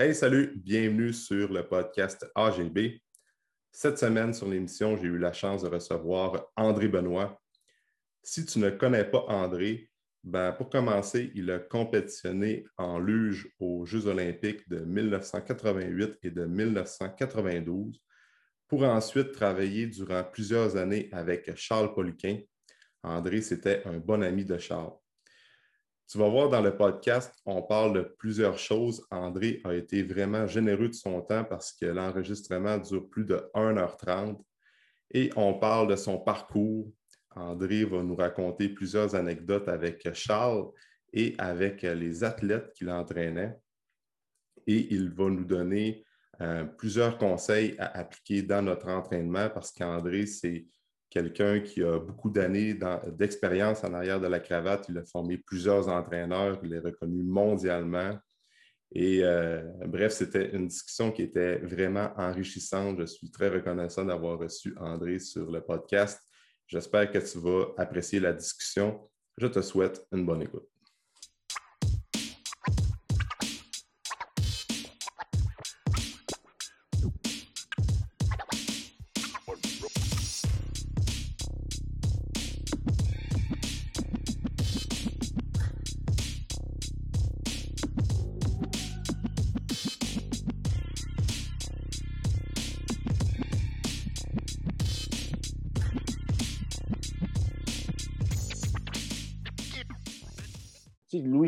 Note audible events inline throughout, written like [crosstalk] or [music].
Hey, salut, bienvenue sur le podcast AGB. Cette semaine, sur l'émission, j'ai eu la chance de recevoir André Benoît. Si tu ne connais pas André, ben, pour commencer, il a compétitionné en luge aux Jeux olympiques de 1988 et de 1992 pour ensuite travailler durant plusieurs années avec Charles Poliquin. André, c'était un bon ami de Charles. Tu vas voir dans le podcast, on parle de plusieurs choses. André a été vraiment généreux de son temps parce que l'enregistrement dure plus de 1h30 et on parle de son parcours. André va nous raconter plusieurs anecdotes avec Charles et avec les athlètes qu'il entraînait. Et il va nous donner euh, plusieurs conseils à appliquer dans notre entraînement parce qu'André, c'est quelqu'un qui a beaucoup d'années d'expérience en arrière de la cravate. Il a formé plusieurs entraîneurs, il est reconnu mondialement. Et euh, bref, c'était une discussion qui était vraiment enrichissante. Je suis très reconnaissant d'avoir reçu André sur le podcast. J'espère que tu vas apprécier la discussion. Je te souhaite une bonne écoute.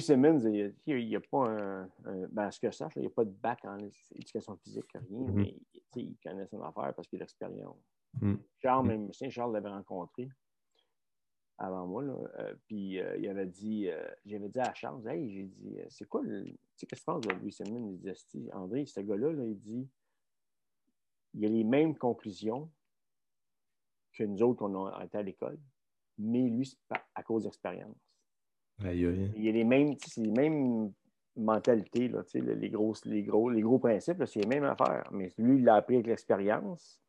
Louis Simmons, il n'y a, pas un. ben, ce que je sache, il n'y a pas de bac en éducation physique, rien, mm-hmm. mais il connaît son affaire parce qu'il a l'expérience. Mm. Charles, mm-hmm. même, Charles l'avait rencontré avant moi, euh, puis euh, il avait dit, euh, j'avais dit à Charles, hey, j'ai dit, c'est quoi, tu sais, qu'est-ce que tu penses de Louis Simmons? Il dit, André, ce gars-là, il dit, il a les mêmes conclusions que nous autres, on a été à l'école, mais lui, c'est à cause d'expérience. Il y a les mêmes, les mêmes mentalités, là, les, grosses, les, gros, les gros principes, c'est les mêmes affaires. Mais lui, il l'a appris avec l'expérience,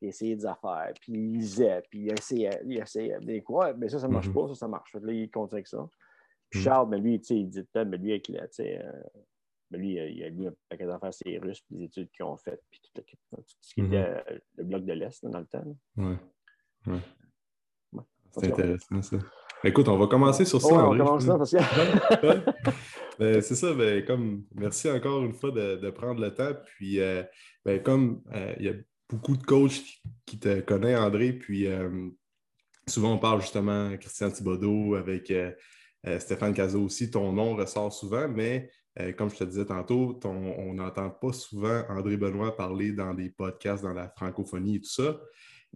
il a essayé des affaires, puis il lisait, puis il essayait, il essayait. Mais quoi? Mais ça, ça ne marche mm-hmm. pas, ça, ça marche. là, il continue avec ça. Puis mm-hmm. Charles, ben, lui, il dit ben, lui, avec la, euh, ben, lui, il a lu un paquet d'affaires, c'est Russes, puis les études qu'ils ont faites, puis tout, ce qui était mm-hmm. euh, le bloc de l'Est dans le temps. Oui. Ouais. Ouais. C'est intéressant, ça. Écoute, on va commencer sur ça. on commence là parce que. [laughs] Ben, c'est ça, ben, comme merci encore une fois de, prendre le temps. Puis, euh, ben, comme euh, il y a beaucoup de coachs qui te connaissent, André, puis euh, souvent on parle justement Christian Thibodeau avec Stéphane Cazot aussi, ton nom ressort souvent, mais comme je te disais tantôt, on n'entend pas souvent André Benoît parler dans des podcasts dans la francophonie et tout ça.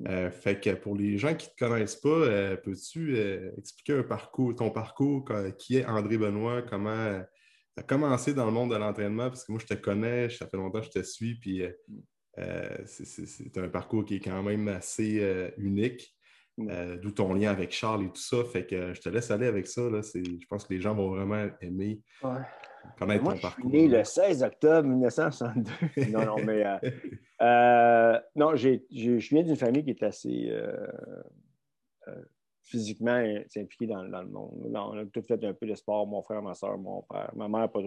Euh, fait que pour les gens qui ne te connaissent pas, euh, peux-tu euh, expliquer un parcours, ton parcours, qui est André Benoît, comment tu as commencé dans le monde de l'entraînement? Parce que moi, je te connais, ça fait longtemps que je te suis, puis c'est un parcours qui est quand même assez unique. D'où ton lien avec Charles et tout ça. Fait que je te laisse aller avec ça. Je pense que les gens vont vraiment aimer connaître ton parcours. Je suis né le 16 octobre 1962. [laughs] non, non, mais Euh, non, je viens d'une famille qui est assez euh, euh, physiquement impliquée dans, le monde. on a tout fait un peu de sport, mon frère, ma soeur, mon père. Ma mère, pas,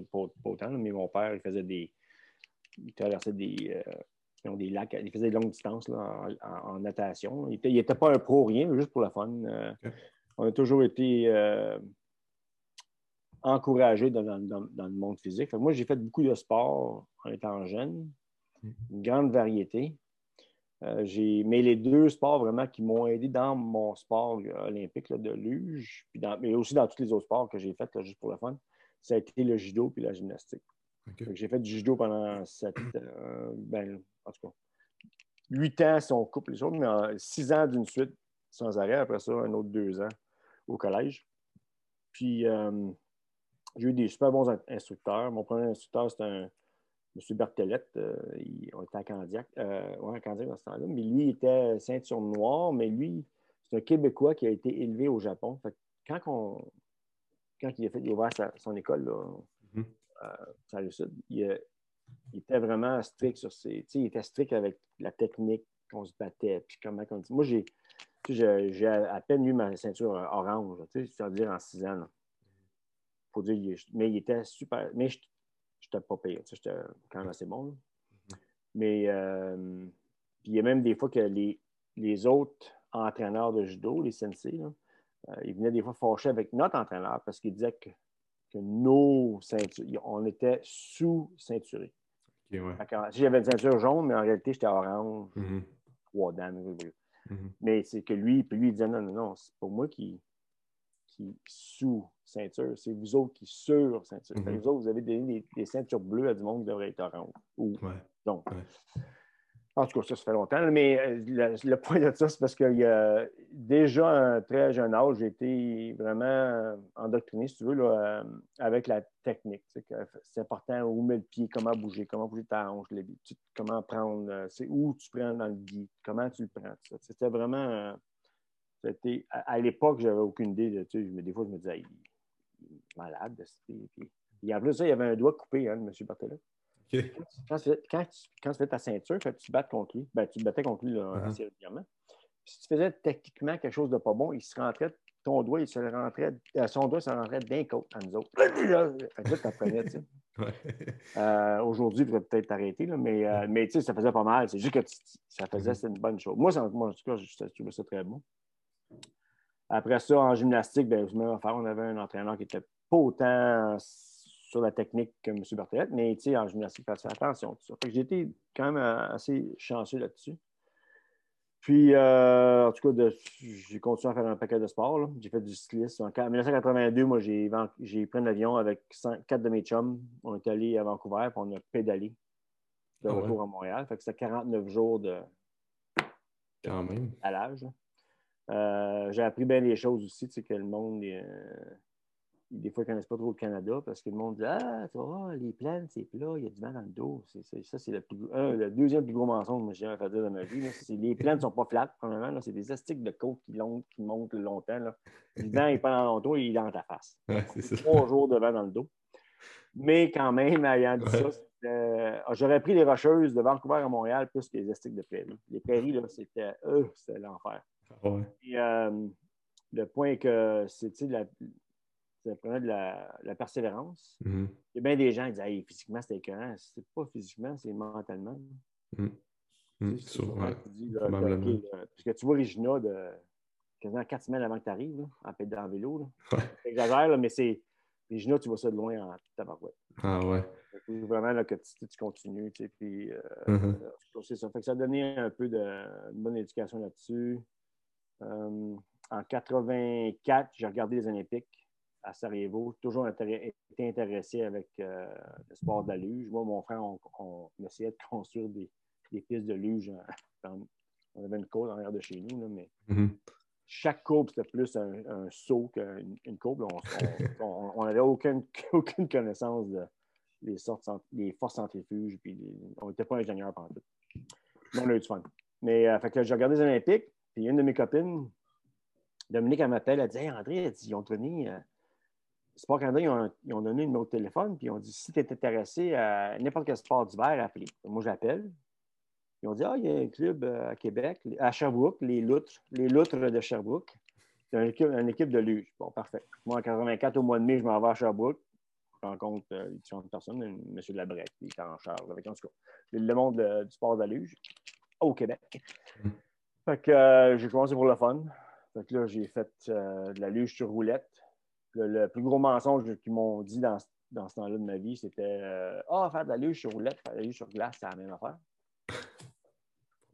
autant, mais mon père, il faisait des. Il traversait des, des lacs, il faisait des longues distances en, natation. Il n'était pas un pro, rien, juste pour la fun. On a toujours été encouragés dans, le monde physique. moi, j'ai fait beaucoup de sport en étant jeune une grande variété. Euh, mais les deux sports vraiment qui m'ont aidé dans mon sport olympique de luge, puis mais aussi dans tous les autres sports que j'ai fait juste pour le fun, ça a été le judo et la gymnastique. J'ai fait du judo pendant sept, euh, ben, en tout cas, huit ans si on coupe les choses, mais six ans d'une suite sans arrêt. Après ça, un autre deux ans au collège. Puis, euh, j'ai eu des super bons instructeurs. Mon premier instructeur, c'était un, M. Berthelette, euh, on était à Candiac, euh, ouais, à Candiac dans ce temps-là, mais lui, il était ceinture noire, mais lui, c'est un Québécois qui a été élevé au Japon. quand, quand il a fait ouvert son école là, mm -hmm. il, était vraiment strict sur ses. Il était strict avec la technique qu'on se battait. Puis comment on dit. Moi, j'ai, j'ai à peine eu ma ceinture orange, c'est-à-dire en six ans. Faut dire, mais il était super. Mais je j'étais pas payé. J'étais quand même assez bon. Mais euh, il y a même des fois que les, les autres entraîneurs de judo, les sensei, euh, ils venaient des fois fâcher avec notre entraîneur parce qu'ils disaient que, que, nos ceintures, on était sous-ceinturés. Si j'avais une ceinture jaune, mais en réalité, j'étais orange, mm-hmm. trois dames. Mm-hmm. Mais c'est que lui, puis lui, il disait non, non, non, c'est pas moi qui, qui sous-ceinture, c'est vous autres qui sur-ceinture. Mm-hmm. Vous autres, vous avez donné des, ceintures bleues à du monde qui devrait être orange. Ou, Donc, en tout cas, ça, ça fait longtemps, mais euh, le, point de ça, c'est parce qu'il y a déjà un très jeune âge, j'ai été vraiment endoctriné, si tu veux, euh, avec la technique. C'est important où mettre le pied, comment bouger, comment bouger ta hanche, comment prendre, euh, c'est où tu prends dans le guide, comment tu le prends. C'était vraiment. C'était, à, l'époque, j'avais aucune idée. De, tu sais, des fois, je me disais, il, est malade. Puis, en plus, ça, il y avait un doigt coupé, hein, de M. Barthelot. Quand, tu, fais ta ceinture, quand tu battes contre lui, ben, tu te battais contre lui uh-huh. assez régulièrement. Si tu faisais techniquement quelque chose de pas bon, il se rentrait, ton doigt, il se rentrait, euh, son doigt se rentrait d'un côté à nous autres. tu apprenais, tu sais. [laughs] Euh, aujourd'hui, il faudrait peut-être t'arrêter, mais, euh, mais tu sais, ça faisait pas mal. C'est juste que ça faisait, c'est une bonne chose. Moi, moi, en tout cas, je, trouvais ça très bon. Après ça, en gymnastique, ben, même affaire, on avait un entraîneur qui était pas autant sur la technique que M. Berthelette, mais en gymnastique, faire attention. Tout ça. J'ai été quand même euh, assez chanceux là-dessus. Puis, euh, en tout cas, j'ai continué à faire un paquet de sports. J'ai fait du cyclisme. En 1982, moi, j'ai pris un avion avec quatre de mes chums. On est allé à Vancouver, puis on a pédalé de ah retour à Montréal. Fait que c'était 49 jours de quand même. à l'âge. Euh, j'ai appris bien des choses aussi, tu sais, que le monde, des fois, ils ne connaissent pas trop le Canada parce que le monde dit Ah, tu vois, les plaines, c'est plat, il y a du mal dans le dos. ça, c'est le, le, deuxième plus gros mensonge que j'ai jamais fait dire dans ma vie. les plaines ne sont pas flattes, premièrement. C'est des astiques de côte qui, qui montent longtemps. Là. Le vent, dans ton dos et il est dans ta face. [laughs] Trois jours de vent dans le dos. Mais quand même, ayant dit ça, ah, j'aurais pris les rocheuses de Vancouver à Montréal plus que les astiques de prairie. Les prairies, c'était euh, l'enfer. Ah euh, le point que c'est la, ça prenait de la, persévérance. Mm-hmm. Il y a bien des gens qui disent physiquement, c'est écœurant. C'est pas physiquement, c'est mentalement. Mm. Mm. parce que tu vois Regina de quasiment quatre semaines avant que tu arrives, en pédant en vélo. J'exagère, mais c'est. Regina, tu vois ça de loin en tabarouette. Ah ouais. Vraiment là, que tu, tu continues. Tu sais, puis, euh, mm-hmm. euh, c'est ça. Fait que ça a donné un peu de une bonne éducation là-dessus. Euh, en 84, j'ai regardé les Olympiques à Sarajevo, toujours été intéressé avec euh, le sport de la luge. Moi, mon frère, on, essayait de [laughs] construire des, pistes de luge. on avait une courbe en arrière de chez nous, mais mm-hmm. chaque courbe, c'était plus un, saut qu'une courbe. On n'avait aucune, [laughs] aucune connaissance des, sortes, des forces centrifuges, puis on n'était pas ingénieur pendant tout. Mais on a eu du fun. Mais euh, fait que j'ai regardé les Olympiques, puis une de mes copines, Dominique, elle m'appelle, elle dit Hey André, ils ont euh, Sport Canada, ils ont, donné une numéro de téléphone, puis ils ont dit si tu es intéressé à n'importe quel sport d'hiver, appelez. Moi, j'appelle. Ils ont dit Ah, il y a un club euh, à Québec, à Sherbrooke, les Loutres, les Loutres de Sherbrooke. C'est une équipe, une équipe de luge. Bon, parfait. Moi, en 84, au mois de mai, je m'en vais à Sherbrooke. Je rencontre euh, différentes personnes, M. Labrec, qui est en charge avec, en tout cas, le monde du sport de la luge au Québec. Mm. Fait que euh, j'ai commencé pour le fun. Fait que là, j'ai fait de la luge sur roulette le, plus gros mensonge qu'ils m'ont dit dans, dans ce temps-là de ma vie, c'était euh, Ah, faire de la luge sur roulette, faire de la luge sur glace, c'est la même affaire.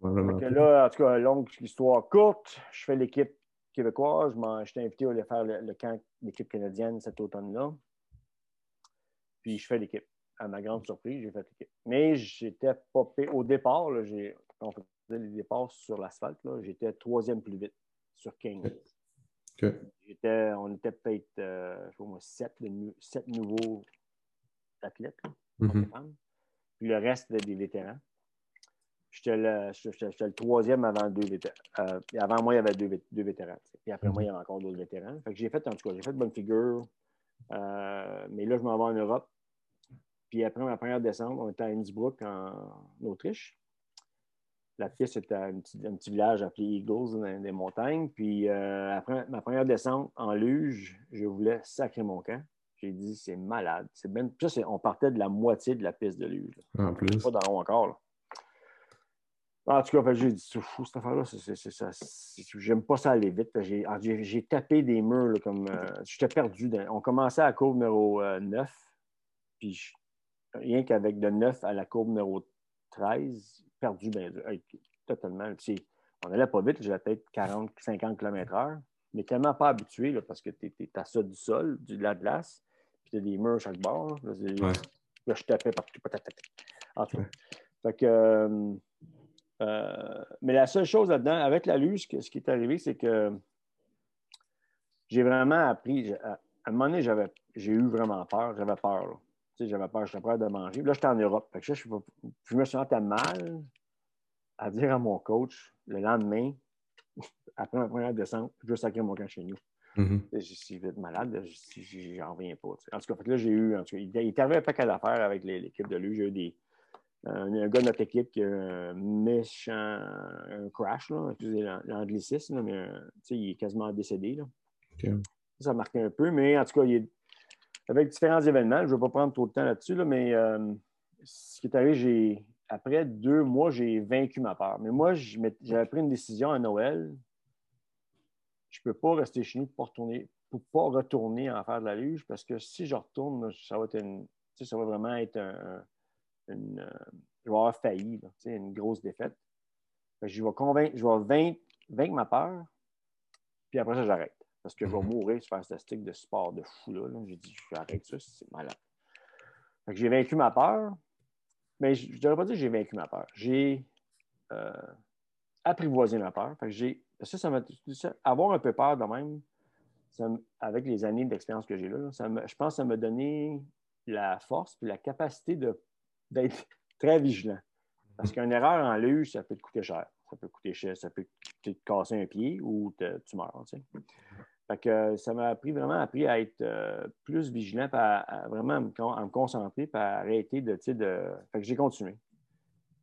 que là, en tout cas, longue histoire courte, je fais l'équipe québécoise. Je t'ai invité à aller faire le, camp l'équipe canadienne cet automne-là. Puis je fais l'équipe. À ma grande surprise, j'ai fait l'équipe. Mais j'étais pas Au départ, là, quand on faisait les départs sur l'asphalte, j'étais troisième plus vite sur 15 on était peut-être, euh, sept, nouveaux athlètes. Mm-hmm. Puis le reste, des vétérans. J'étais le, troisième avant deux vétérans. Euh, avant moi, il y avait deux, vétérans. Puis après moi, il y avait encore d'autres vétérans. Fait que j'ai fait, en tout cas, j'ai fait de bonne figure. Euh, mais là, je m'en vais en Europe. Puis après ma première descente, on était à Innsbruck, en Autriche la piste c'était un petit, village appelé Eagles dans les montagnes. Puis euh, après ma première descente en luge, je voulais sacrer mon camp. J'ai dit, c'est malade. C'est ben... ça, on partait de la moitié de la piste de luge. En plus. Pas dans encore. Là. En tout cas, j'ai dit, c'est fou cette affaire-là. J'aime pas ça aller vite. J'ai tapé des murs comme. Euh, j'étais perdu. On commençait à la courbe numéro 9. Euh, puis rien qu'avec de 9 à la courbe numéro 13, perdu ben, totalement. on n'allait pas vite, j'avais peut-être 40, 50 km/h, mais tellement pas habitué là, parce que tu es, à ça du sol, de la glace, puis tu as des murs chaque bord. Là, je tapais partout. En tout cas. Fait que, euh, euh, mais la seule chose là-dedans, avec la luge, ce qui est arrivé, c'est que j'ai vraiment appris. À, un moment donné, j'ai eu vraiment peur. J'avais peur. J'avais peur, j'étais peur de manger. Là, j'étais en Europe. je, je, me sentais mal à dire à mon coach le lendemain, [laughs] après ma première descente, je veux sacrer mon camp chez nous. Mm-hmm. Je suis vite malade, j'en reviens pas. En tout cas, là, j'ai eu. En tout cas, il, est arrivé un paquet d'affaires avec l'équipe de luge. J'ai eu des, un, gars de notre équipe qui a un méchant un crash, excusez l'anglicisme, mais il est quasiment décédé. Là. Ça a marqué un peu, mais en tout cas, il est, avec différents événements, je ne vais pas prendre trop de temps là-dessus, là, mais euh, ce qui est arrivé, après deux mois, j'ai vaincu ma peur. Mais moi, j'avais pris une décision à Noël. Je ne peux pas rester chez nous pour ne retourner, pour pas retourner en faire de la luge parce que si je retourne, ça va, être ça va vraiment être un, une, euh, je vais avoir failli, une grosse défaite. Je vais convaincre, je vais vaincre, ma peur, puis après ça, j'arrête. Parce que je vais mhm. mourir sur un statistique de sport de fou. Là, J'ai dit, j'arrête ça, c'est malade. j'ai vaincu ma peur, mais je ne devrais pas dire que j'ai vaincu ma peur. J'ai euh, apprivoisé ma peur. ça, ça avoir un peu peur de même, avec les années d'expérience que j'ai là, je pense que ça m'a donné la force et la capacité de d'être [laughs] très vigilant. Parce qu'une erreur en luge, ça peut te coûter cher. Ça peut coûter cher, ça peut te casser un pied ou tu meurs. Fait que ça m'a appris vraiment appris à être euh, plus vigilant, à, vraiment à me, concentrer, puis à arrêter de. de... Fait que j'ai continué.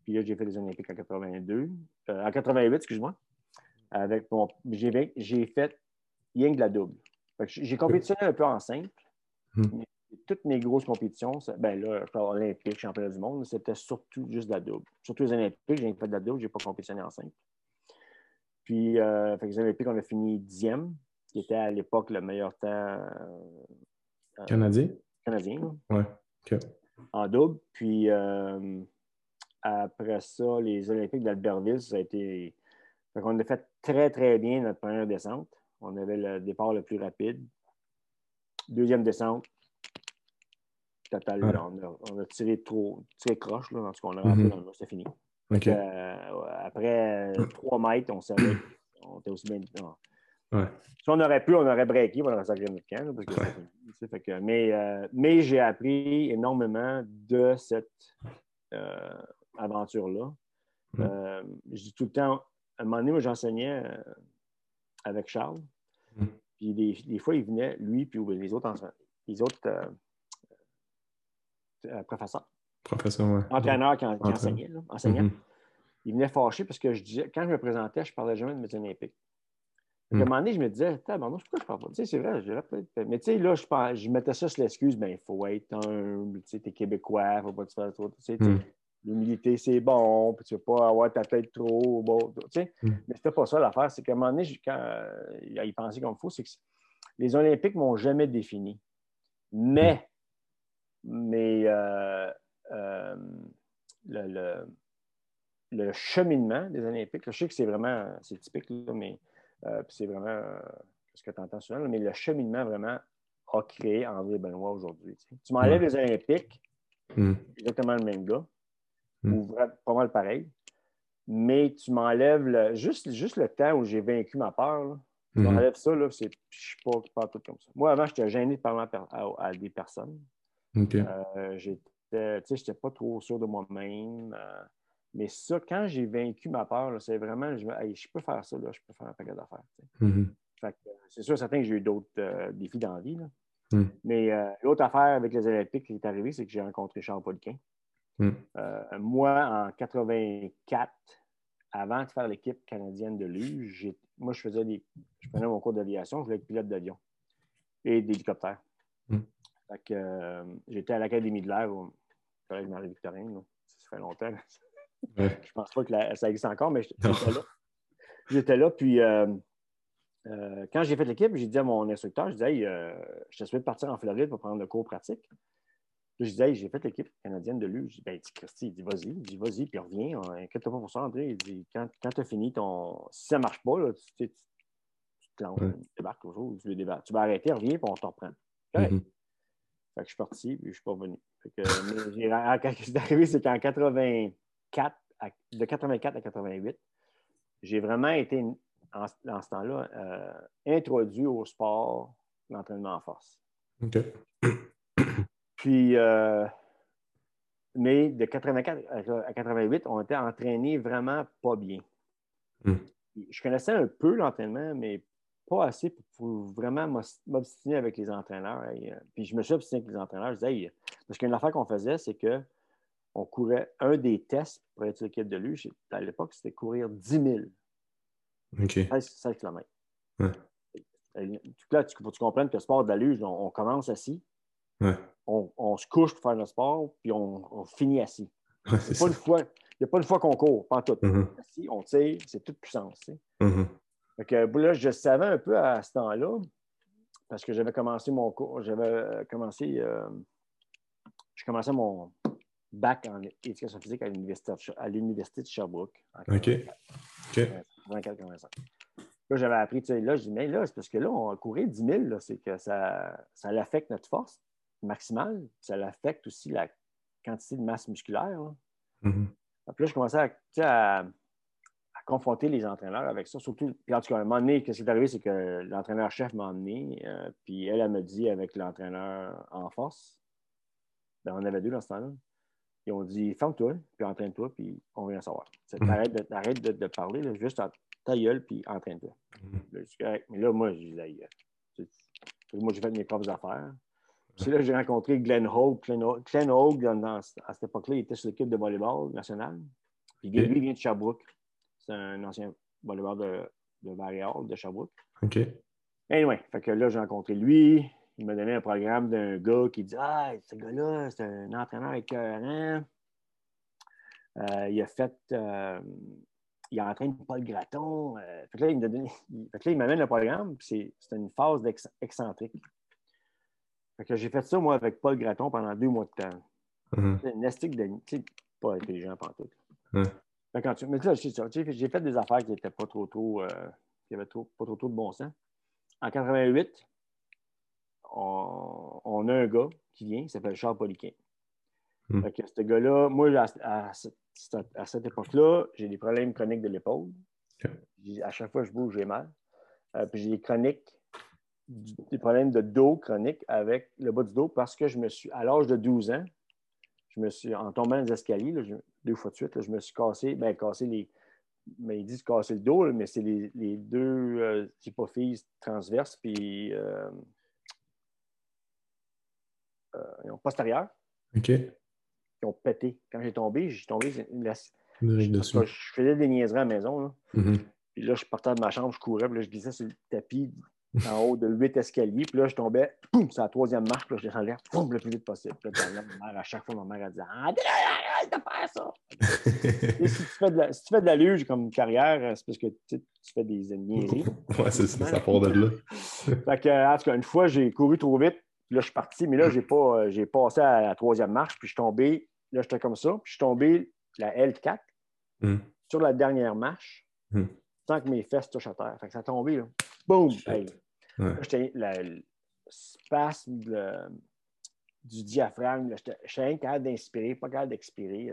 Puis là, j'ai fait les Olympiques en 82, euh, en 88, excuse-moi. Avec j'ai fait rien que de la double. J'ai compétitionné un peu en simple, hmm toutes mes grosses compétitions, ben là, olympique, championnat du monde, c'était surtout juste de la double. Surtout les Olympiques, j'ai fait de la double, je n'ai pas compétitionné en simple. Puis, euh, les Olympiques, on a fini dixième, qui était à l'époque le meilleur temps. Euh, canadien? Canadien, oui. En double. Puis, euh, après ça, les Olympiques d'Albertville, ça a été. on a fait très, très bien notre première descente. On avait le départ le plus rapide. Deuxième descente, Total, on, a, tiré trop, tiré croche, là, ce qu'on a rentré mm-hmm. dans le c'était fini. Euh, après euh, trois mètres, on savait on était aussi bien. Si on aurait pu, on aurait breaké, on aurait sacré notre camp. parce que, mais euh, mais j'ai appris énormément de cette aventure-là. Mm. je dis tout le temps, à un moment donné, moi, j'enseignais avec Charles. Mm. Puis des, des, fois, il venait, lui, puis les autres, les autres euh, professeur. Professeur, oui. Entraîneur qui, enseignait, enseignant. Mm-hmm. Il venait fâché parce que je disais, quand je me présentais, je ne parlais jamais de médecine olympique. À un mm. moment donné, je me disais, pourquoi je ne parle pas? Tu sais, c'est vrai, je peut-être. Mais tu sais, là, je, je mettais ça sur l'excuse, ben, il faut être humble, tu sais, es québécois, il ne faut pas te faire trop. Tu sais, mm. l'humilité, c'est bon, puis tu ne veux pas avoir ta tête trop. Bon, tu sais. Mm. Mais c'était pas ça l'affaire. C'est qu'à un moment donné, quand euh, il pensait comme il faut, c'est que les Olympiques ne m'ont jamais défini. Mais mais euh, euh, le, cheminement des Olympiques, je sais que c'est vraiment, c'est typique, mais euh, c'est vraiment ce que tu entends souvent, mais le cheminement vraiment a créé André Benoît aujourd'hui. Tu, m'enlèves les Olympiques, hmm. exactement le même gars, hmm. ou pas mal pareil, mais tu m'enlèves juste, juste le temps où j'ai vaincu ma peur. tu hmm. m'enlèves ça, là, je ne suis pas, pas tout comme ça. Moi, avant, j'étais gêné de parler à des personnes. Euh, j'étais, je n'étais pas trop sûr de moi-même. Euh, mais ça, quand j'ai vaincu ma peur, c'est vraiment, je, je, peux faire ça, là, je peux faire un paquet d'affaires. Mm-hmm. C'est sûr, certain que j'ai eu d'autres euh, défis dans la vie. Mm. Mais l'autre affaire avec les Olympiques qui est arrivée, c'est que j'ai rencontré Charles Poliquin. Mm. moi, en 84, avant de faire l'équipe canadienne de luge, moi, je faisais des. Je prenais mon cours d'aviation, je voulais être pilote d'avion et d'hélicoptère. Mm. Euh, j'étais à l'Académie de l'air au collège Marie-Victorine. Ça fait longtemps. Je pense pas que ça existe encore, mais j'étais là. J'étais là, puis euh, euh, quand j'ai fait l'équipe, j'ai dit à mon instructeur, je disais, hey, je te souhaite partir en Floride pour prendre le cours pratique. je disais, j'ai fait l'équipe canadienne de l'U. Je dis, ben, Christy, il dit, vas-y, il dit, vas-y, puis reviens. Inquiète-toi pas pour ça, André. Il dit, quand, quand tu as fini ton. Si ça ne marche pas, là, tu, te lances, tu débarques toujours, tu, tu vas arrêter, reviens, puis on te reprend. Mm-hmm. Fait que je suis parti, puis je ne suis pas revenu. mais quand c'est arrivé, c'est qu'en 84, de 84 à 88, j'ai vraiment été, en, ce temps-là, euh, introduit au sport, l'entraînement en force. OK. [coughs] Puis, euh, mais de 84 à 88, on était entraînés vraiment pas bien. Hmm. Je connaissais un peu l'entraînement, mais pas assez pour, vraiment m'obstiner avec les entraîneurs. Euh, puis je me suis obstiné avec les entraîneurs. Je disais, parce qu'une affaire qu'on faisait, c'est qu'on courait un des tests pour être sur l'équipe de luge. À l'époque, c'était courir 10 000. OK. 16, km. Là, tu, faut que tu comprennes que le sport de la luge, on, commence assis. On, se couche pour faire notre sport, puis on, finit assis. il n'y a pas une fois qu'on court, pas tout. Mm-hmm. Assis, on tire, c'est toute puissance. Mm-hmm. Donc là, je savais un peu à ce temps-là, parce que j'avais commencé mon cours, j'avais euh, commencé, euh, je commençais mon bac en éducation physique à l'Université de Sherbrooke. OK. OK. Là, j'avais appris, tu sais, là, je dis, mais là, c'est parce que là, on a couru 10 000, c'est que ça, ça affecte notre force maximale, ça affecte aussi la quantité de masse musculaire. Mm-hmm. Puis là, je commençais à confronter les entraîneurs avec ça. Surtout, puis en tout cas, à un moment donné, ce qui est arrivé, c'est que l'entraîneur-chef m'a emmené, euh, puis elle, elle me dit avec l'entraîneur en force, ben, on avait deux dans ce temps-là. Ils ont dit Ferme-toi, puis entraîne-toi, puis on vient savoir. Mhm. Arrête, de, arrête de, parler, juste ta gueule, puis entraîne-toi. Mhm. Mais là, moi, je moi, j'ai fait mes propres affaires. C'est là que j'ai rencontré Glenn Hogue. Glenn Hogue, à cette époque-là, il était sur l'équipe de volleyball national. Puis lui, il vient de Sherbrooke. C'est un ancien voleur de, de de Sherbrooke. OK. Anyway, fait que là, j'ai rencontré lui. Il m'a donné un programme d'un gars qui dit Ah, ce gars-là, c'est un entraîneur écœurant. Euh, il a fait. Euh, il a entraîné Paul Graton. Euh, fait que là, il m'a donné. Fait que là, il m'amène le programme, c'est une phase excentrique. Fait que j'ai fait ça, moi, avec Paul Graton pendant deux mois de temps. Mm-hmm. C'est une estique de. Pas intelligent, pantoute. Tout. Mais là, j'ai fait des affaires qui n'étaient pas trop trop, euh, qui avaient trop, pas trop trop de bon sens. En 88, on, a un gars qui vient, qui s'appelle Charles Poliquin. Hmm. ce gars-là, moi, à, cette époque-là, j'ai des problèmes chroniques de l'épaule. À chaque fois que je bouge, j'ai mal. Euh, puis j'ai des chroniques, des problèmes de dos chroniques avec le bas du dos parce que je me suis, à l'âge de 12 ans, je me suis, en tombant des escaliers, deux fois de suite, je me suis cassé, ben, cassé les. Mais ils disent casser le dos, mais c'est les, deux euh, hypophyses transverses, puis euh, euh, postérieures. OK. Qui ont pété. Quand j'ai tombé, j'ai tombé. La, je, je, faisais des niaiseries à la maison. Là. Mm-hmm. Puis là, je partais de ma chambre, je courais, puis là, je glissais sur le tapis en haut de huit escaliers. Puis là, je tombais, c'est la troisième marche, puis là, je descendais, poum, le plus vite possible. Puis là, ma mère, à chaque fois, ma mère, elle disait Arrête de faire ça. [laughs] Et si, tu fais de la, si tu fais de la luge comme carrière, c'est parce que tu, fais des ennemis. [laughs] ouais, c'est ça, ça part de là. [laughs] fait que, en tout cas, une fois, j'ai couru trop vite, puis là, je suis parti, mais là, j'ai pas, euh, j'ai passé à la troisième marche, puis je suis tombé, là, j'étais comme ça, puis je suis tombé la L4 hmm. sur la dernière marche, hmm. sans que mes fesses touchent à terre. Fait que ça a tombé, là. Boum! J'étais le spasme du diaphragme. J'étais incapable d'inspirer, pas capable d'expirer.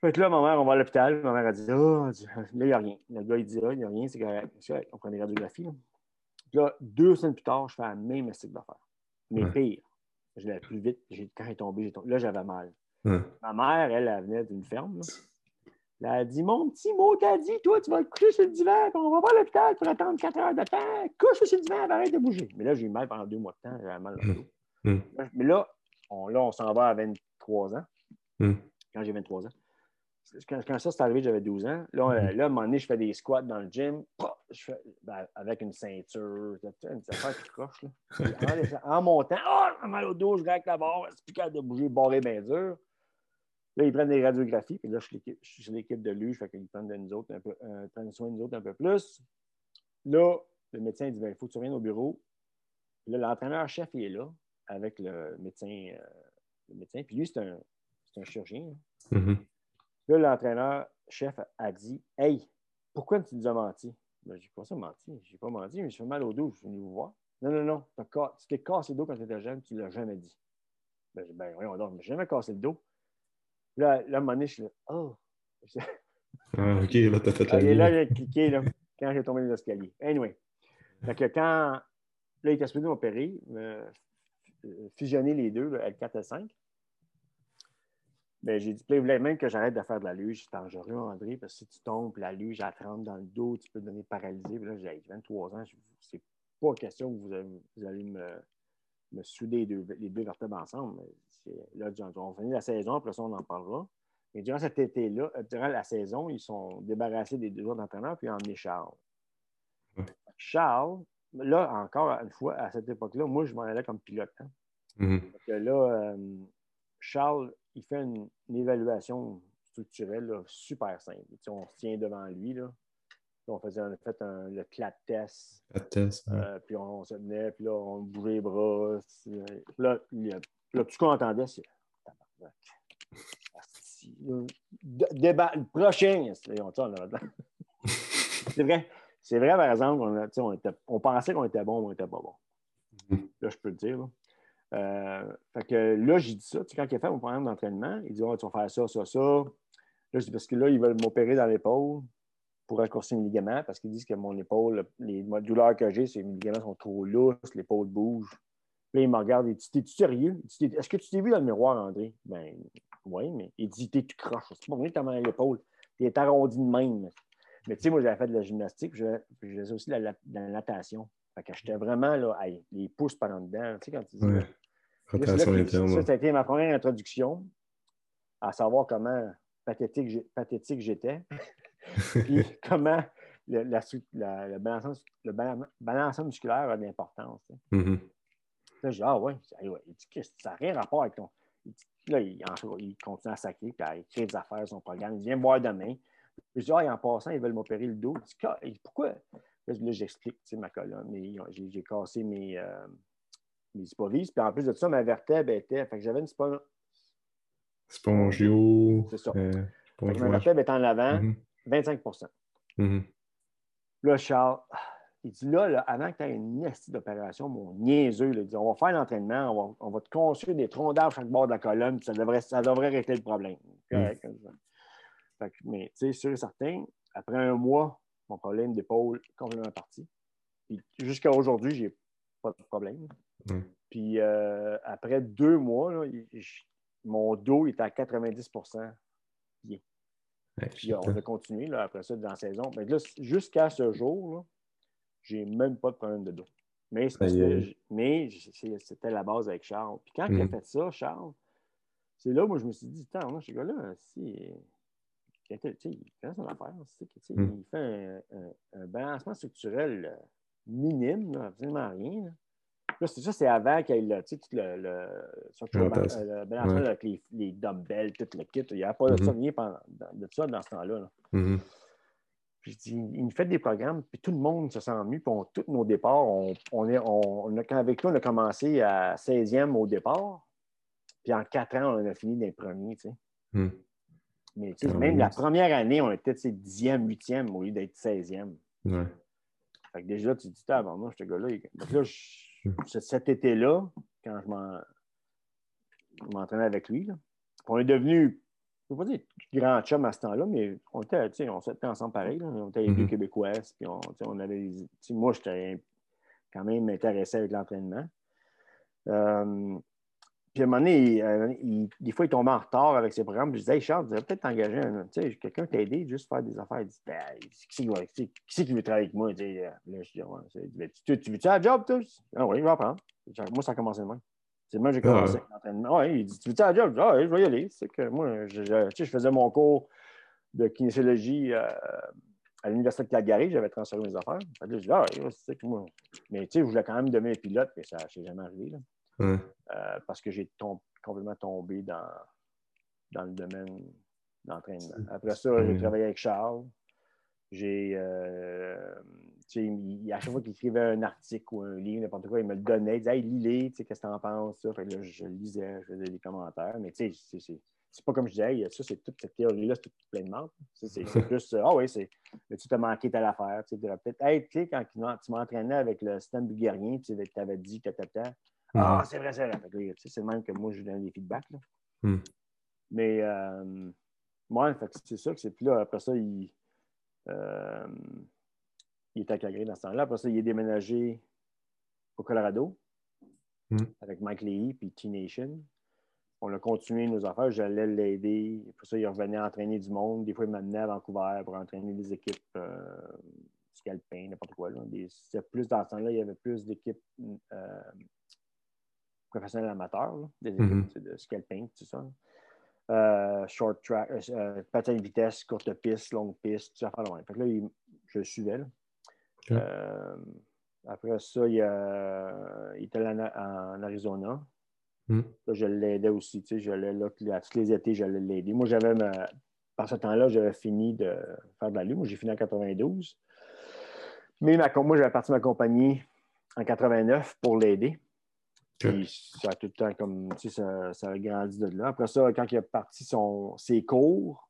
Fait que là, ma mère, on va à l'hôpital. Ma mère a dit oh, là, il n'y a rien. Le gars, il dit ah, il n'y a rien, c'est correct. On prend des radiographies. Là. là, deux semaines plus tard, je fais la même esthétique d'affaires. Mais pire. Je l'ai plus vite. Quand il est tombé, tombé, là, j'avais mal. Ma mère, elle, elle venait d'une ferme. Elle a dit Mon petit mot t'a dit, toi, tu vas te coucher sur le divan, puis on va à l'hôpital pour attendre 4 heures de temps. Couche sur le divan, arrête de bouger. Mais là, j'ai eu mal pendant deux mois de temps, j'avais mal dos. Mm. Mm. Mais là, on, là, on s'en va à 23 ans, mm. quand j'ai 23 ans. quand, ça s'est arrivé, j'avais 12 ans. Là, mm-hmm. là, à un moment donné, je fais des squats dans le gym. Je fais, ben, avec une ceinture. Une affaire qui croche. Là. [laughs] en, montant, oh, mal au dos, je avec la barre. C'est plus capable de bouger, barré bien dur. Là, ils prennent des radiographies. Puis là, je suis sur l'équipe de luge. Fait qu'ils prennent, de nous autres un peu, euh, prennent soin de nous autres un peu plus. Là, le médecin dit ben, il faut que tu viennes au bureau. Là, l'entraîneur-chef, il est là avec le médecin. Euh, le médecin. Puis lui, c'est un, un, chirurgien. Mm-hmm. Là, l'entraîneur-chef a dit Hey, pourquoi tu nous as menti? Ben, j'ai pas ça menti. J'ai pas menti, mais je fais mal au dos, je suis venu vous voir. Non, non, non. Tu t'es cassé le dos quand tu étais jeune, tu ne l'as jamais dit. Ben, ben voyons donc, je jamais cassé le dos. Là, là, à un moment donné, je suis là, oh. Ah, OK, là, t'as fait la Et là, j'ai cliqué, là, quand j'ai tombé dans l'escalier. Anyway. Fait que quand, là, il était supposé m'opérer, fusionner les deux, L4 et 5. Ben, j'ai dit, voulait même que j'arrête de faire de la luge. J'étais en André, parce que si tu tombes, la luge, elle te rentre dans le dos, tu peux te donner paralysé. là, j'ai 23 ans, c'est pas question que vous, allez me, me souder les deux, les deux vertèbres ensemble. Là, on finit la saison, après ça, on en parlera. Mais durant cet été-là, euh, durant la saison, ils sont débarrassés des deux autres entraîneurs, puis ils ont emmené Charles. Charles, là, encore une fois, à cette époque-là, moi, je m'en allais comme pilote. Hein. Mm-hmm. là, euh, Charles, il fait une, évaluation structurelle super simple. on se tient devant lui. Là. on faisait en fait un, le clat test. test euh, puis on, se tenait, puis là, on bougeait les bras. Là, là, tout ce qu'on entendait, c'est débat, le prochain, c'est [laughs] vrai. C'est vrai, par exemple, on, on, était, on pensait qu'on était bon, mais on n'était pas bon. Mm-hmm. Là, je peux le dire. Euh, fait que là, j'ai dit ça. quand il a fait mon programme d'entraînement, il dit oh, Tu vas faire ça, ça, ça. Là, je dis Parce que là, ils veulent m'opérer dans l'épaule pour raccourcir mes ligaments parce qu'ils disent que mon épaule, les douleurs que j'ai, c'est mes ligaments sont trop lousses, l'épaule bouge. Puis là, il me regarde et dit T'es-tu sérieux? Est-ce que tu t'es vu dans le miroir, André Ben oui, mais il dit T'es tu croches. C'est pas vrai comment l'épaule. T'es arrondi de même. Mais tu sais, moi, j'avais fait de la gymnastique, je faisais aussi de la, natation. Fait que j'étais vraiment là, les pouces par en dedans. Tu sais, quand tu dis. Ça, ça a été ma première introduction à savoir comment pathétique, pathétique j'étais. [laughs] Puis comment le, la, la, le, balancement, musculaire a de l'importance. Mm-hmm. Là, j'ai dit, ah ouais, il dit que ça n'a rien à rapport avec ton. là, il, il, continue à sacrer, puis à écrire des affaires, son programme. Il vient me voir demain. Je dis, ah, en passant, ils veulent m'opérer le dos. Dit, pourquoi? Là, j'explique ma colonne. J'ai cassé mes, euh, mes hypovises. Puis en plus de ça, ma vertèbre était. Fait que j'avais une spon... spongio. C'est ça. Euh, ma vertèbre était en avant, 25 mm-hmm. mm-hmm. Là, Charles, il dit là, avant que tu aies une nestie d'opération, mon niaiseux, il dit on va faire l'entraînement, on va, on va, te construire des troncs d'arbres chaque bord de la colonne, puis ça devrait, ça devrait régler le problème. Mm. Fait que, mais tu sais, sûr et certain, après un mois, mon problème d'épaule est complètement parti. Puis jusqu'à aujourd'hui, j'ai pas de problème. Puis euh, après deux mois, mon dos était à 90% bien. Puis on a continué là, après ça dans la saison. Mais là, jusqu'à ce jour, j'ai même pas de problème de dos. Mais c'était la base avec Charles. Puis quand il a mm. fait ça, Charles, c'est là où moi je me suis dit, attends, ce gars-là, si, il fait son affaire. Mm. Il fait un, balancement structurel minime, absolument rien ça, c'est avant qu'il y ait le, le, le, balancement avec les, les, dumbbells, tout le kit. Il n'y a pas de ça, mm-hmm. de ça dans ce temps-là. Mm-hmm. Puis il me fait des programmes, puis tout le monde se sent mieux. Puis tous nos départs, on, est, on, a, avec toi, on a commencé à 16e au départ. Puis en quatre ans, on a fini des premiers. Tu sais. Mm. Mais tu sais, même la première année, on était 10e, 8e au lieu d'être 16e. Ouais. Fait que déjà, tu te dis, avant moi, ce gars-là. Donc là, je, cet été-là, quand je m'entraînais avec lui, on est devenu, je ne veux pas dire grand chum à ce temps-là, mais on était, on s'était ensemble pareil. On était les deux mm-hmm. Québécois, puis on, on avait moi, j'étais quand même intéressé avec l'entraînement. Euh, puis à un moment donné, euh, des fois, il tombait en retard avec ses programmes. je disais, hey Charles, tu devrais peut-être t'engager un, tu sais, quelqu'un t'aider juste faire des affaires. Il dit, ben, qui, qui, qui veut travailler avec moi? Euh, là, je dis, ouais, tu, tu veux-tu un job, toi? Ah oui, je vais apprendre. Moi, ça a commencé demain. C'est moi, j'ai commencé l'entraînement. Ouais, il dit, tu veux-tu un job? Ah oui, je vais y aller. C'est que moi, je, je, je faisais mon cours de kinésiologie euh, à l'Université de Calgary. J'avais transféré mes affaires. je dis, ah, c'est que moi. Mais tu sais, je voulais quand même devenir pilote, mais ça ne s'est jamais arrivé. Euh, parce que j'ai complètement tombé dans, dans le domaine d'entraînement. Après ça, j'ai travaillé avec Charles. J'ai. Euh, à chaque fois qu'il écrivait un article ou un livre, n'importe quoi, il me le donnait. Il disait Hey, lis-les, qu'est-ce que tu en penses? Ça? Fait là, je lisais, je faisais des commentaires. Mais tu sais, c'est pas comme je disais, ça, c'est toute cette théorie-là, c'est tout plein de. C'est [laughs] plus, ah oui, c'est, tu t'as manqué telle affaire. Tu sais, peut-être, hey, tu sais, quand tu m'entraînais avec le système bulgarien, tu avais dit, tata, ah, c'est vrai, c'est vrai. C'est le même que moi, je donne des feedbacks. Là. Hmm. Mais, euh, moi, c'est ça que c'est. Puis là, après ça, il, euh, il était à Calgary dans ce temps-là. Après ça, il est déménagé au Colorado hmm. avec Mike Lee puis T-Nation. On a continué nos affaires. J'allais l'aider. Après ça, il revenait entraîner du monde. Des fois, il m'amenait à Vancouver pour entraîner des équipes euh, scalping, n'importe quoi. C'était plus dans ce temps-là, il y avait plus d'équipes euh, professionnels amateurs, des équipes mm-hmm. de scalping, tout ça. Euh, short track, euh, euh, patin de vitesse, courte piste, longue piste, tout ça. Fait que là, il, je le suivais. après ça, il, il était là en, Arizona. Mm. Là, je l'aidais aussi. Tu sais, j'allais là, tous les étés, j'allais l'aider. Moi, j'avais par ce temps-là, j'avais fini de faire de la lune. Moi, j'ai fini en 92. Mais ma... moi, j'avais parti de ma compagnie en 89 pour l'aider. Puis ça a tout le temps comme, tu sais, ça, a grandi de là. Après ça, quand il a parti son, ses cours,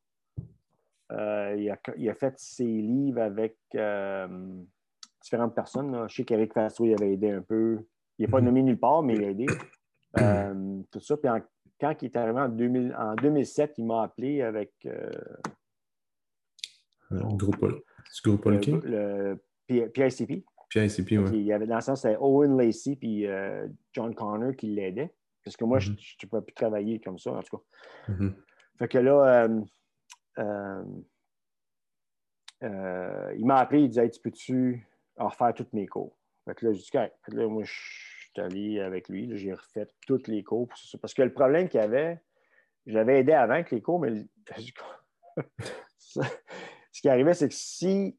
euh, il, a, fait ses livres avec euh, différentes personnes. Je sais qu'Eric Fasso, il avait aidé un peu. Il n'est pas mhm. nommé nulle part, mais il a aidé. Euh, tout ça. Puis quand il est arrivé en, 2000, en 2007, il m'a appelé avec. le groupe, groupe le, le PICP. Il y avait dans le sens, c'était Owen Lacey puis euh, John Connor qui l'aidaient. Parce que moi, je ne mm-hmm. pouvais plus travailler comme ça, en tout cas. Mm-hmm. Fait que là, euh, euh, il m'a appelé, il disait Tu peux-tu refaire tous mes cours? Fait que là, je dis là, moi, je suis allé avec lui, j'ai refait tous les cours. Parce que le problème qu'il y avait, j'avais aidé avant avec les cours, mais [laughs] ce qui arrivait, c'est que si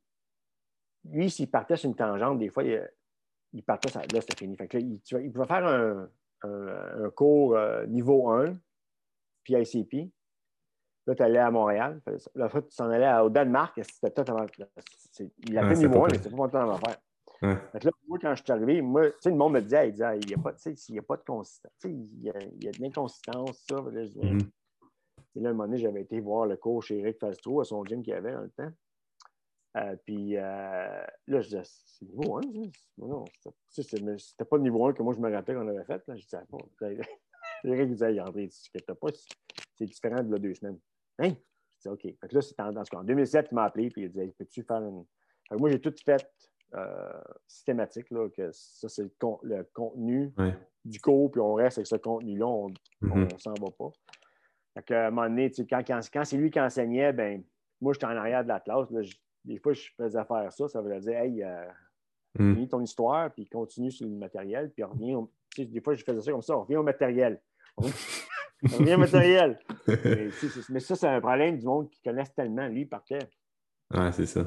lui, s'il partait sur une tangente, des fois, il, partait, ça, là, c'était fini. Fait que il, pouvait faire un, cours euh, niveau 1, puis ICP. Là, tu allais à Montréal. Fois, tu s'en allais au Danemark, c'était totalement. Il a fait niveau 1, mais c'était pas mon temps d'en faire. là, moi, quand je suis arrivé, moi, tu sais, le monde me disait, il, disait, il n'y a, pas, il y a pas de consistance. Il y, a, il y a de l'inconsistance, ça. Là, mm-hmm. Et là, un moment donné, j'avais été voir le coach Eric Fastro à son gym qu'il avait dans le temps. Euh, puis euh, là, je disais, c'est niveau 1, non, c'était pas le niveau 1 que moi je me rappelle qu'on avait fait. Là. Je disais, bon, Eric disait, André, tu ne pas, c'est différent de là, deux semaines. Hein? Je disais, OK. Fait que là, c'est dans ce cas. En 2007, il m'a appelé, puis il disait, peux-tu faire une. Fait que moi, j'ai tout fait euh, systématique, là, que ça, c'est le, contenu du cours, puis on reste avec ce contenu-là, on ne mm-hmm. s'en va pas. Fait que, à un moment donné, quand, quand, quand c'est lui qui enseignait, ben moi, j'étais en arrière de la classe. Là, des fois, je faisais faire ça, ça veut dire, hey, euh, hmm. finis ton histoire, puis continue sur le matériel, puis reviens. des fois, je faisais ça comme ça, on revient au matériel. [laughs] On, revient au matériel. mais, ça, c'est un problème du monde qui connaissent tellement. Lui, il partait. Ouais, c'est ça.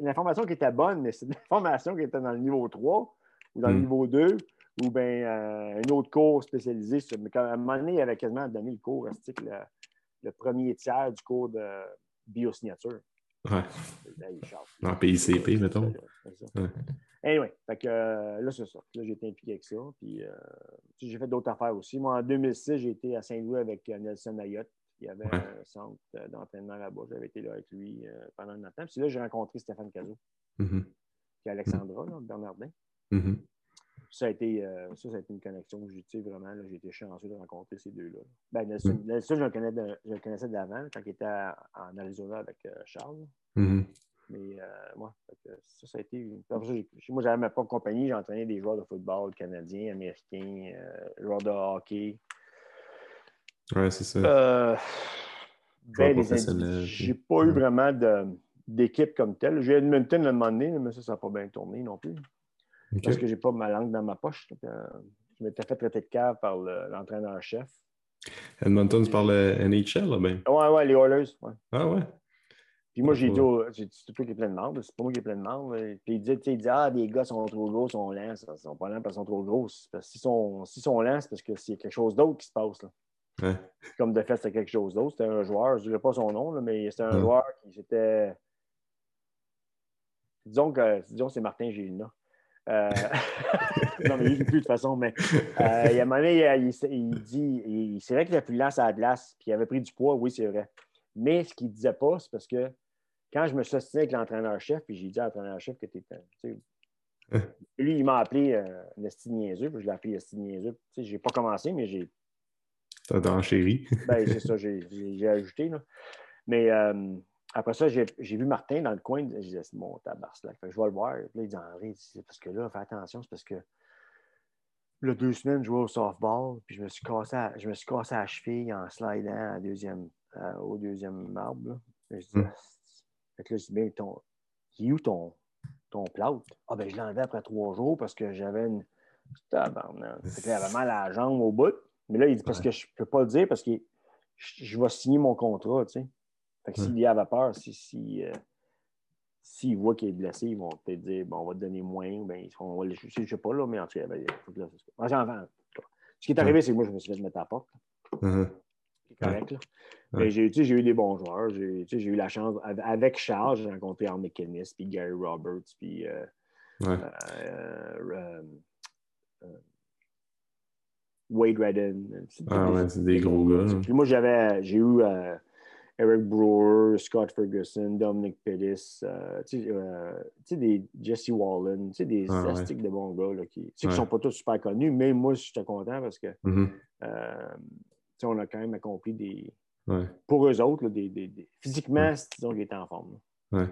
L'information qui, était bonne, mais c'est l'information qui était dans le niveau 3 ou dans le hmm. niveau 2 ou bien euh, un autre cours spécialisé. Mais à un moment donné, il avait quasiment donné le cours, le, le premier tiers du cours de biosignature. Ouais. En PICP, mettons. Ouais. Anyway, fait que, euh, là, c'est ça. Là, j'ai été impliqué avec ça. Puis, euh, j'ai fait d'autres affaires aussi. Moi, en 2006, j'ai été à Saint-Louis avec euh, Nelson Ayotte. Il y avait un centre d'entraînement là-bas. J'avais été là avec lui pendant un temps. Puis là, j'ai rencontré Stéphane Cazot, mm-hmm. qui est Alexandra, là, Bernardin. Mm-hmm ça, a été, euh, ça, ça a été une connexion que j'ai vraiment. J'ai été chanceux de rencontrer ces deux-là. Ben, Nelson, mm. je, le connais de, je, le connaissais d'avant, quand il était en Arizona avec euh, Charles. Mm-hmm. Mais euh, moi, ça, ça a été. moi, j'avais ma propre compagnie, j'entraînais des joueurs de football canadiens, américains, joueurs de hockey. Ouais, c'est ça. ben, j'ai pas eu mm. vraiment d'équipe comme telle. J'ai Edmonton à un moment donné, mais ça, ça n'a pas bien tourné non plus. Parce que j'ai pas ma langue dans ma poche. Euh, je m'étais fait traiter de cave par l'entraîneur-chef. Edmonton, tu parles NHL, là, ben? Ouais, ouais, les Oilers. Ouais. Ah ouais? Puis moi, j'ai dit, c'est toi qui es plein de marde, c'est pas moi qui est plein de marde. Puis il dit, il dit, ah, les gars sont trop gros, sont lents. Ils sont pas lents parce qu'ils sont trop gros. S'ils sont, sont lents, c'est parce que c'est quelque chose d'autre qui se passe. Là. Ouais. Comme de fait, c'était quelque chose d'autre. C'était un joueur, je ne dirais pas son nom, là, mais c'était un joueur qui était. Disons que disons c'est Martin Gélina. Euh... [laughs] non, mais il ne plus de toute façon, mais euh, il y a un moment il, il, dit c'est vrai qu'il était plus lent à la glace, puis il avait pris du poids, oui, c'est vrai. Mais ce qu'il ne disait pas, c'est parce que quand je me suis assis avec l'entraîneur-chef, puis j'ai dit à l'entraîneur-chef que tu étais. Lui, il m'a appelé euh, niaiseux, puis je l'ai appelé Nesty niaiseux. Je n'ai pas commencé, mais j'ai. T'as enchéri. ben, c'est ça, j'ai ajouté. Là. Mais euh, après ça, j'ai vu Martin dans le coin. Je disais, c'est mon tabarnak. Je vais le voir. Puis là, il dit, Henri, parce que là, fais attention, c'est parce que là, deux semaines, je jouais au softball, puis je me suis cassé à, je me suis cassé à la cheville en slidant à deuxième, euh, au deuxième arbre. Je dis, hmm. fait que là, je dis, bien, ton, il où ton, ton plâtre? Ah, ben, je l'ai enlevé après trois jours parce que j'avais une. J'avais mal à la jambe au bout. Mais là, il dit, parce que je ne peux pas le dire parce que je, vais signer mon contrat, tu sais. Fait que s'il y avait peur, si, si, euh, s'ils voient qu'il est blessé, ils vont peut-être dire, bon, on va te donner moins, ben, on va le, je ne sais pas, là, mais en tout cas, ben, faut que là, ce qui est arrivé, c'est que moi, je me suis fait mettre à la porte. Uh-huh. C'est correct. Là. Mais j'ai, j'ai eu des bons joueurs. J'ai, j'ai eu la chance, avec Charles, j'ai rencontré Al McInnes, puis Gary Roberts, puis euh, euh, euh, Wade Redden. Ah ouais, c'est des gros gars. Puis moi, j'avais, j'ai eu Eric Brewer, Scott Ferguson, Dominic Pettis, tu sais, des Jesse Wallen, tu sais, des ah, de bons gars là, qui ne sont pas tous super connus, mais moi, j'étais content parce que mm-hmm on a quand même accompli des. Pour eux autres, des, des, physiquement, disons qu'ils étaient en forme. Ouais.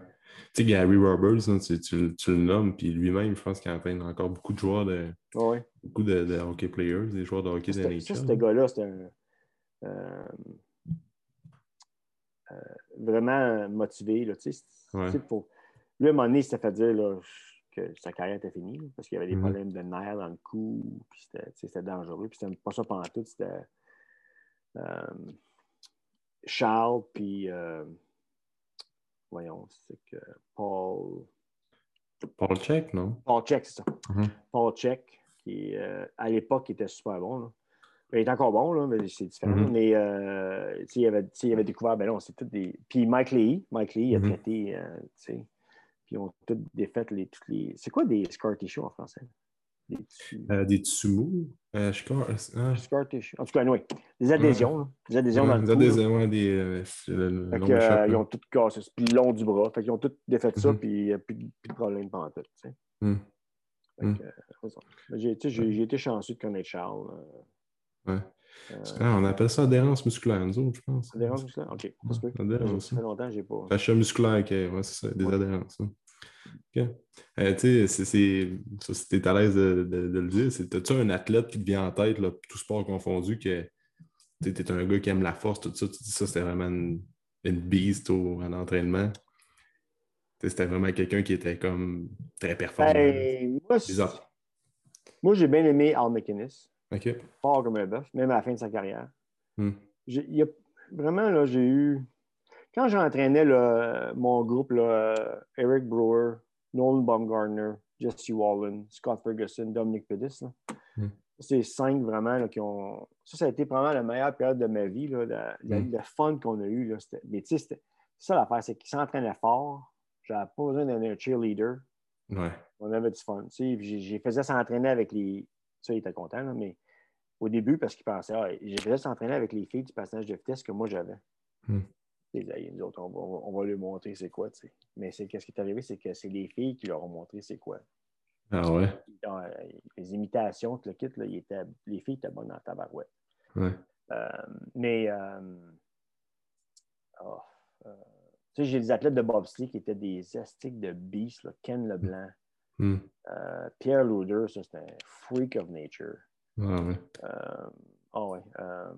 Tu sais, Gary Roberts, tu, tu, le nommes, puis lui-même, je pense qu'il entraîne encore beaucoup de joueurs de. Beaucoup de, de, hockey players, des joueurs de hockey de NHL. Ce gars-là, c'était un. Euh, euh, vraiment motivé. Là, tu sais, pour... Lui, à un moment donné, il fait dire là, que sa carrière était finie parce qu'il y avait des mm-hmm. problèmes de nerfs dans le cou, puis c'était dangereux. Puis c'était pas ça pendant tout, c'était euh, Charles, puis euh, voyons, c'est que Paul. Paul Check, non? Paul Check, c'est ça. Mm-hmm. Paul Check, qui euh, à l'époque était super bon. Il est encore bon, là, mais c'est différent. Mm-hmm. Mais euh, il, avait, il avait découvert, ben non, c'est tout des. Puis Mike Lee, Mike Lee, il a mm-hmm. traité, euh, tu sais. Puis ils ont toutes défait les, toutes les. C'est quoi des scar tissues en français? Des, euh, des tsumous. Euh. Euh, Scar tissue. En tout cas, oui. Des adhésions. Hein. Des adhésions dans le Des adhésions, des. Ils ont tout cassé. Puis le long du bras. Fait qu'ils ont tout défait ça, mm-hmm. puis il n'y a plus, de problème pendant tout. Tu sais. Mm. Mm. J'ai été chanceux de connaître Charles. Ouais. Ah, on appelle ça adhérence musculaire, nous autres, je pense. Adhérence musculaire? OK. Ça, adhérence. ça fait longtemps que je n'ai pas. Achat musculaire, OK. Ouais, c'est ça, des adhérences. Hein. OK. Euh, tu sais, si tu es à l'aise de, le dire, c'est as-tu un athlète qui te vient en tête, là, tout sport confondu, que tu es un gars qui aime la force, tout ça, tu dis ça, c'était vraiment une, une beast au, en entraînement. C'était vraiment quelqu'un qui était comme très performant. Ben, moi, j'ai bien aimé Al McInnes. OK. Fort comme un bœuf, même à la fin de sa carrière. Hmm. Y a, vraiment, là, j'ai eu. Quand j'entraînais mon groupe, là, Eric Brewer, Nolan Baumgartner, Jesse Wallen, Scott Ferguson, Dominic Pettis. Hmm. C'est cinq vraiment qui ont. Ça, ça a été probablement la meilleure période de ma vie, là, hmm. le fun qu'on a eu. Là, mais tu sais, c'est ça l'affaire, c'est qu'ils s'entraînaient fort. J'avais pas besoin d'un cheerleader. Ouais. On avait du fun. J'ai fait s'entraîner avec les. Ça, il était content, là, mais au début, parce qu'il pensait, ah, j'ai fait s'entraîner avec les filles du passage de vitesse que moi j'avais. Hmm les autres, on va, on va lui montrer c'est quoi, tu sais. Mais c'est qu'est-ce qui est arrivé, c'est que c'est les filles qui leur ont montré c'est quoi. Ah ouais? les imitations, le kit, là, il était, les filles étaient bonnes dans la tabarouette. Ouais. Euh, mais, euh, oh, euh, tu sais, j'ai des athlètes de bobsleigh qui étaient des astiques de beast, là, Ken Leblanc, mm. Pierre Luder, ça c'est un freak of nature. Ah ouais. oh ouais. Euh,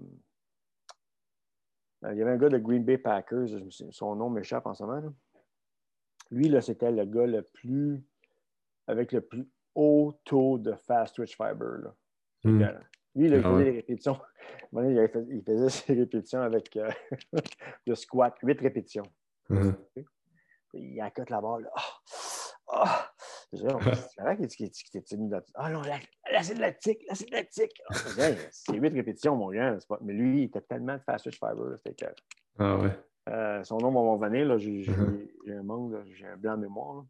il y avait un gars de Green Bay Packers, son nom m'échappe en ce moment. Lui, là, c'était le gars le plus avec le plus haut taux de fast twitch fiber. Là. Hmm. Lui, il, ah faisait des répétitions. [laughs] il faisait [laughs] ses répétitions avec euh, [laughs] le squat, huit répétitions. Hmm. il accote la barre. Là. C'est vrai qu'il était timide. Ah non, l'acide lactique, l'acide lactique. Ah, c'est huit répétitions, mon gars. Mais lui, il était tellement de fast fiber. C'était que... Ah ouais. Euh, son nom va m'en venir. J'ai uh-huh. un manque, j'ai un blanc de mémoire.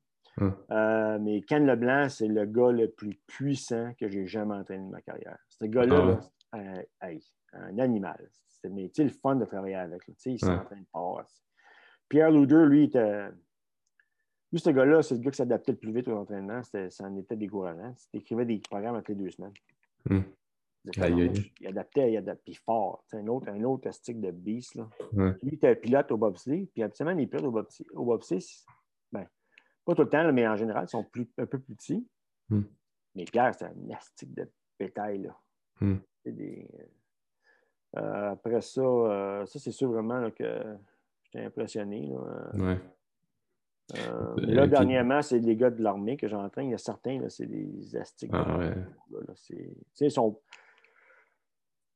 Euh, mais Ken Leblanc, c'est le gars le plus puissant que j'ai jamais entraîné de ma carrière. Ce gars-là, ah euh, un animal. C'était le fun de travailler avec. Il s'entraîne pas. Pierre Luder, lui, était lui, ce gars-là, c'est le gars qui s'adaptait le plus vite aux entraînements. Ça en était décourageant. Il écrivait des programmes entre les deux semaines. Hmm. Il adaptait, il adaptait fort. C'est un autre, un autre stick de beast. Là. Lui, il était pilote au bobsleigh. Puis habituellement, les pilotes au bobsleigh, au bobsleigh ben, pas tout le temps, mais en général, ils sont plus, un peu plus petits. Hmm. Mais Pierre, c'est un astique de bétail. Là. Hmm. Des, euh, après ça, euh, ça c'est sûr vraiment que j'étais impressionné. Là. Ouais. Euh, mais là, dernièrement, c'est les gars de l'armée que j'entraîne. Il y a certains, c'est des astiques. Ah, ils sont...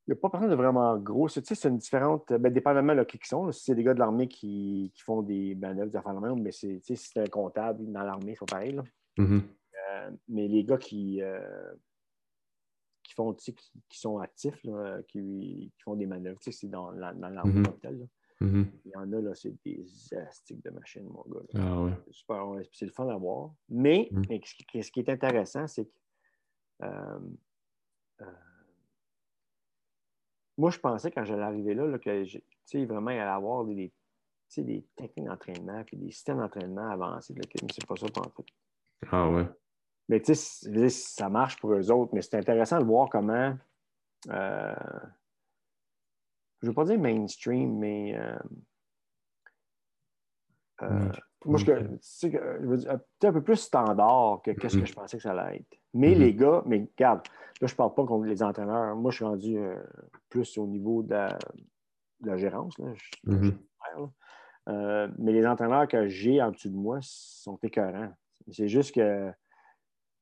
Il n'y a pas personne de vraiment gros. C'est une différente. Ben, dépendamment de qui ils sont. si c'est des gars de l'armée qui, qui, font des manœuvres de même, mais si c'est un comptable dans l'armée, c'est pareil. Mm-hmm. Euh, mais les gars qui, euh, qui font qui, qui, sont actifs, qui, qui, font des manœuvres, c'est dans, dans l'armée mm Mm-hmm. Il y en a, là, c'est des astiques de machines, mon gars. Ah c'est le fun à voir. Mais, mm. ce qui est intéressant, c'est que euh, euh, moi, je pensais quand j'allais arriver là, là que vraiment, il allait avoir des, des techniques d'entraînement puis des systèmes d'entraînement avancés. mais c'est pas ça pour en fait. Ah ouais. Mais tu sais, ça marche pour eux autres, mais c'est intéressant de voir comment. Euh, je ne veux pas dire mainstream, mais euh, euh, moi, je, veux un peu plus standard que ce que mm-hmm. je pensais que ça allait être. Mais mm-hmm. les gars, mais regarde, là, je ne parle pas contre les entraîneurs. Moi, je suis rendu euh, plus au niveau de la, gérance. Mm-hmm. mais les entraîneurs que j'ai en dessous de moi sont écœurants. C'est juste que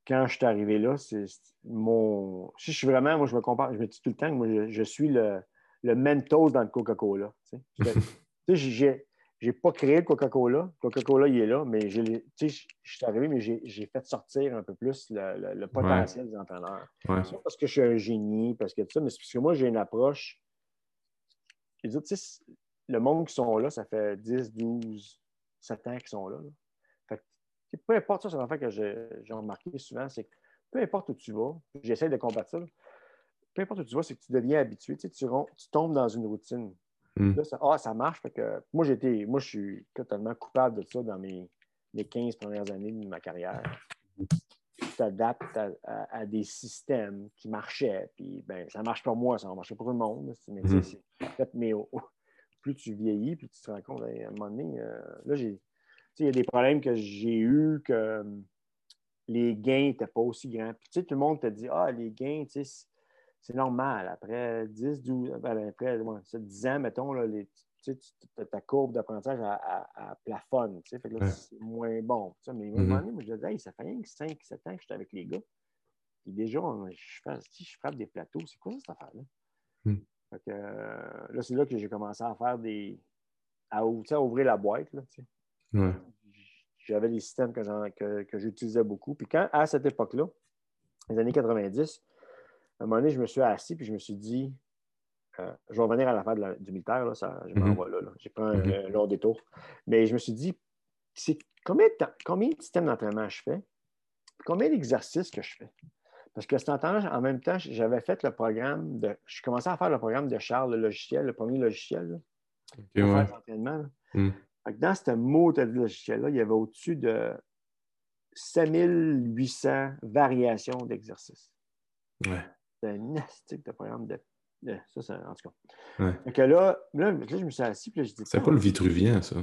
quand je suis arrivé là, c'est mon. Si je suis vraiment, moi, je me compare, je me dis tout le temps que moi, je suis le le Mentos dans le Coca-Cola. [laughs] Je n'ai pas créé le Coca-Cola. Le Coca-Cola, il est là, mais je suis arrivé, mais j'ai fait sortir un peu plus le, potentiel des entraîneurs. Ouais. pas parce que je suis un génie, parce que ça, mais c'est parce que moi, j'ai une approche. le monde qui sont là, ça fait 10, 12, 7 ans qu'ils sont là. peu importe ça, c'est l'affaire que j'ai remarqué souvent, c'est que peu importe où tu vas, j'essaie de combattre ça peu importe où tu vas, c'est que tu deviens habitué. Tu, tu, tombes dans une routine. Hmm. ça, ah, ça marche. que, moi, j'étais, moi, je suis totalement coupable de ça dans mes, 15 premières années de ma carrière. Tu t'adaptes à, des systèmes qui marchaient. Puis, ben, ça marche pour moi, ça ne marche pas pour tout le monde. Mais, hmm. mais plus tu vieillis, plus tu te rends compte, à un moment donné, euh, là, j'ai. Il y a des problèmes que j'ai eus que les gains n'étaient pas aussi grands. Puis, tout le monde te dit Ah, les gains, tu sais, c'est normal. Après 10, 12, ben, après 10 ans, mettons, là, les, ta courbe d'apprentissage à, plafonne. Fait que là, c'est moins bon. Mais à un moment donné, moi, je disais, ça fait rien que 5, 7 ans que j'étais avec les gars. Et déjà, je, fais, si je frappe des plateaux, c'est quoi cette affaire-là? Mm. Euh, là, c'est là que j'ai commencé à faire des. à, ouvrir la boîte. Là, J'avais des systèmes que, que, que j'utilisais beaucoup. Puis quand, à cette époque-là, les années 90, à un moment donné, je me suis assis puis je me suis dit, euh, je vais revenir à l'affaire du militaire, là, ça, je m'en mhm. là. J'ai pris un, mm long détour. Mais je me suis dit, c'est combien de, combien de systèmes d'entraînement je fais? Combien d'exercices que je fais? Parce que cet temps en même temps, j'avais fait le programme de. Je commençais à faire le programme de Charles, le logiciel, le premier logiciel pour faire l'entraînement. Mm. Dans ce mot de logiciel-là, il y avait au-dessus de 5800 variations d'exercices. Ouais. C'est un astique de programme de. ça, c'est en tout cas. Ouais. que là, là, je me suis assis, puis je dis. C'est pas le Vitruvien, ça?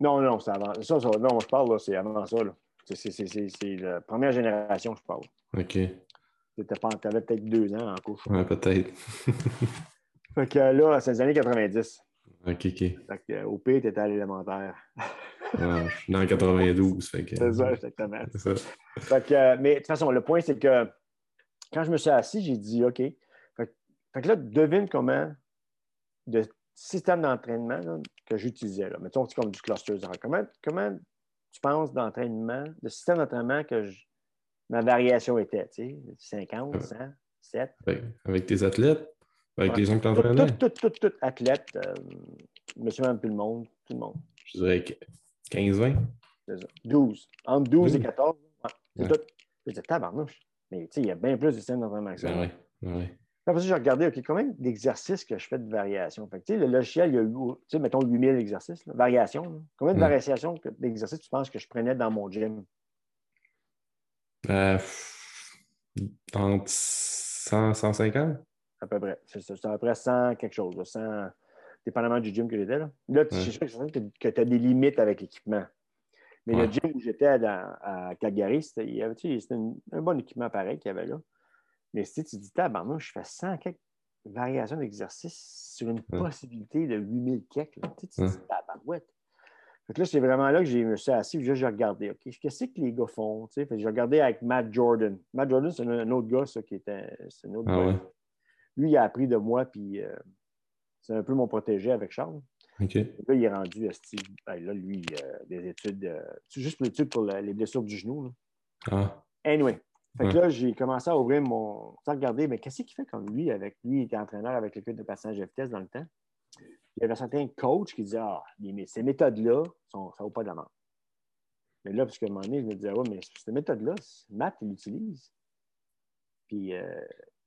Non, non, c'est avant. Ça, ça, non, je parle, là, c'est avant ça. Là. C'est, la première génération, je parle. OK. Tu avais peut-être deux ans en couche. Ouais, peut-être. [laughs] fait que là, c'est les années 90. OK, OK. Fait que, au pire, t'étais à l'élémentaire. [laughs] ouais, je suis dans 92. Fait que... C'est ça, exactement. C'est ça. Fait que, mais de toute façon, le point, c'est que quand je me suis assis, j'ai dit OK. Fait, que là, devine comment de système d'entraînement que j'utilisais. Mettons, comme du cluster. Comment, comment tu penses d'entraînement, de système d'entraînement que ma variation était, tu sais, 50, 100, 7. Avec, tes athlètes? Avec les gens que tu entraînais? Tout, tout, tout, tout, athlètes, euh, monsieur, même tout le monde, tout le monde. Je dirais 15-20? 12. Entre 12 et 14. C'est tout. Je disais, tabarnouche. Mais il y a bien plus de systèmes d'entraînement que ça. Ben oui, oui. Après ça, j'ai regardé, OK, combien d'exercices que je fais de variation? Fait que, le logiciel, il y a, tu sais, mettons 8000 exercices, variations. Combien de variations d'exercices tu penses que je prenais dans mon gym? Euh, entre 100, 150? À peu près. C'est à peu près 100 quelque chose. 100, dépendamment du gym que j'étais. Là, là je suis sûr que tu as des limites avec l'équipement. Mais le gym où j'étais à, à Calgary, c'était un bon équipement pareil qu'il y avait là. Mais si tu dis, moi, je fais 100 quelques variations d'exercice sur une possibilité de 8000 quelques. Tu te dis, tabarouette. Fait là, c'est vraiment là que je me suis assis et j'ai regardé, OK, qu'est-ce que les gars font? Fait j'ai regardé avec Matt Jordan. Matt Jordan, c'est un, autre gars, ça, qui était. C'est un autre ah gars. Lui, il a appris de moi, puis euh, c'est un peu mon protégé avec Charles. OK. Là, il est rendu, ben, là, lui, euh, des études, euh, c'est juste une étude pour les blessures du genou. Là. Ah. Anyway, fait que là, j'ai commencé à ouvrir mon. Sans regarder, mais qu'est-ce qu'il fait comme lui avec lui, il était entraîneur avec le club de passage de vitesse dans le temps? Il y avait certains coachs qui disaient Ah, ces méthodes-là, ça vaut pas de la mort. Mais là, parce qu'à un moment donné, je me disais Ouais, mais cette méthode-là, Matt, il l'utilise. Puis euh,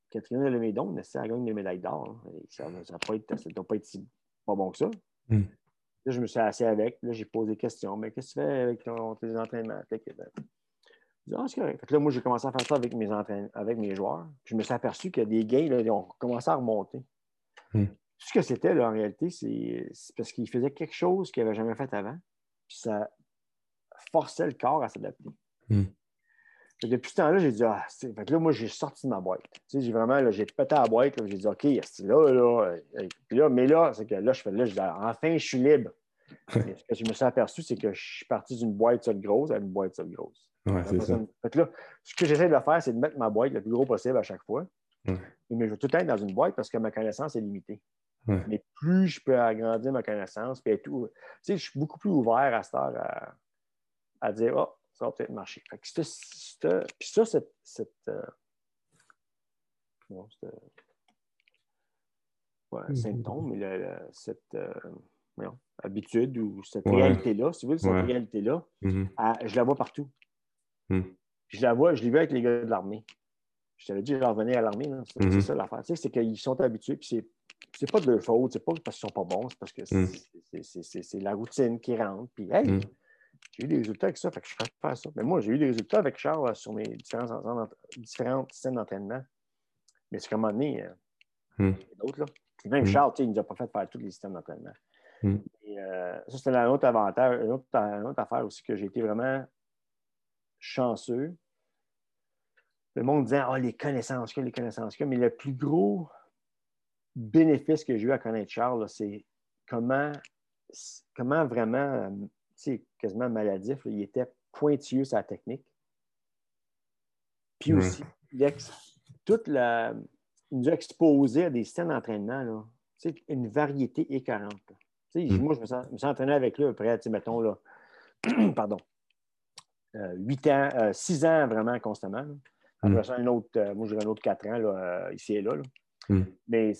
Catherine Lemédon, elle a gagné des médailles d'or. Ça ne doit pas être si pas bon que ça. Hmm. Là, je me suis assis avec, là, j'ai posé des questions. Mais qu'est-ce que tu fais avec ton, tes entraînements? Ah, là, moi, j'ai commencé à faire ça avec mes, avec mes joueurs. je me suis aperçu que des gains, là, ils ont commencé à remonter. Hmm. Ce que c'était, en réalité, c'est parce qu'ils faisaient quelque chose qu'ils n'avaient jamais fait avant. Puis ça forçait le corps à s'adapter. Depuis ce temps-là, j'ai dit, ah, fait là, moi, j'ai sorti de ma boîte. j'ai vraiment, j'ai pété la boîte, j'ai dit, OK, là, là, euh, là, mais là, c'est que là, je fais, là, je enfin, je suis libre. [laughs] ce que je me suis aperçu, c'est que je suis parti d'une boîte seule grosse à une boîte seule grosse. Ouais, c'est ça. là, ce que j'essaie de faire, c'est de mettre ma boîte le plus gros possible à chaque fois. Mais je veux tout être dans une boîte parce que ma connaissance est limitée. Mais plus je peux agrandir ma connaissance, puis tout, je suis beaucoup plus ouvert à cette heure à, dire Oh, ça va peut-être marcher. Fait que puis ça, cette, cette euh, mm-hmm. symptôme, mais cette euh, habitude ou cette réalité-là, si vous voulez, cette réalité-là, mm-hmm. je la vois partout. Hmm. Je la vois, je l'ai vu avec les gars de l'armée. Je t'avais dit, je leur revenais à l'armée. C'est hmm. ça l'affaire. Tu sais, c'est qu'ils sont habitués, puis c'est pas de leur faute, c'est pas parce qu'ils sont pas bons, c'est parce que c'est hmm. la routine qui rentre. Puis, hey, j'ai eu des résultats avec ça, fait que je suis faire ça. Mais moi, j'ai eu des résultats avec Charles sur mes différents, différentes systèmes d'entraînement. Mais c'est comme un moment donné, euh, d'autres, là. Puis même Charles, tu sais, il nous a pas fait faire tous les systèmes d'entraînement. Et euh, ça, c'était un autre avantage, une autre, une autre affaire aussi que j'ai été vraiment chanceux. Le monde disait Ah, les connaissances que, les connaissances que. Mais le plus gros bénéfice que j'ai eu à connaître Charles, c'est comment, comment vraiment, c'est quasiment maladif, il était pointilleux sa technique. Puis aussi, toute la, il nous a exposé à des scènes d'entraînement, une variété écœurante. Mm. Moi, je me, suis entraîné avec lui après, mettons, là, [clears throat] pardon, 8 ans, 6 euh, ans vraiment constamment. Après mm. ça, un autre, euh, moi, j'ai un autre 4 ans là, euh, ici et là. Mm. Mais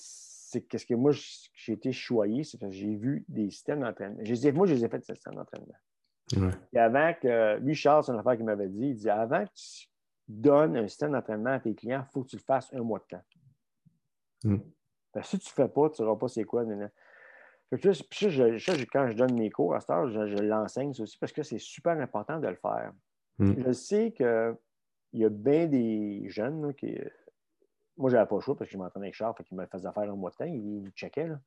c'est qu'est-ce que moi, j'ai été choyé, c'est parce que j'ai vu des systèmes d'entraînement. Moi, je les ai fait des systèmes d'entraînement. Et avant que, lui, Charles, c'est une affaire qu'il m'avait dit, il dit avant que tu donnes un système d'entraînement à tes clients, il faut que tu le fasses un mois de temps. Mm. si tu ne fais pas, tu ne sauras pas c'est quoi. Puis quand je donne mes cours à cette heure, je, l'enseigne aussi parce que c'est super important de le faire. Hmm. Je sais qu'il y a bien des jeunes qui. Moi, je n'avais pas le choix parce que je m'entraînais avec Charles, fait qu'il me faisait faire un mois de temps, il, il checkait. Là.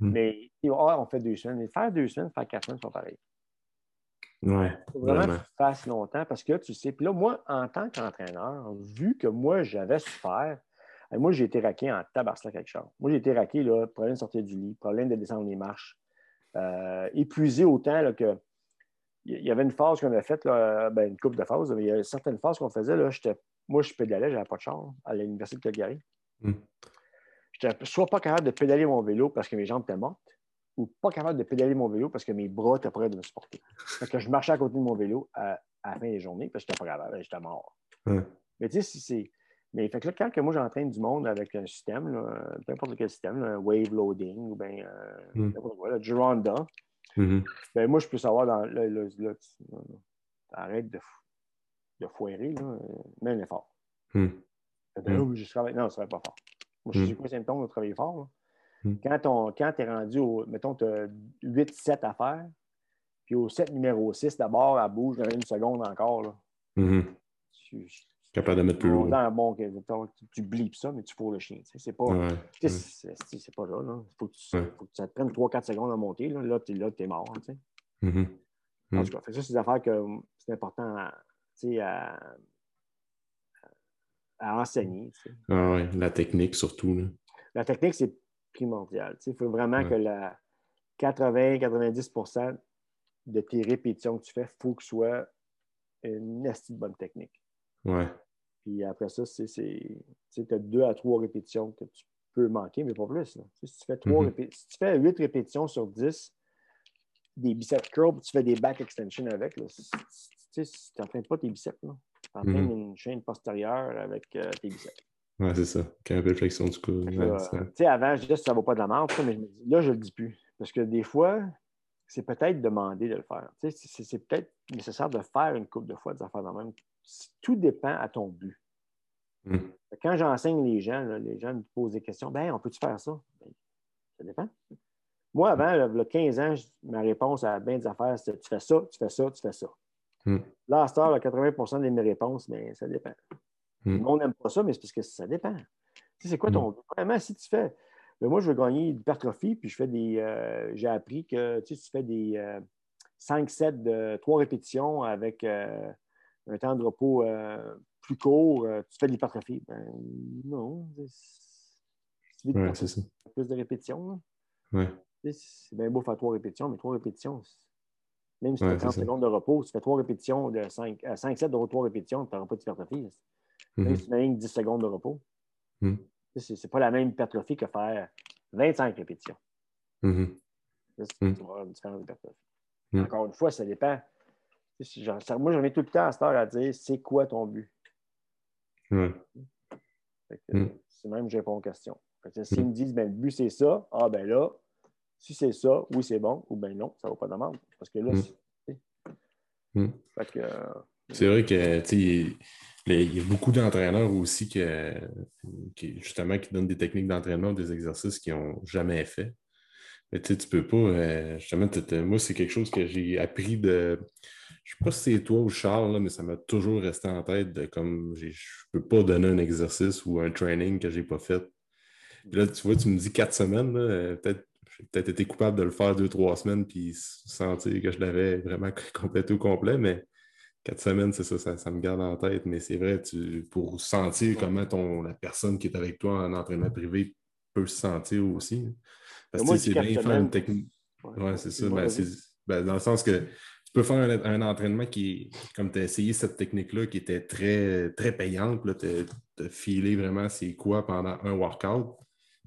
Hmm. Mais ah, on fait deux semaines. Mais faire deux semaines, faire quatre semaines, c'est pas pareil. Ouais, Il faut vraiment, que tu fasses longtemps parce que tu sais. Puis là, moi, en tant qu'entraîneur, vu que moi, j'avais souffert, moi, j'ai été raqué en tabarnak avec Charles. Moi, j'ai été raqué, là, problème de sortir du lit, problème de descendre les marches, euh, épuisé autant là, que. Il y avait une phase qu'on a faite, là, ben, une coupe de phases, mais il y a certaines phases qu'on faisait. Là, moi, je pédalais, j'avais pas de char à l'Université de Calgary. Je n'étais soit pas capable de pédaler mon vélo parce que mes jambes étaient mortes, ou pas capable de pédaler mon vélo parce que mes bras étaient prêts de me supporter. Fait que je marchais à côté de mon vélo à, la fin des journées parce que j'étais pas capable, j'étais mort. Mais tu sais, si c'est. Mais fait que là, quand que moi j'entraîne du monde avec un système, peu importe quel système, un wave loading ou bien euh, mm. le Gironda, mm-hmm. ben moi je peux savoir dans le, arrête de, de foirer, là, mets un effort. Mm. Mm. je travaille... Non, ça ne serait pas fort. Moi, je sais quoi les symptômes de travailler fort. Quand, quand tu es rendu au, mettons, tu as 8-7 à faire, puis au 7 numéro 6, d'abord, elle bouge dans une seconde encore. Là. Mm-hmm. Capable de mettre plus lourd. bon, tu, tu blipes ça, mais tu fous le chien. C'est pas, c'est pas là. Il faut, faut, que ça te prenne 3-4 secondes à monter. Là, là tu es, mort. Mm-hmm. En tout cas, ça, c'est des affaires que c'est important à, à, à enseigner. Ah ouais, la technique surtout. Là. La technique, c'est primordial. Il faut vraiment que la 80-90% de tes répétitions que tu fais, il faut que ce soit une assez bonne technique. Ouais. Puis après ça, c'est, tu as deux à trois répétitions que tu peux manquer, mais pas plus. Si, tu fais trois mm-hmm. si tu fais huit répétitions sur 10, des biceps curls, tu fais des back extensions avec, tu n'entraînes pas tes biceps. Tu entraînes mm-hmm. une chaîne postérieure avec euh, tes biceps. Ouais, c'est ça. Quand peu flexion du cou. tu sais, avant, je disais que ça ne vaut pas de la marque, mais là, je ne le dis plus. Parce que des fois, c'est peut-être demandé de le faire. C'est peut-être nécessaire de faire une coupe de fois des affaires dans même. Tout dépend à ton but. Hmm. Quand j'enseigne les gens, les gens me posent des questions. Ben, on peut-tu faire ça? Ben, ça dépend. Moi, avant, le 15 ans, ma réponse à bien des affaires, c'était tu fais ça, tu fais ça, tu fais ça. Hmm. Là, à ce temps, 80% de mes réponses, mais ben, ça dépend. Le hmm. monde n'aime pas ça, mais c'est parce que ça dépend. Tu sais, c'est quoi ton. but? Vraiment, si tu fais. Mais moi, je veux gagner d'hypertrophie, puis je fais des. Euh, j'ai appris que tu, sais, tu fais des 5 euh, sets de 3 répétitions avec euh, un temps de repos plus court, tu fais de l'hypertrophie. Ben non. Ouais, c'est ça. Plus de répétitions. Ouais. C'est bien beau faire 3 répétitions, mais 3 répétitions, même si tu as 30 secondes de repos, tu fais 3 répétitions de 5, 5 sets de 3 répétitions, tu n'auras pas d'hypertrophie. Même mhm. si tu as 10 secondes de repos. Mhm. Ce n'est pas la même hypertrophie que faire 25 répétitions. Mhm. tu vas une différence d'hypertrophie. Encore une fois, ça dépend. moi, j'en ai tout le temps à cette heure à dire c'est quoi ton but? C'est même que je réponds aux questions. S'ils me disent ben, le but c'est ça, ah ben là, si c'est ça, oui, c'est bon, ou ben non, ça ne vaut pas de demande. Parce que là, c'est. Euh, c'est vrai que il y a beaucoup d'entraîneurs aussi qui, justement, qui donnent des techniques d'entraînement, des exercices qu'ils n'ont jamais fait. Mais tu sais, peux pas. Euh, justement, moi, c'est quelque chose que j'ai appris de. Je ne sais pas si c'est toi ou Charles, mais ça m'a toujours resté en tête de comme je ne peux pas donner un exercice ou un training que je n'ai pas fait. là, tu vois, tu me dis quatre semaines, euh, peut-être j'ai peut-être été coupable de le faire deux, trois semaines puis sentir que je l'avais vraiment [laughs] complété au complet, mais Quatre semaines, c'est ça, ça, me garde en tête, mais c'est vrai, tu, pour sentir comment ton, la personne qui est avec toi en entraînement privé peut se sentir aussi. Parce que c'est bien faire une technique. Oui, c'est ça. Ben, ben, dans le sens que tu peux faire un, entraînement qui, comme tu as essayé cette technique-là, qui était très, très payante, tu as, filé vraiment c'est quoi pendant un workout.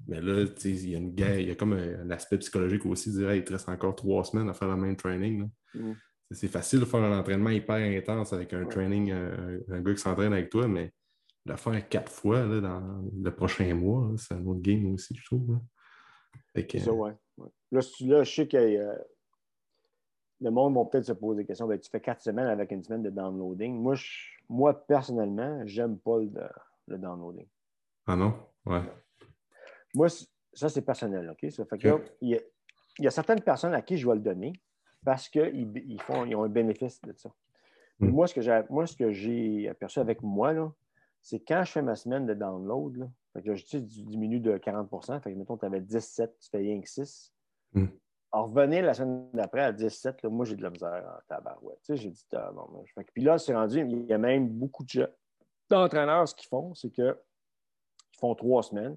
Mais là, il y a une il y a comme un, aspect psychologique aussi, dire il te reste encore trois semaines à faire le même training. Mm c'est facile de faire un entraînement hyper intense avec un training, un, gars qui s'entraîne avec toi, mais de le faire quatre fois là, dans le prochain mois, c'est un autre game aussi, je trouve. C'est ça, ouais. Là, je sais que euh, le monde va peut-être se poser des questions. Ben, tu fais quatre semaines avec une semaine de downloading. Moi, moi personnellement, j'aime pas le, downloading. Ah non? Ouais. Moi, ça, c'est personnel, OK? Ça fait que, il, y a, certaines personnes à qui je vais le donner parce qu'ils ils font, ils ont un bénéfice de ça. Mm. Moi, ce que j'ai, moi, ce que j'ai aperçu avec moi, c'est quand je fais ma semaine de download, là, fait que je diminue de 40 fait que mettons, tu avais 17, tu fais rien que 6. Mm. Alors, revenir la semaine d'après à 17, là, moi, j'ai de la misère en tabarouette. Tu sais, j'ai dit, ah, bon, puis là, c'est rendu, il y a même beaucoup d'entraîneurs, ce qu'ils font, c'est qu'ils font trois semaines.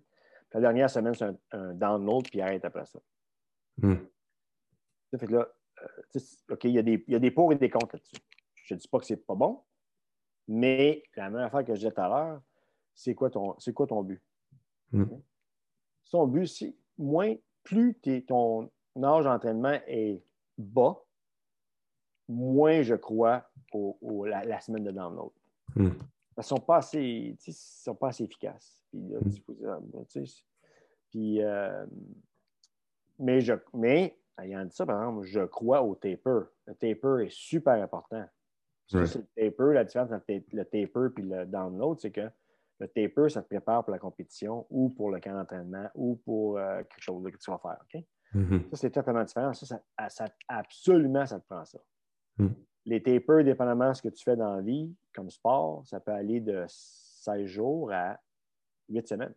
La dernière semaine, c'est un, download, puis ils arrêtent après ça. Mm. Fait que là, euh, OK, il y, a des, il y, a des, pour et des contre là-dessus. Je ne dis pas que ce n'est pas bon, mais la même affaire que je disais tout à l'heure, c'est quoi, ton, quoi ton but? Mm. Son but, c'est moins, plus ton, âge d'entraînement est bas, moins je crois au, la, semaine de download. Hmm. Ils ne sont, pas assez, sont pas assez efficaces. Puis, hmm. puis euh, mais, je, mais, ayant dit ça, par exemple, je crois au taper. Le taper est super important. le taper, la différence entre le taper et le download, c'est que le taper, ça te prépare pour la compétition ou pour le camp d'entraînement ou pour euh, quelque chose que tu vas faire. Mm-hmm. Ça, c'est totalement différent. Ça, ça, absolument, ça te prend ça. Mm. Les tapers, dépendamment de ce que tu fais dans la vie, comme sport, ça peut aller de 16 jours à 8 semaines.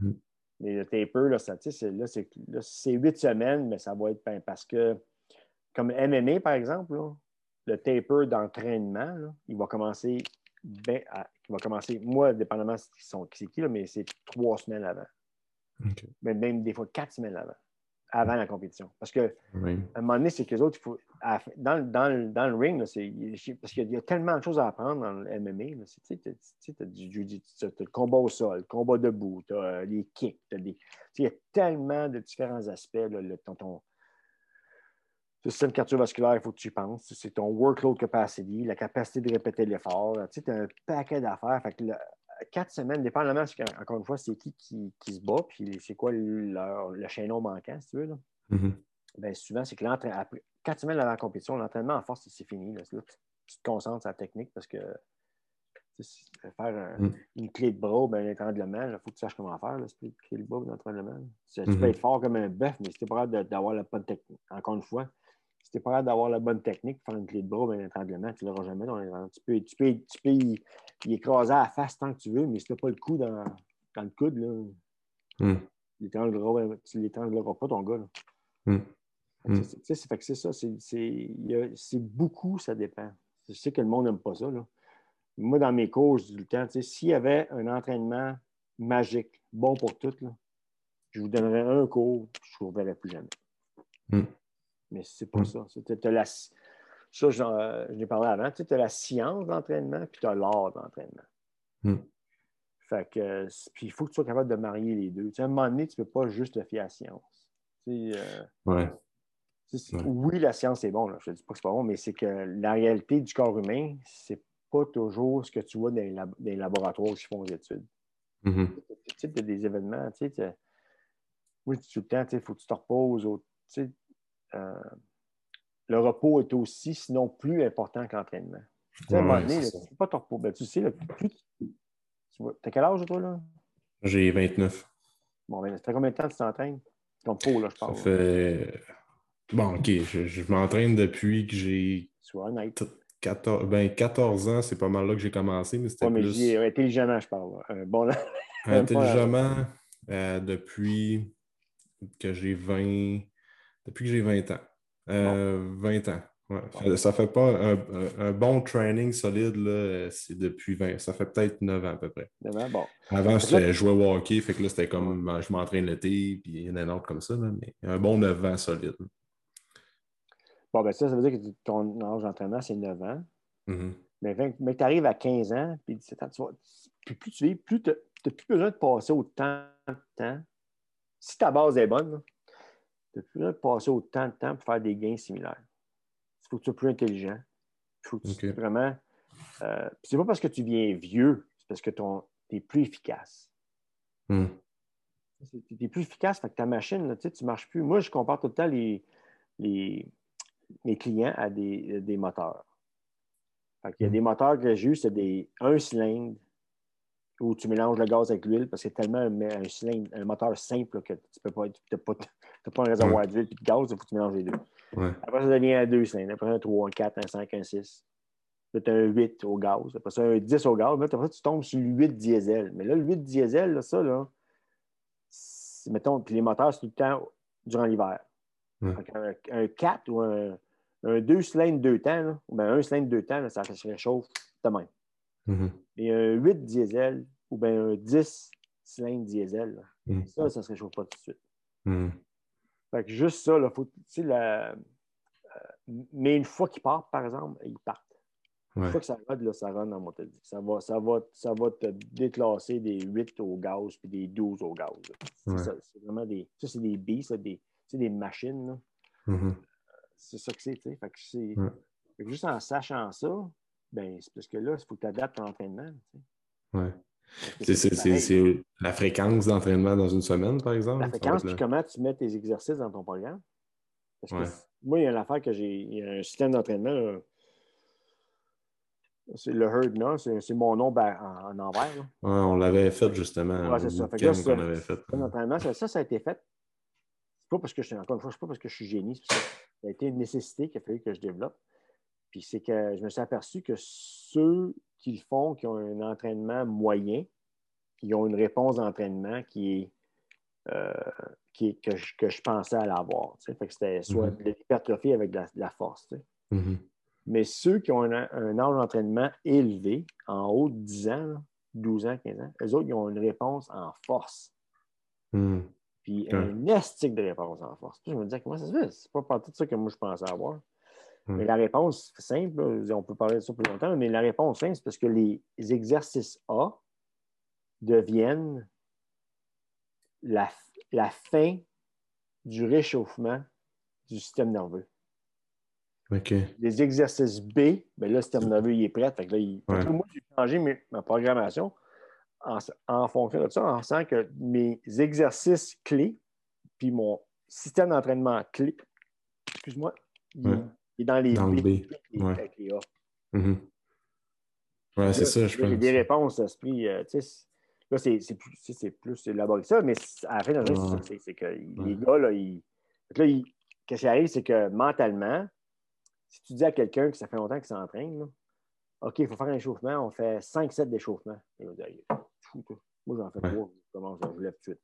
Mm. Mais le taper, là, ça, là, c'est 8 semaines, mais ça va être ben, parce que, comme MMA, par exemple, le taper d'entraînement, il va commencer ben, il va commencer, moi, dépendamment de c'est qui, là, mais c'est trois semaines avant. Mais même des fois quatre semaines avant avant la compétition. Parce que à un moment donné, c'est que les autres, il faut, dans, dans, dans, le ring, là, parce qu'il y a tellement de choses à apprendre dans le MMA. Tu as, du le combat au sol, le combat debout, tu as euh, les kicks, il y a tellement de différents aspects. Là, le, ton, ton, système cardiovasculaire, il faut que tu y penses. C'est ton workload capacity, la capacité de répéter l'effort. Tu as un paquet d'affaires. Quatre semaines, dépendamment, encore une fois, c'est qui, qui, se bat, puis c'est quoi le chaînon manquant, si tu veux. Là. Mm-hmm. ben, souvent, c'est que après quatre semaines avant la compétition, l'entraînement en force, c'est fini. Là. tu te concentres sur la technique parce que faire mm. une clé de bras, ben, un étranglement, il faut que tu saches comment faire, là, une clé de bras, un étranglement. Tu, peux mm-hmm. être fort comme un bœuf, mais si tu pas d'avoir la bonne technique, encore une fois, si tu n'es pas capable d'avoir la bonne technique pour faire une clé de bras, un étranglement, tu ne l'auras jamais. Dans tu peux, tu peux, tu peux y, écraser à la face tant que tu veux, mais si tu n'as pas le coup dans, dans le coude, là, mm. tu ne l'étrangleras pas ton gars. Mm. Mm. C'est ça, c'est beaucoup, ça dépend. Je sais que le monde n'aime pas ça. Là. Moi, dans mes cours, je dis le temps, s'il y avait un entraînement magique, bon pour tout, là, je vous donnerais un cours, je ne vous verrais plus jamais. Mais c'est pas mm. ça. la, ça, j'en ai parlé avant. Tu as la science d'entraînement, puis tu as l'art d'entraînement. Mm. Fait que, puis il faut que tu sois capable de marier les deux. Tu à un moment donné, tu ne peux pas juste te fier à la science. Euh, ouais. Oui, la science est bon, je ne dis pas que c'est pas bon, mais c'est que la réalité du corps humain, c'est pas toujours ce que tu vois dans les, laboratoires qui font des études. Mm-hmm. Tu sais, des événements, tu sais, oui, tout le temps, il faut que tu te reposes. Euh, le repos est aussi, sinon plus important que l'entraînement. Tu sais, à un moment donné, tu pas te repos. Ben, tu sais, plus tu as quel âge, toi, là? J'ai 29. Bon, ben, ça fait combien de temps que tu t'entraînes? Ton pot, là, je parle. Ça fait... Bon, OK, je, m'entraîne depuis que j'ai... Sois honnête. 14, ben, 14 ans, c'est pas mal là que j'ai commencé, mais c'était ouais, mais plus... intelligemment, je parle. bon, [laughs] intelligemment, euh, depuis que j'ai 20... Depuis que j'ai 20 ans. 20 euh, ans. Ouais. Ça fait pas un, bon training solide, là, c'est depuis 20, ça fait peut-être 9 ans à peu près. bon. Avant, je jouais au hockey, fait que là, c'était comme je m'entraîne l'été, puis il y en a un autre comme ça, mais un bon 9 ans solide. Bon, ben ça, ça veut dire que ton âge d'entraînement, c'est 9 ans. Mm-hmm. Mais, mais tu arrives à 15 ans, puis 17 ans, tu vois, plus, tu vis, plus tu n'as plus besoin de passer autant de temps. Si ta base est bonne, tu plus besoin de passer autant de temps pour faire des gains similaires. Il faut que tu sois plus intelligent. Il faut que tu sois vraiment. Euh, c'est pas parce que tu viens vieux, c'est parce que tu es plus efficace. Hmm. Tu es plus efficace, fait que ta machine, là, tu ne marches plus. Moi, je compare tout le temps les, les, mes clients à des, des moteurs. Il y a hmm. des moteurs que j'ai eu, c'est des un cylindre où tu mélanges le gaz avec l'huile parce que c'est tellement un, cylindre, un moteur simple que tu peux pas, tu pas, pas, un réservoir d'huile et de gaz, il faut que tu mélanges les deux. Après, ça devient un 2 cylindres. Après, un 3, un 4, un 5, un 6. Là, tu as un 8 au gaz. Après ça, un 10 au gaz. Là, après, tu tombes sur le 8 diesel. Mais là, le 8 diesel, là, ça, là, mettons, puis les moteurs, c'est tout le temps durant l'hiver. Un, 4 ou un, un 2 cylindres 2 temps, ou bien un cylindre 2 temps, là, ça se réchauffe de même. Mm-hmm. Mais un 8 diesel ou bien un 10 cylindres diesel, mm. ça, ça ne se réchauffe pas tout de suite. Mm. Fait que juste ça, là, faut, la... Euh, mais une fois qu'ils partent, par exemple, ils partent. Une fois que ça run, là, ça dans mon Ça va, ça, va, ça va te déclasser des 8 au gaz puis des 12 au gaz. C'est vraiment des. Ça, c'est des B, des, sais, des machines. Mhm. C'est ça que c'est. tu sais. Fait que c'est- Ouais. fait que juste en sachant ça, ben, c'est parce que là, il faut que tu adaptes ton entraînement. tu sais. Ouais. C'est- la fréquence d'entraînement dans une semaine, par exemple? La fréquence, puis le- comment tu mets tes exercices dans ton programme. Parce que Ouais. moi, il y a une affaire que j'ai. Il y a un système d'entraînement. C'est le Herd Now, c'est c'est mon nom ben, en, en envers. là. Ouais, on l'avait fait justement Ouais, c'est ça. Fait que là, week-end c'est- qu'on avait fait. système d'entraînement, ça, ça, ça a été fait. C'est pas parce que je suis, encore une fois, c'est pas parce que je suis génie, c'est parce que ça a été une nécessité qu'il a fallu que je développe. Puis c'est que je me suis aperçu que ceux qui le font, qui ont un entraînement moyen, qui ont une réponse d'entraînement qui est, euh, qui que, je, que je pensais à l'avoir. tu sais. Fait que c'était soit Mhm. de l'hypertrophie avec de la, de la force. tu sais. Mhm. Mais ceux qui ont un, un âge d'entraînement élevé, en haut de 10 ans, là, 12 ans, 15 ans, eux autres, ils ont une réponse en force. Mhm. Puis un estique de réponse en force. Puis je me disais, comment ça se fait? C'est pas de ça que moi je pensais avoir. Hmm. Mais la réponse simple, on peut parler de ça plus longtemps, mais la réponse simple, c'est parce que les exercices A deviennent la, la fin du réchauffement du système nerveux. Les exercices B, ben là, le système nerveux il est prêt. Fait que là, il- Ouais. moi, j'ai changé mes- ma programmation en, en fonction de ça, en sachant que mes exercices clés, puis mon système d'entraînement clé, excuse-moi, Ouais. il est dans les Dans le B, B, ouais. avec les A. Mhm. Ouais, c'est ça, je pense. des réponses euh, tu sais, c'est- là, c'est c'est plus, plus élaboré que ça, mais à la fin de la journée, c'est c'est. Que les gars, là, ils. là, ils- Qu'est-ce qui arrive, c'est que mentalement, si tu dis à quelqu'un que ça fait longtemps qu'il s'entraîne, OK, il faut faire un échauffement, on fait 5 sets d'échauffement. Il va dire, Hey, fou, toi. Moi, j'en fais Ouais. trois, je commence, je lève tout de suite.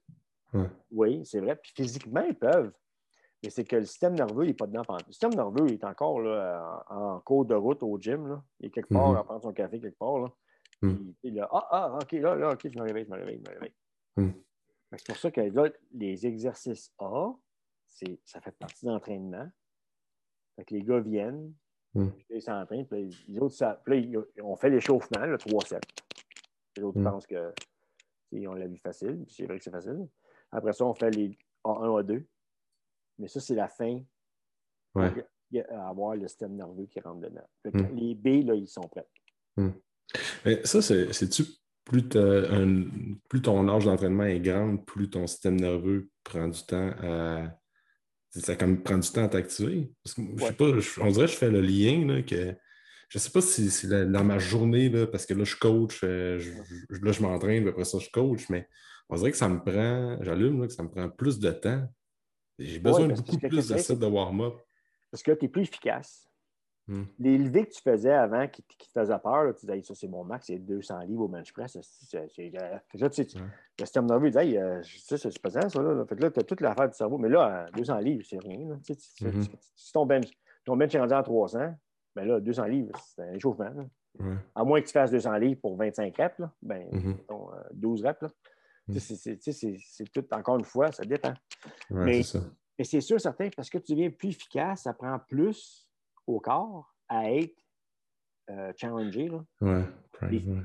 Ouais. Oui, c'est vrai. Puis physiquement, ils peuvent. Mais c'est que le système nerveux, il n'est pas dedans. Le système nerveux, il est encore là, en, en cours de route au gym. Là. Il est quelque part à prendre son café quelque part. Là. Puis, il est là, ah, ah, OK, là, là, OK, je me réveille, je me réveille, je me réveille. Mhm. C'est pour ça que là, les exercices A, ça fait partie de l'entraînement. Fait que les gars viennent, Mhm. puis ils s'entraînent, puis les autres, ça, puis là, on fait l'échauffement, le 3 sets. Les autres Mhm. pensent que ont la vie facile, puis c'est vrai que c'est facile. Après ça, on fait les A1, A2. Mais ça, c'est la fin Ouais. a- avoir le système nerveux qui rentre dedans. Fait que Mm. Les B, là, ils sont prêts. Mais ça, c'est- c'est-tu plus, un- plus ton âge d'entraînement est grand, plus ton système nerveux prend du temps à. Ça comme prend du temps à t'activer? Parce que je sais pas, je- on dirait que je fais le lien là, que. Je sais pas si c'est la- dans ma journée, là, parce que là, je coach, euh, je, je- là, je m'entraîne, après ça, je coach, mais on dirait que ça me prend, j'allume, que ça me prend plus de temps. J'ai besoin Ouais, de que beaucoup plus de t'essaies, sets de warm-up. Parce que tu es plus efficace. Hmm. Les levées que tu faisais avant qui, qui te faisaient peur, là, tu disais, ça, c'est mon max, c'est 200 livres au bench press. Euh, tu sais, Ouais. le système nerveux, il Hey, euh, ça, c'est pesant, ça. Là. Fait que là, tu as toute l'affaire du cerveau. Mais là, à 200 livres, c'est rien. là. Tu Mhm. tu- Si ton bench, ton bench est rendu à 300, ben là, 200 livres, c'est un échauffement. Ouais. À moins que tu fasses 200 livres pour 25 reps, là, ben, Mhm. mettons, euh, 12 reps. là. Sais, c'est- tout, encore une fois, ça dépend. Ouais, Mais-. Mais c'est sûr, certain, parce que tu deviens plus efficace, ça prend plus au corps à être euh, challengé. là. Ouais, prime, Et- ouais.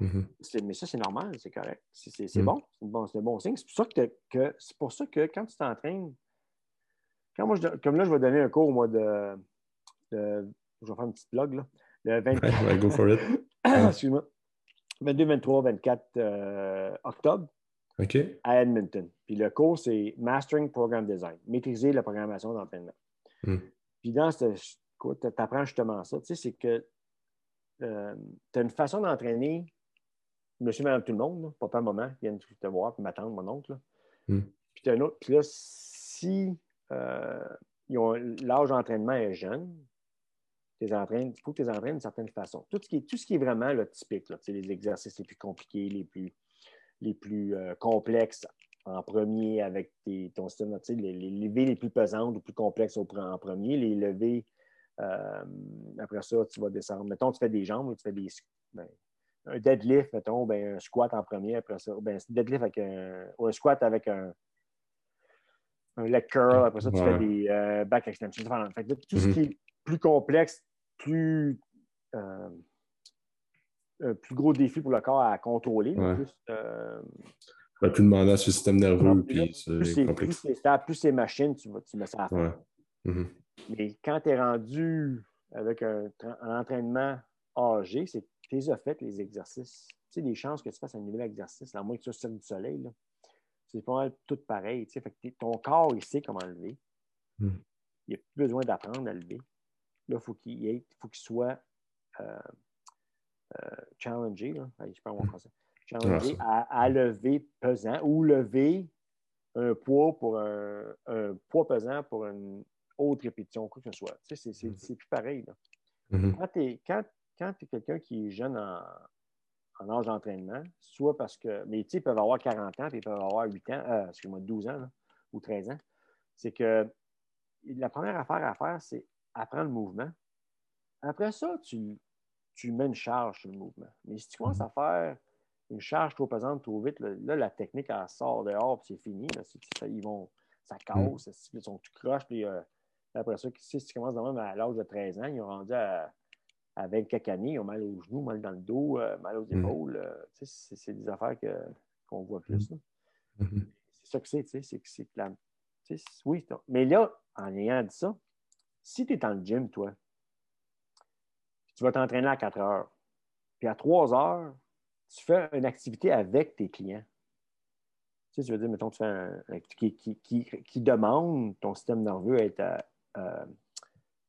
Mhm. C'est- Mais ça, c'est normal, c'est correct. C'est Mm. bon, c'est bon, un bon signe. C'est pour ça que, que- c'est pour ça que quand tu t'entraînes, quand moi, je, comme là, je vais donner un cours au mois de, de- je vais faire une petite blog, là, le 20 [laughs] Ouais, ouais, go for it. [coughs] excuse-moi, 22, 23, 24 euh, octobre à Edmonton. Puis le cours, c'est Mastering Program Design, maîtriser la programmation d'entraînement. Mm. Puis dans ce cours, tu apprends justement ça. Tu sais, c'est que tu as une façon d'entraîner monsieur, madame, tout le monde, là, papa, maman, qui viennent te voir, puis ma tante, mon oncle. là. Mm. Puis tu as un autre. Puis là, si euh, l'âge d'entraînement est jeune, il faut que tu les entraînes d'une certaine façon. Tout ce qui est, tout ce qui est vraiment là, typique, là, les exercices les plus compliqués, les plus, les plus euh, complexes en premier avec tes- ton système, les, les levées les plus pesantes ou plus complexes au, en premier, les levées, euh, après ça, tu vas descendre. Mettons, tu fais des jambes, tu fais des. ben, un deadlift, mettons, ben, un squat en premier, après ça. Ben, deadlift avec un. Ou un squat avec un. Un leg curl, après ça, tu Ouais. fais des euh, back extensions. Enfin, fait que tout ce Mhm. qui plus complexe, plus. euh, un plus gros défi pour le corps à contrôler. Ouais. plus, euh, plus demander à ce système nerveux. Puis plus, plus c'est plus c'est machines, tu, tu mets ça à faire. Mm-hmm. Mais quand tu es rendu avec un, entraînement âgé, c'est tu les as fait, les exercices. Tu sais, les chances que tu fasses un nouvel exercice, à moins que tu sois sur du soleil, c'est pas mal tout pareil. Tu sais, fait que ton corps, il sait comment lever. Mm. Il n'y a plus besoin d'apprendre à lever. Là, il faut qu'il faut qu'il soit euh, euh, challengé, là. je parle en français. Challengé à, lever pesant ou lever un poids pour un, poids pesant pour une autre répétition, quoi que ce soit. Tu sais, c'est plus pareil. Là. Mm-hmm. Quand tu es, quelqu'un qui est jeune en, en âge d'entraînement, soit parce que. Mais tu sais, ils peuvent avoir 40 ans, puis ils peuvent avoir 8 ans, euh, excuse-moi, 12 ans ou 13 ans. C'est que la première affaire à faire, c'est apprendre le mouvement. Après ça, tu, tu mets une charge sur le mouvement. Mais si tu commences à faire une charge trop pesante trop vite, là, la technique, elle sort dehors, puis c'est fini. Là, ça, ils vont, ça casse, ils sont tout croches, puis euh, après ça, si tu commences même à l'âge de 13 ans, ils ont rendu à, à 24 années, ils ont mal aux genoux, mal dans le dos, euh, mal aux épaules. Euh, c'est des affaires qu'on voit plus. C'est ça que c'est, c'est que c'est la. Oui, mais là, en ayant dit ça, si tu es dans le gym, toi, tu vas t'entraîner à 4 heures, puis à 3 heures, tu fais une activité avec tes clients. Tu sais, tu veux dire, mettons, tu fais un, qui, qui, qui, qui, demande ton système nerveux à être euh, euh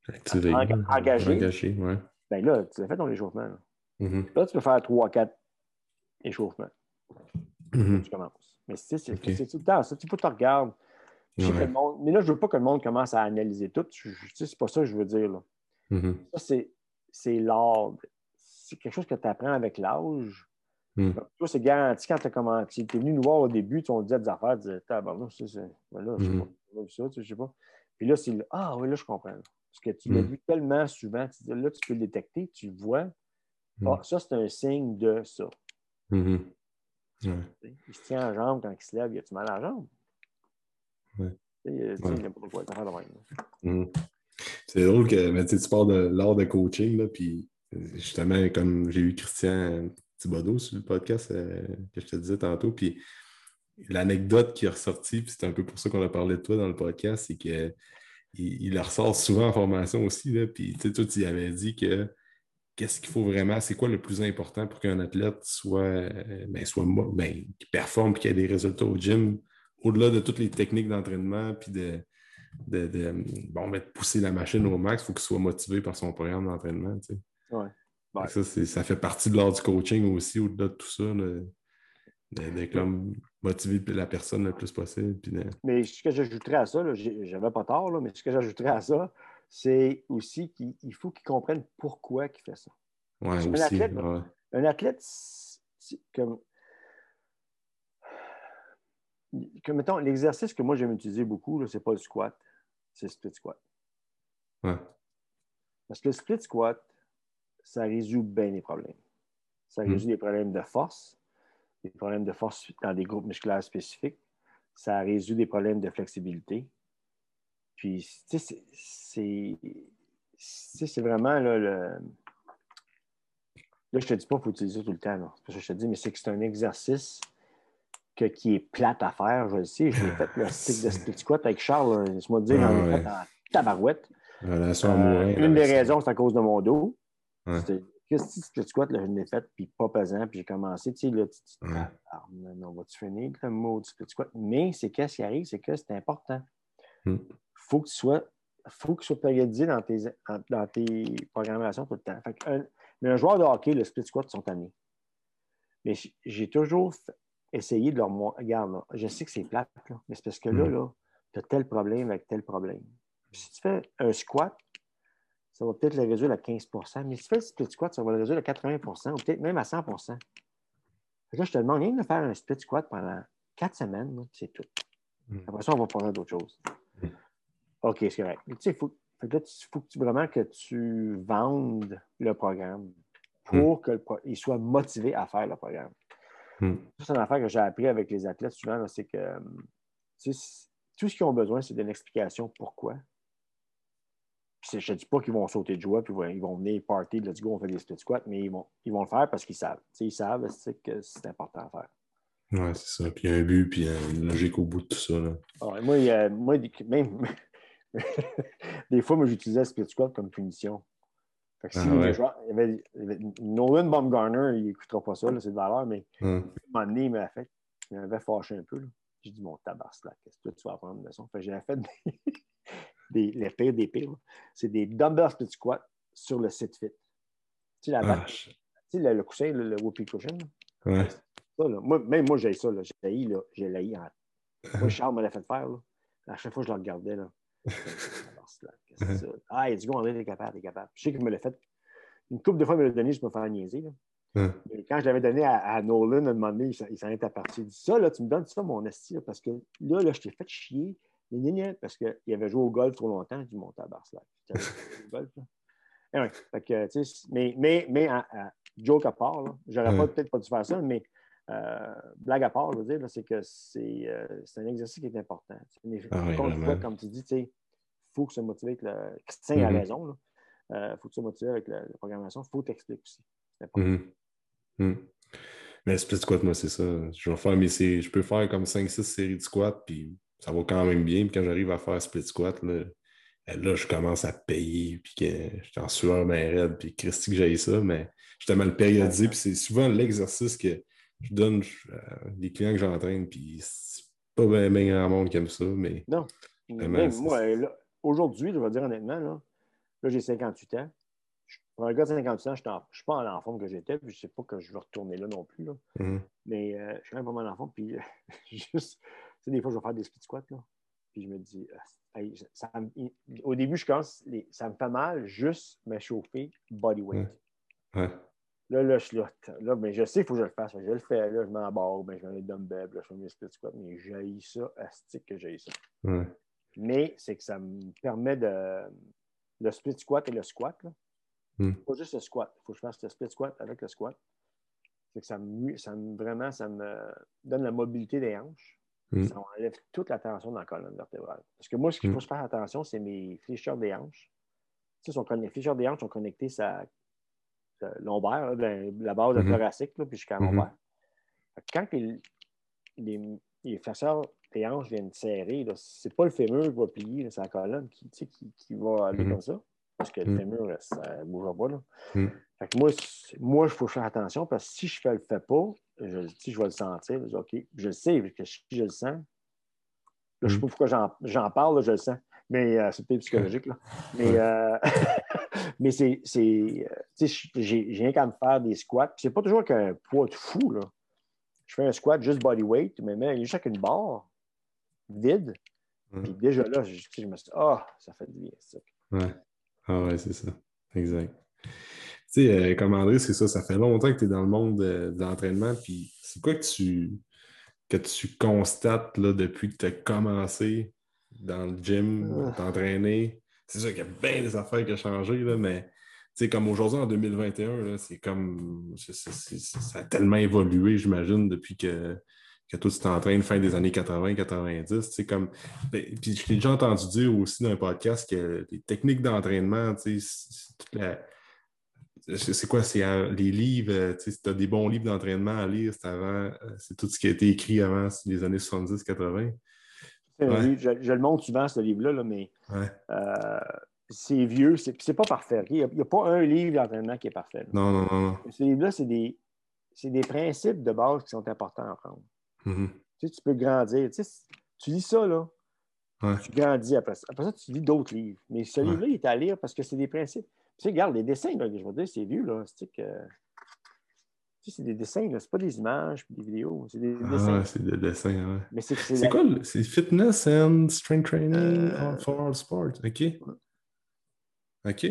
Activé, engagé. engagé ouais. Ben là, tu as fait ton échauffement. Là, mm-hmm. là tu peux faire 3-4 échauffements. Mm-hmm. Tu commences. Mais c'est tout le temps ça. Que mais là, je ne veux pas que le monde commence à analyser tout. C'est pas ça que je veux dire. Là. Mm-hmm. Ça, c'est l'art. C'est quelque chose que tu apprends avec l'âge. Mm. Toi, c'est garanti quand tu es venu nous voir au début, tu on disait des affaires, tu disais, ah, ben, c'est, là, je sais pas, ça, tu sais pas. Puis là, c'est ah oui, là, je comprends. Parce que tu l'as mm. vu tellement souvent, tu dis, là, tu peux le détecter, tu le vois. Mm. Ah, ça, c'est un signe de ça. Mm-hmm. Il se tient en jambe quand il se lève, il a-tu mal à la jambe? Ouais. De même. C'est drôle que mais, tu pars de l'art de coaching, là, puis justement, comme j'ai eu Christian Thibodeau sur le podcast euh, que je te disais tantôt, puis l'anecdote qui est ressortie, puis c'est un peu pour ça qu'on a parlé de toi dans le podcast, c'est qu'il il, ressort souvent en formation aussi, là, puis tu sais, toi, tu avais dit que qu'est-ce qu'il faut vraiment, c'est quoi le plus important pour qu'un athlète soit, euh, ben, soit ben, qui performe et qu'il ait des résultats au gym, au-delà de toutes les techniques d'entraînement, puis de, de, bon, ben, pousser la machine au max, il faut qu'il soit motivé par son programme d'entraînement. Tu sais. Ça, ça, fait partie de l'art du coaching aussi, au-delà de tout ça, d'être motiver la personne le plus possible. Mais ce que j'ajouterais à ça, j'avais pas tort, là, mais ce que j'ajouterais à ça, c'est aussi qu'il faut qu'il comprenne pourquoi il fait ça. Ouais, un, athlète, un athlète, comme, comme mettons, l'exercice que moi j'aime utiliser beaucoup, ce n'est pas le squat, c'est le split squat. Ouais. Parce que le split squat, ça résout bien les problèmes. Ça hmm. résout les problèmes de force, des problèmes de force dans des groupes musculaires spécifiques. Ça résout des problèmes de flexibilité. Puis, tu sais, c'est vraiment là, le. Là, je te dis pas qu'il faut utiliser tout le temps. Là. que je te dis, mais c'est que c'est un exercice que, qui est plate à faire. Je le sais. J'ai fait le [laughs] stick de split squat avec Charles. Laisse-moi te dire, ah, ai fait en tabarouette. euh, une des raisons, c'est à cause de mon dos. Qu'est-ce que tu squat, là, je l'ai fait, puis pas pesant, puis j'ai commencé, tu sais, là, tu, ouais. ah, on va-tu finir le mot du split squat? Mais c'est qu'est-ce qui arrive, c'est que c'est important. Il mm. faut que tu sois, faut que tu sois périodisé dans tes, dans tes programmations tout le temps. Fait un, mais un joueur de hockey, le split squat, sont tannés. Mais j'ai toujours essayé de leur montrer, regarde, je sais que c'est plate, là, mais c'est parce que là, mm. là tu as tel problème avec tel problème. si tu fais un squat, ça va peut-être le réduire à 15% Mais si tu fais le split squat, ça va le réduire à 80% ou peut-être même à 100% Là, je te demande rien de faire un split squat pendant quatre semaines, c'est tout. Hmm. Après ça, on va parler d'autres choses. Hmm. OK, c'est correct. Tu sais, il faut, là, faut que tu, vraiment que tu vendes le programme pour hmm. qu'il soit motivé à faire le programme. C'est une affaire que j'ai appris avec les athlètes souvent, c'est que tout ce qu'ils ont besoin, c'est d'une explication pourquoi je ne dis pas qu'ils vont sauter de joie puis ils vont venir party, let's go, on fait des split squats, mais ils vont, ils vont le faire parce qu'ils savent. ils savent que c'est important à faire. Ouais, c'est ça. Puis un but, puis une logique au bout de tout ça. Là. Ouais, moi, il y a- moi, même [laughs] des fois, moi, j'utilisais le split squat comme punition. Que si Ah ouais. joueurs- il avait, il avait- Nolan Baumgartner, il n'écoutera pas ça, c'est de valeur, mais à un moment donné, il m'avait fait, il m'avait fâché un peu. J'ai dit, mon tabarnak, qu'est-ce que tu vas apprendre de que j'avais fait des, [laughs] des- les pires des pires. C'est des dumbbell split squat sur le sit fit. Tu sais, la Ah, tu sais, le, le coussin, le, le whoopee cushion. ouais. Ça, là, moi, même moi, j'ai ça. là. J'ai là. J'ai en- [laughs] Moi, Charles me l'a fait faire. Là. À chaque fois je le regardais, là. [laughs] Tabarnak, Qu'est-ce que ça? Ah, il dit, André, t'es capable, t'es capable. Je sais qu'il me l'a fait. Une couple de fois, il me l'a donné, je me faire niaiser. Là. Mais quand je l'avais donné à, à Nolan, à un moment donné, il s'en est aperçu. Il dit Ça, là, tu me donnes ça, mon esti, là, parce que là, là, je t'ai fait chier. Parce qu'il avait joué au golf trop longtemps. Je dis Mon tabarnak. J'avais joué au golf, là. Anyway, fait que, tu sais, mais, mais, mais en- joke à part, là, j'aurais Ouais. pas- peut-être pas dû faire ça, mais euh, blague à part, je veux dire, là, c'est que c'est euh, c'est un exercice qui est important. Mais, Ah oui, fois, comme tu dis, tu sais, il faut que se motiver avec le. Christian a Mhm. raison. Il faut que se motiver avec la, la programmation. Il faut t'expliquer aussi. C'est important. Mhm. Mhm. Mais split squat, moi, c'est ça. Je vais faire mes séries. Je peux faire comme 5-6 séries de squat, puis ça va quand même bien. Puis quand j'arrive à faire split squat, là, eh, là, je commence à payer, puis que je suis en sueur, mais raide, puis Christy que j'ai ça, mais je suis mal périodisé, puis c'est souvent l'exercice que je donne à des clients que j'entraîne, puis c'est pas bien, bien grand monde qui aime ça, mais Non. Même c'est- moi, là, aujourd'hui, je vais dire honnêtement, là, là j'ai 58 ans. Pour un gars de 58 ans, je ne suis pas en forme que j'étais, puis je ne sais pas que je vais retourner là non plus. là. Mhm. Mais euh, je suis quand même pas mal en forme. Puis [laughs] juste, tu sais, des fois, je vais faire des split squats. Là, puis je me dis, hey, ça me- au début, je commence, les- ça me fait mal juste me chauffer body weight. ouais. Là, là, je suis là, là, mais je sais qu'il faut que je le fasse. Je le fais, là, je m'embarque, ben, je mets les dumbbells, là, je fais mes split squats, mais j'ai ça, astique que j'ai ça. ouais. Mais c'est que ça me permet de. Le split squat et le squat, là. Hmm. Pas juste le squat. Il faut que je fasse le split squat avec le squat. C'est que ça me, ça me- vraiment, ça me donne la mobilité des hanches. Hmm. Ça enlève toute la tension dans la colonne vertébrale. Parce que moi, ce qu'il faut Hmm. se faire attention, c'est mes flécheurs des hanches. Tu sais, les flécheurs des hanches sont connectés à sa lombaire, là, ben, la base Mhm. thoracique, là, puis jusqu'à la lombaire. Quand les, les, les flexeurs des hanches viennent serrer, c'est pas le fémur qui va plier, c'est la colonne qui, qui, qui va aller Mhm. comme ça. Parce que le Mhm. fémur, ça ne bougera pas. Là. Fait que moi, moi, il faut faire attention parce que si je ne le fais pas, je, je vais le sentir. Je OK, je le sais, parce que si je le sens, là, je ne sais Mhm. pas pourquoi j'en, parle, là, je le sens. Mais euh, c'est peut-être psychologique. Là. Mais, euh, [laughs] mais c'est. j'ai, rien qu'à me faire des squats. C'est pas toujours qu'un poids de fou. Là. Je fais un squat juste body weight, mais même juste avec une barre vide. Puis déjà là, je, me suis dit, ah, ça fait du bien. ça. Ouais. Ah ouais, c'est ça. Exact. Tu sais, euh, comme André, c'est ça, ça fait longtemps que tu es dans le monde de, de l'entraînement. Puis c'est quoi que tu, que tu constates là, depuis que tu as commencé dans le gym, Ah. t'entraîner? C'est sûr qu'il y a bien des affaires qui ont changé, là, mais tu sais, comme aujourd'hui en 2021, là, c'est comme c'est- c'est- c'est- ça a tellement évolué, j'imagine, depuis que, que toi tu t'entraînes fin des années 80-90. Tu sais, comme ben, puis je t'ai déjà entendu dire aussi dans un podcast que les techniques d'entraînement, tu sais, c'est- c'est toute la- c'est c'est quoi? C'est les livres, euh, tu sais, si tu as des bons livres d'entraînement à lire, c'est avant, euh, c'est tout ce qui a été écrit avant c'est les années 70-80. C'est un Ouais. je, je le montre souvent, ce livre-là, là, mais Ouais. euh, c'est vieux, c'est, c'est pas parfait. Il n'y a, pas un livre d'entraînement qui est parfait. là. Non, non, non. Ce livre-là, c'est des, c'est des principes de base qui sont importants à Mhm. Tu sais, tu peux grandir. Tu, sais, tu lis ça, là, Ouais. tu grandis après ça. Après ça, tu lis d'autres livres. Mais ce Ouais. livre-là, il est à lire parce que c'est des principes. Tu sais, regarde, les dessins, là, je veux dire, c'est vieux, là. C'est que. Tu sais, c'est des dessins, là. C'est pas des images des vidéos. C'est des Ah, dessins. ouais, c'est des dessins, ouais. Mais c'est, C'est la- quoi? le- C'est fitness and strength training Euh, for all sport. OK. OK.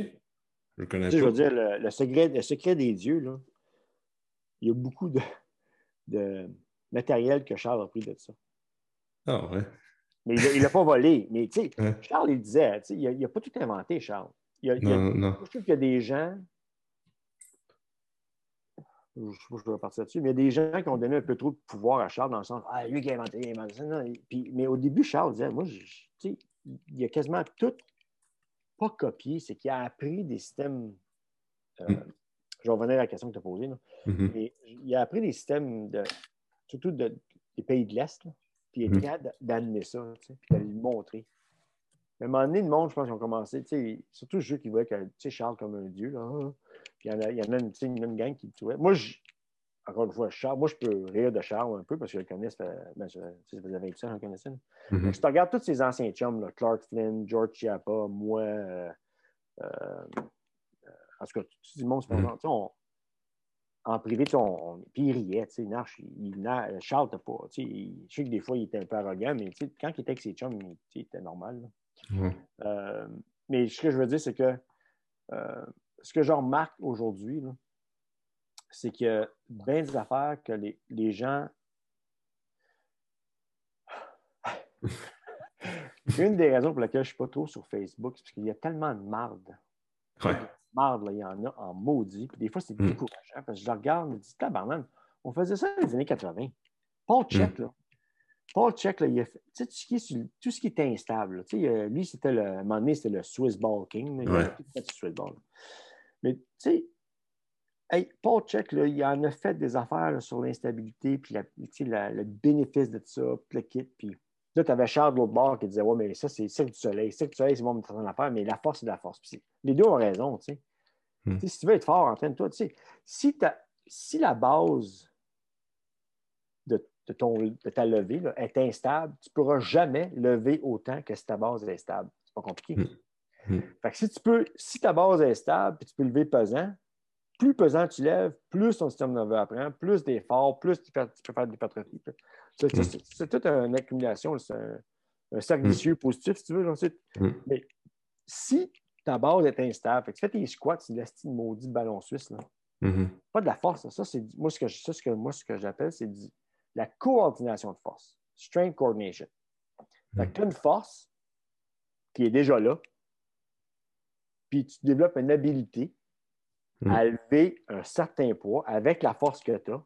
Je connais Tu sais, je veux dire, le, le secret, le secret des dieux, là, il y a beaucoup de, de matériel que Charles a pris de ça. Ah ouais. Mais il ne l'a pas volé. Mais tu sais, Ouais. Charles, il disait, tu sais, il n'a pas tout inventé, Charles. Il a- il y a- Non, non. je trouve qu'il y a des gens, je ne sais pas si je vais partir là-dessus, mais il y a des gens qui ont donné un peu trop de pouvoir à Charles dans le sens, ah, lui qui a inventé, il a inventé ça. Non, il- puis- mais au début, Charles disait, moi, tu sais, il a quasiment tout, pas copié, c'est qu'il a appris des systèmes. euh, Mm. Je vais revenir à la question que tu as posée. Mais il a appris des systèmes de. Surtout des pays de l'Est. Puis il est Mhm. capable d'amener ça, puis de le montrer. À un moment donné, le monde, je pense qu'ils ont commencé, surtout ceux qui voyaient que, tu sais, Charles comme un dieu, là. hein. Puis il y en a, il y en a une, une, gang qui le trouvait. Moi, je- encore une fois, Charles, moi, je peux rire de Charles un peu parce que je le connais, ça fait, ben, ça, tu sais, ça faisait 20 ans que je le connaissais. là. Mhm. Si tu regardes tous ces anciens chums, là, Clark Flynn, George Chiappa, moi, euh, euh, en tout cas, tout le monde se tu sais, on- en privé, on, on- puis il riait, tu sais, il, il- Na- Charles, pas, tu sais, il- je sais que des fois, il était un peu arrogant, mais tu sais, quand il était avec ses chums, il, tu sais, il était normal. Euh, mais ce que je veux dire, c'est que euh, ce que je remarque aujourd'hui, c'est a bien des affaires que les, les gens. [laughs] Une des raisons pour lesquelles je ne suis pas trop sur Facebook, c'est parce qu'il y a tellement de marde. Ouais. Marde, il y en a en maudit. Puis des fois, c'est Mm. décourageant parce que je le regarde je me dis, tabarnak, on faisait ça dans les années 80. Paul Check, là. Paul Check, là, il a fait, tout ce qui est, sur- tout ce qui était instable. là. Euh, lui, c'était le, à un moment donné, c'était le Swiss Ball King. là. Il a tout fait du Swiss Ball. Mais tu sais, hey, Paul Check, là, il en a fait des affaires là, sur l'instabilité, puis la- le bénéfice de ça, puis le kit. Puis là, tu avais Charles de l'autre bord qui disait Ouais, mais ça, c'est Cirque du Soleil. Cirque du Soleil, c'est bon, mais la force, c'est de la force. Puis les deux ont raison, tu sais. Hmm. Tu sais, Si tu veux être fort, entraîne-toi. Tu sais, si, si la base de, de ton, de ta levée là, est instable, tu ne pourras jamais lever autant que si ta base est stable. C'est pas compliqué. Hmm. Hmm. Fait que si tu peux, si ta base est stable puis tu peux lever pesant, plus pesant tu lèves, plus ton système nerveux apprend, plus d'efforts, plus tu peux, tu peux faire de l'hypertrophie. C'est Hmm. c'est- toute une accumulation, c'est un, un cercle Hmm. vicieux positif, si tu veux. ensuite. Hmm. Mais si ta base est instable, fait que tu fais tes squats, c'est le style maudit de ballon suisse. Là Mhm. pas de la force. là. Ça, c'est moi ce que ça, ce que moi ce que j'appelle, c'est la coordination de force. Strength coordination. Fait que tu as une force qui est déjà là, puis tu développes une habilité Mm. à lever un certain poids avec la force que tu as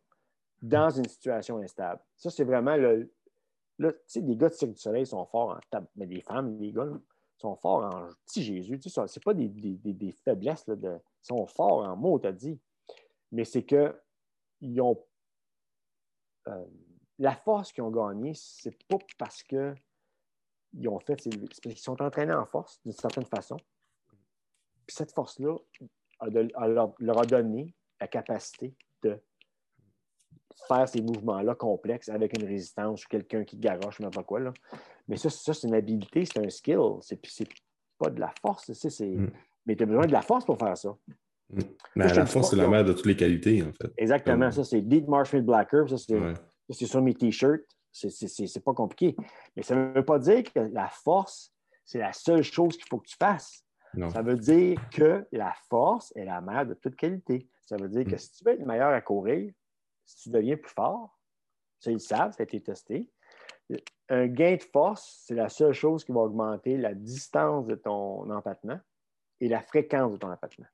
dans une situation instable. Ça, c'est vraiment le. Là, tu sais, les gars de Cirque du Soleil sont forts en table, mais les femmes, les gars, sont forts en petit Jésus. Tu sais, c'est pas des, faiblesses, là, ils sont forts en mots, t'as dit. Mais c'est que ils ont euh, la force qu'ils ont gagnée, c'est pas parce que ils ont fait, c'est c'est parce qu'ils sont entraînés en force d'une certaine façon. Puis cette force-là leur, a donné la capacité faire ces mouvements-là complexes avec une résistance ou quelqu'un qui garoche, n'importe quoi. Là. Mais ça, ça c'est une habilité, c'est un skill. C'est, c'est pas de la force. c'est- Mm. Mais tu as besoin de la force pour faire ça. Mais à te la force, c'est la mère de toutes les qualités, en fait. Exactement. Comme- Ça, c'est Deep Marshall Blacker. Ça, c'est, Ouais. ça, c'est sur mes t-shirts. C'est pas compliqué. Mais ça ne veut pas dire que la force, c'est la seule chose qu'il faut que tu fasses. Non. Ça veut dire que la force est la mère de toute qualité. Ça veut dire que Mm. si tu veux être meilleur à courir, si tu deviens plus fort, ça, ils le savent, ça a été testé. Un gain de force, c'est la seule chose qui va augmenter la distance de ton empattement et la fréquence de ton empattement.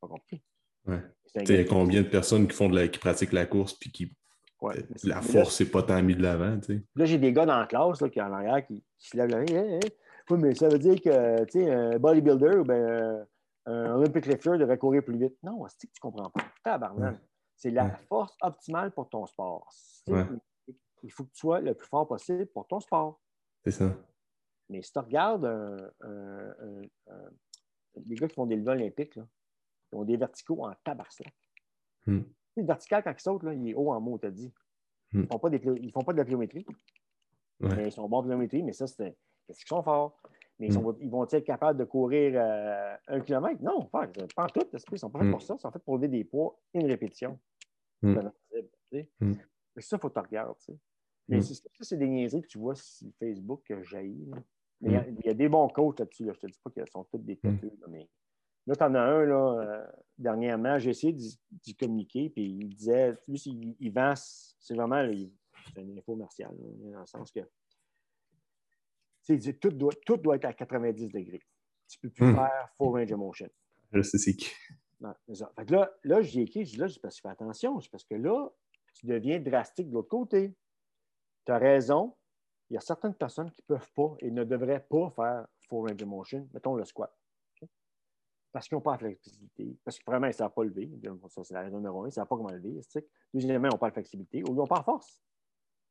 Pas compliqué. Ouais. C'est un Tu sais, Il y a combien de personnes qui font de la, qui pratiquent la course puis qui Ouais. la force n'est pas tant mis de l'avant. Là, j'ai des gars dans la classe là, qui en arrière qui, qui se lèvent la main. Hey, hey. Oui, mais ça veut dire que un bodybuilder ou ben, un Olympic lifter devrait courir plus vite. Non, c'est que tu ne comprends pas? Tabarnak. C'est la force optimale pour ton sport. Ouais. Il faut que tu sois le plus fort possible pour ton sport. C'est ça. Mais si tu regardes un, un- un- un- les gars qui font des levées olympiques, là, ils ont des verticaux en tabarnak. Hmm. Le vertical, quand il saute, là, il est haut en mots, t'as dit. Hmm. Ils ne font, pas ils de la pliométrie. Ouais. Ils sont bons de pliométrie, mais ça, c'est parce qu'ils sont forts? Mais ils, Hmm. sont- ils vont être capables de courir euh, un kilomètre? Non, pas, en tout. Ils ne sont pas faits Hmm. pour ça. Ils sont faits pour lever des poids, une répétition. Mais ça, il faut que tu regardes. Mais c'est- ça, c'est des niaiseries que tu vois sur Facebook que j'ai. Mais il y a- il y, a des bons coachs là-dessus. Là. Je ne te dis pas qu'ils sont tous des têteux. là, mais là, tu en as un, là, euh, dernièrement, j'ai essayé d'y communiquer, puis il disait, lui, il, il vend, c'est vraiment, c'est une infomerciale, là, dans le sens que, il dit, tout doit, tout doit être à 90 degrés. Tu ne peux plus Hmm. faire full range of motion. Je sais c'est qui. Non, ça. Fait que là, là j'y ai écrit, je dis là, que fais attention, c'est parce que là, tu deviens drastique de l'autre côté. Tu as raison. Il y a certaines personnes qui ne peuvent pas et ne devraient pas faire full range of motion, mettons le squat. Parce qu'ils n'ont pas la flexibilité. Parce que vraiment, ils ne savent pas lever. Ça, c'est la raison numéro un. Ils ne savent pas comment lever. Deuxièmement, ils n'ont pas la flexibilité. Ou ils n'ont pas la force.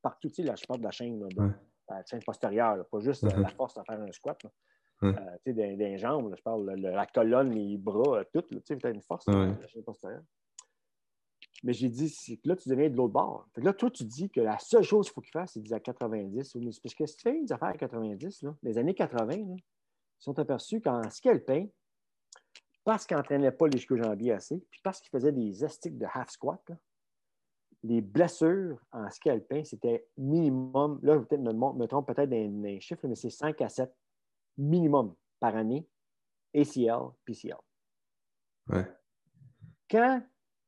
Partout, tu sais, là, je parle de la chaîne, la chaîne postérieure, pas juste uh-huh. la force à faire un squat. Euh, tu sais, des, jambes, je parle la colonne, les bras, tout. Tu as une force la chaîne postérieure. Mais j'ai dit, là, tu deviens de l'autre bord. là, toi, tu dis que la seule chose qu'il faut qu'il fasse, c'est à 90. Parce que si tu fais des affaires à 90, là, les années 80, ils sont aperçus qu'en scalping, parce qu'ils n'entraînaient pas les jambiers assez, puis parce qu'ils faisaient des estiques de half squat, les blessures en scalping, c'était minimum, là, peut-être me, me trompe peut-être dans les chiffres, mais c'est 5 à 7 minimum par année, ACL, PCL. Ouais. Quand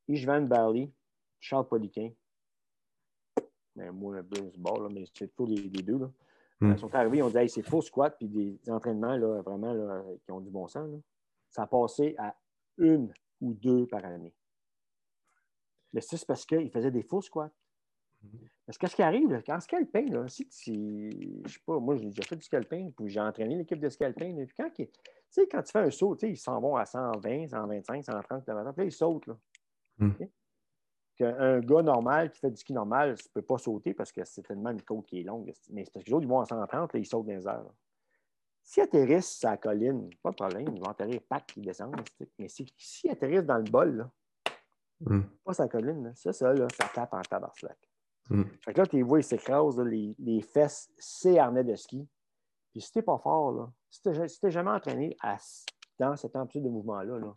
Ishvan Bali, Charles Poliquin, ben, moi, Bruce Ball, mais c'est tous les, deux, là. Ils sont arrivés, ils ont dit c'est faux squat, puis des, entraînements là, vraiment là, qui ont du bon sens. Là. Ça a passé à une ou deux par année. Le c'est parce qu'ils faisaient des faux squats. Parce que ce qui arrive, là, quand scalping, là, si tu. Je sais pas, moi, j'ai déjà fait du scalping, puis j'ai entraîné l'équipe de scalping. Puis quand, tu sais, quand tu fais un saut, ils s'en vont à 120, 125, 130 km. Puis là, ils sautent. Là. Hmm. Un gars normal qui fait du ski normal, tu ne peux pas sauter parce que c'est tellement une côte qui est longue. Mais c'est parce que les autres, ils vont à 130, là, ils sautent dans les airs. S'ils atterrissent sur la colline, pas de problème, ils vont atterrir, pack, ils descendent. Mais s'ils atterrissent dans le bol, là, hmm. pas la colline, ça, ça, là, ça tape en tabarnak. Mm. Fait que là, tu vois, ils s'écrasent, les, les, fesses, c'est harnais de ski. Puis si t'es pas fort, là, si t'es jamais entraîné à, dans cette amplitude de mouvement-là, là,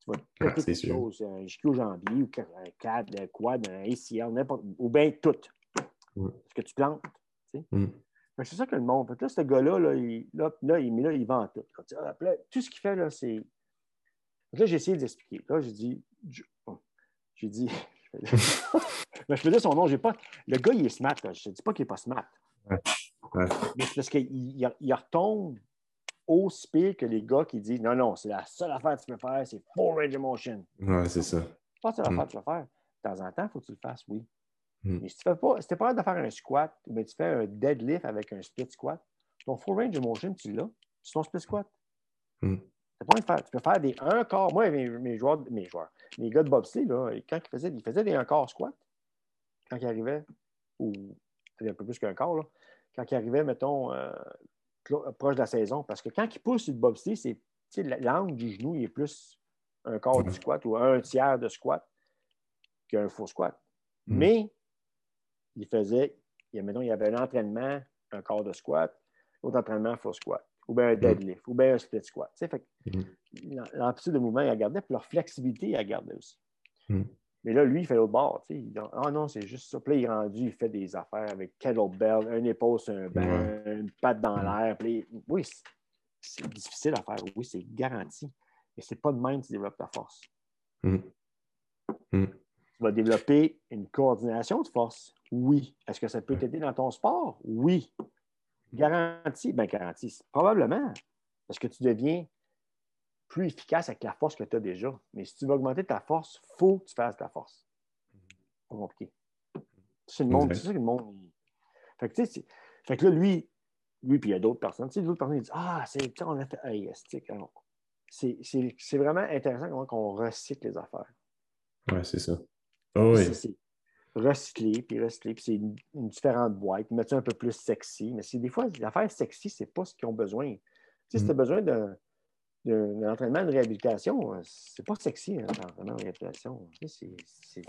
tu vas péter quelque sûr. chose, un ischio jambier ou un quad, un quad, un ACL, n'importe ou bien tout. Mm. Parce que tu plantes. Tu sais. Mm. C'est ça que le monde. Fait que là, ce gars-là, là, il, là, là, il, là, il vend tout. Là, tout ce qu'il fait, là, c'est. Là, j'ai essayé d'expliquer. Là, j'ai dit. J'ai dit. [laughs] Mais je faisais son nom. J'ai pas... Le gars, il est smart. Je ne dis pas qu'il n'est pas smart. Ouais. Ouais. Mais c'est parce qu'il il retombe aussi pire que les gars qui disent non, non, c'est la seule affaire que tu peux faire, c'est full range of motion. Ouais, c'est ça. C'est pas la seule affaire que tu peux faire. De temps en temps, il faut que tu le fasses, oui. Mm. Mais si tu n'es pas, si pas de faire un squat, mais tu fais un deadlift avec un split squat, ton full range of motion, tu l'as. C'est ton split squat. Mm. Pas faire, tu peux faire des un quart. Moi, mes, mes, joueurs, mes joueurs, mes gars de bobsleigh, là, quand ils faisaient, ils faisaient des un quart squat quand il arrivait, ou un peu plus qu'un quart, là, quand il arrivait, mettons, euh, proche de la saison. Parce que quand il pousse le bobsleigh, c'est l'angle du genou il est plus un quart du squat ou un tiers de squat qu'un faux squat. Mm. Mais il faisait, il, mettons, il y avait un entraînement, un quart de squat, autre entraînement, faux squat, ou bien un mm. deadlift, ou bien un split squat. Fait mm. L'amplitude de mouvement, il a gardé, puis leur flexibilité, il a gardé aussi. Mais là, lui, il fait l'autre bord. Tu sais. Ah non, c'est juste ça. Puis là, il est rendu, il fait des affaires avec kettlebell, un épaule sur un banc, une patte dans l'air. Oui, c'est difficile à faire. Oui, c'est garanti. Mais c'est pas de même que tu développes ta force. Mm. Mm. Tu vas développer une coordination de force. Oui. Est-ce que ça peut t'aider dans ton sport? Oui. Garantie? Bien, garantie. Probablement. Parce que tu deviens plus efficace avec la force que tu as déjà. Mais si tu veux augmenter ta force, il faut que tu fasses ta force. Pas compliqué. C'est le monde, c'est ça que le monde. Fait que, fait que là, lui, lui, puis il y a d'autres personnes. Tu sais, d'autres personnes, ils disent Ah, c'est on a fait. Hey, c'est vraiment intéressant comment on recycle les affaires. Ouais, c'est ça. Oh, oui. Recycler, puis recycler, puis c'est une, différente boîte, mettre un peu plus sexy. Mais c'est des fois, les affaires sexy, c'est pas ce qu'ils ont besoin. Si tu as mm. besoin d'un l'entraînement de réhabilitation, euh, c'est pas sexy, hein, l'entraînement de réhabilitation. C'est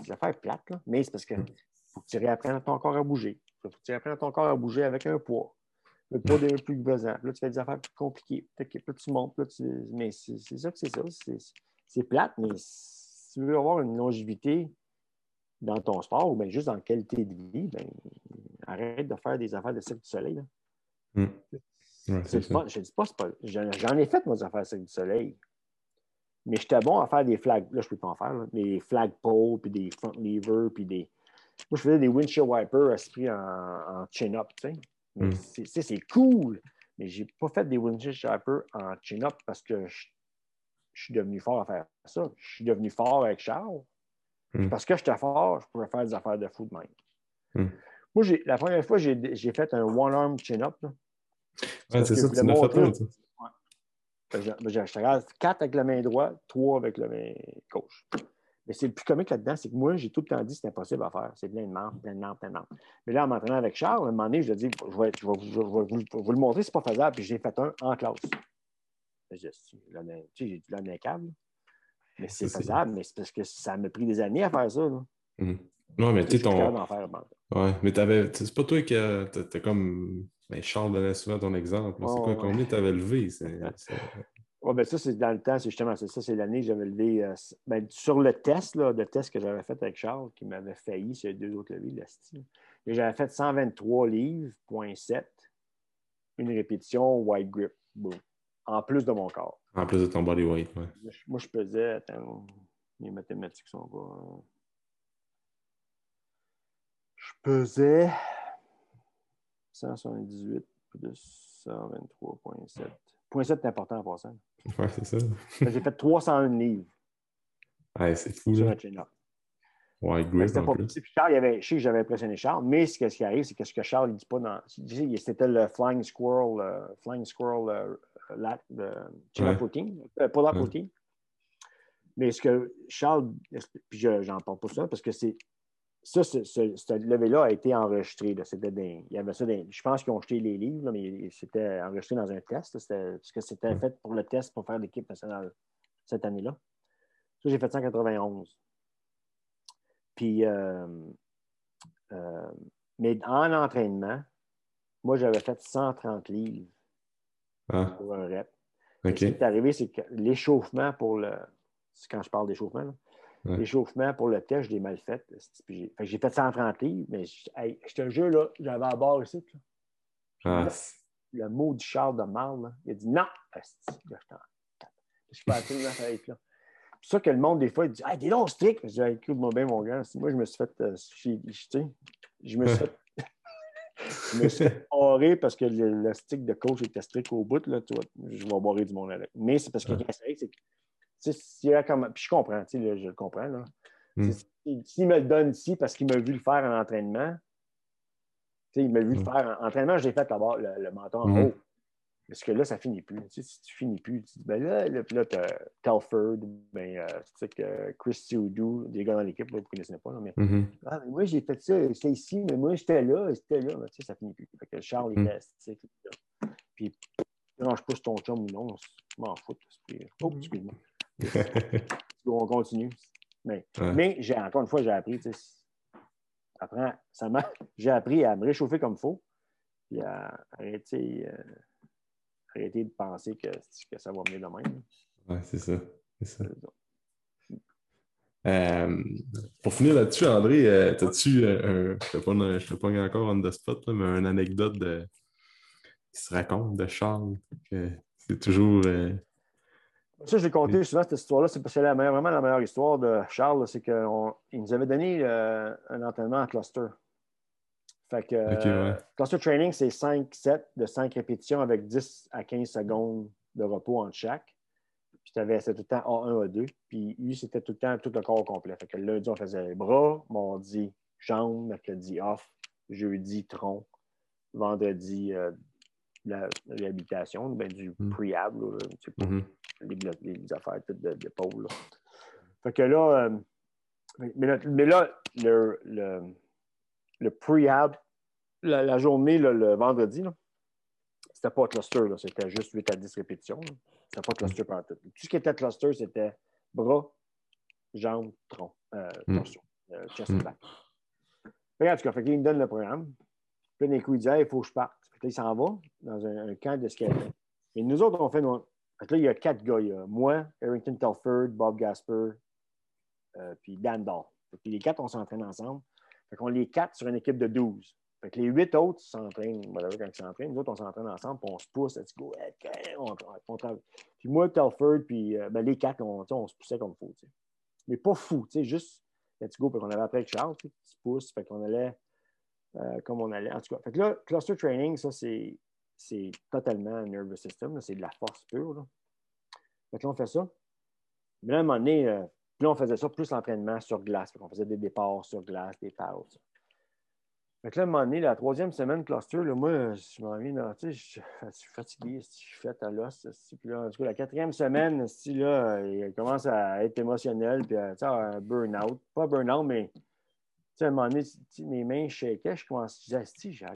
des affaires plates, là. mais c'est parce que mm. faut que tu réapprennes ton corps à bouger. faut que tu réapprennes ton corps à bouger avec un poids. Le poids devient plus pesant. Là, tu fais des affaires plus compliquées. Là, tu montes. Là, tu... Mais c'est ça que c'est ça. C'est plate, mais si tu veux avoir une longévité dans ton sport ou bien juste dans la qualité de vie, ben, arrête de faire des affaires de cirque du soleil. Là. Mm je dis pas, pas j'en ai fait mes affaires sur du soleil. Mais j'étais bon à faire des flags. Là, je ne peux pas en faire. Des flag poles, puis des front levers, puis des. Moi, je faisais des windshield wipers assis en, en chin-up, tu sais. Hmm. C'est cool. Mais je n'ai pas fait des windshield wipers en chin-up parce que je, suis devenu fort à faire ça. Je suis devenu fort avec Charles. Hmm. Parce que j'étais fort, je pouvais faire des affaires de fou de même. Hmm. Moi, la première fois, j'ai fait un one-arm chin-up. Ouais, c'est ça, tu l'as fait un, Je regarde 4 avec la main droite, 3 avec la main gauche. Mais c'est le plus comique là-dedans, c'est que moi, j'ai tout le temps dit que c'était impossible à faire. C'est plein de membres, plein de membres, plein de membres. Mais là, en m'entraînant avec Charles, à un moment donné, je lui ai dit, je vais, je vais, je vais vous, le montrer, c'est pas faisable. Puis j'ai fait un en classe. J'ai dit, là, un câble. Mais c'est faisable, mais c'est parce que ça m'a pris des années à faire ça. Là. Mmh. Non, mais tu sais, ton. Ouais, mais t'avais. C'est pas toi qui T'as comme. Ben, Charles donnait souvent ton exemple. c'est quoi, combien t'avais levé? [laughs] Oui, ben ça, c'est dans le temps, c'est justement ça. c'est l'année que j'avais levé. Euh, ben, sur le test, là, le test que j'avais fait avec Charles, qui m'avait failli sur les deux autres levées, Et j'avais fait 123 livres, point 7, une répétition wide grip. En plus de mon corps. En plus de ton body weight, oui. Moi, je pesais, attends, les mathématiques sont pas. Je pesais 178 plus 123,7. 0.7 est important en passant. Ouais, c'est ça. J'ai fait 301 livres. Ouais, c'est fou. Sur Ouais, grip en plus. Charles, il avait, je sais que j'avais impressionné Charles, mais ce, qui arrive, c'est que ce que Charles ne dit pas dans. C'était le Flying Squirrel, euh, Flying Squirrel euh, lat, de ouais. protein, euh, pas la protein. Mais ce que Charles, puis j'en parle pas ça parce que c'est ça, ce, ce, levé-là a été enregistré. il y avait ça je pense qu'ils ont jeté les livres, mais c'était enregistré dans un test. parce que c'était fait pour le test pour faire l'équipe nationale cette année-là. Ça, j'ai fait 191. Puis, euh, euh, mais en entraînement, moi, j'avais fait 130 livres ah. pour un rep. Ce qui est arrivé, c'est que l'échauffement pour le. Quand je parle d'échauffement, L'échauffement pour le test, je l'ai mal fait. J'ai fait 130 livres, mais je te jure, là, j'avais à bord ici. Ah. Le, mot du char de Marle, il a dit non, je Je peux absolument faire là. C'est ça que le monde, des fois, il dit Ah, t'es long strict. Je dis écoute-moi bien, mon gars. Moi, je me suis fait. Euh, je me suis fait. je me suis fait parce que le, stick de coach était strict au bout. Là, tu vois, je vais barrer du monde avec. Mais c'est parce que c'est comme... Puis je comprends, je le comprends. Là. Hmm. S'il me le donne ici parce qu'il m'a vu le faire en entraînement, il m'a vu le hmm. faire en entraînement, j'ai fait d'abord le, le, menton en haut. Parce que là, ça finit plus. si tu finis plus, tu dis, ben là, là, là tu as Telford, ben, euh, tu que Chris Oudou, des gars dans l'équipe, vous ne connaissez pas, mais, ah, mais moi, j'ai fait ça, c'était ici, mais moi, j'étais là, c'était là. tu sais, ça finit plus. Fait que Charles, il reste, tu sais, puis, non, je pousse ton chum ou non, je m'en fous. Oh, excuse-moi. [laughs] on continue. Mais, mais j'ai, encore une fois, j'ai appris, après, ça m'a, [laughs] j'ai appris à me réchauffer comme il faut, puis à arrêter, euh, arrêter de penser que, que, ça va venir de même. Oui, c'est ça. C'est ça. Euh, pour finir là-dessus, André, euh, as-tu un. Je ne te pas encore on the spot, mais une anecdote de, qui se raconte de Charles, que c'est toujours. Ça, je l'ai conté souvent, cette histoire-là. C'est parce que c'est vraiment la meilleure histoire de Charles. C'est qu'il nous avait donné euh, un entraînement en cluster. Fait que euh, cluster training, c'est 5 sets de 5 répétitions avec 10 à 15 secondes de repos entre chaque. Puis tu avais, tout le temps A1, A2. Puis lui, c'était tout le temps tout le corps complet. Fait que lundi, on faisait les bras, mardi, jambes, mercredi, off, jeudi, tronc, vendredi, euh, la réhabilitation, ben, du mm. pre-ab, mm-hmm. les, affaires toutes de, de pôle. Fait que là, euh, mais, là, le, le, le pre-ab, la, journée, le vendredi, c'était pas cluster, c'était juste 8 à 10 répétitions. C'était pas cluster mm. par tout. Tout ce qui était cluster, c'était bras, jambes, tronc, euh, mm. torsion, euh, chest mm. back. en tout cas, fait il me donne le programme. Puis d'un coup, il dit il faut que je parte il s'en va dans un, camp d'escalier. Et nous autres, on fait nos... là, il y a quatre gars. Il y a moi, Harrington Telford, Bob Gasper, euh, puis Dan Dahl. Puis les quatre, on s'entraîne ensemble. Fait qu'on les quatre sur une équipe de 12. Fait que les huit autres s'entraînent, voilà, quand ils s'entraînent, nous autres, on s'entraîne ensemble, puis on se pousse, let's go, on, Puis moi, Telford, puis euh, ben, les quatre, on, on, se poussait comme faut. Mais pas fou, juste let's go, puis on avait après Charles, qui se pousse, fait qu'on allait euh, comme on allait. En tout cas, fait que là, cluster training, ça, c'est, c'est totalement nervous system. C'est de la force pure. Là. Fait que là, on fait ça. Mais à un moment donné, euh, là, on faisait ça plus l'entraînement sur glace. on faisait des départs sur glace, des pauses. Fait que là, à un moment donné, la troisième semaine cluster, là, moi, je m'en viens, tu sais, je suis fatigué, je suis fait à l'os. Puis là, en tout cas, la quatrième semaine, si, là, il commence à être émotionnel, puis à, un burn-out. Pas burn-out, mais tu sais, à un moment donné, mes mains shakaient, je commence, je disais, si, j'ai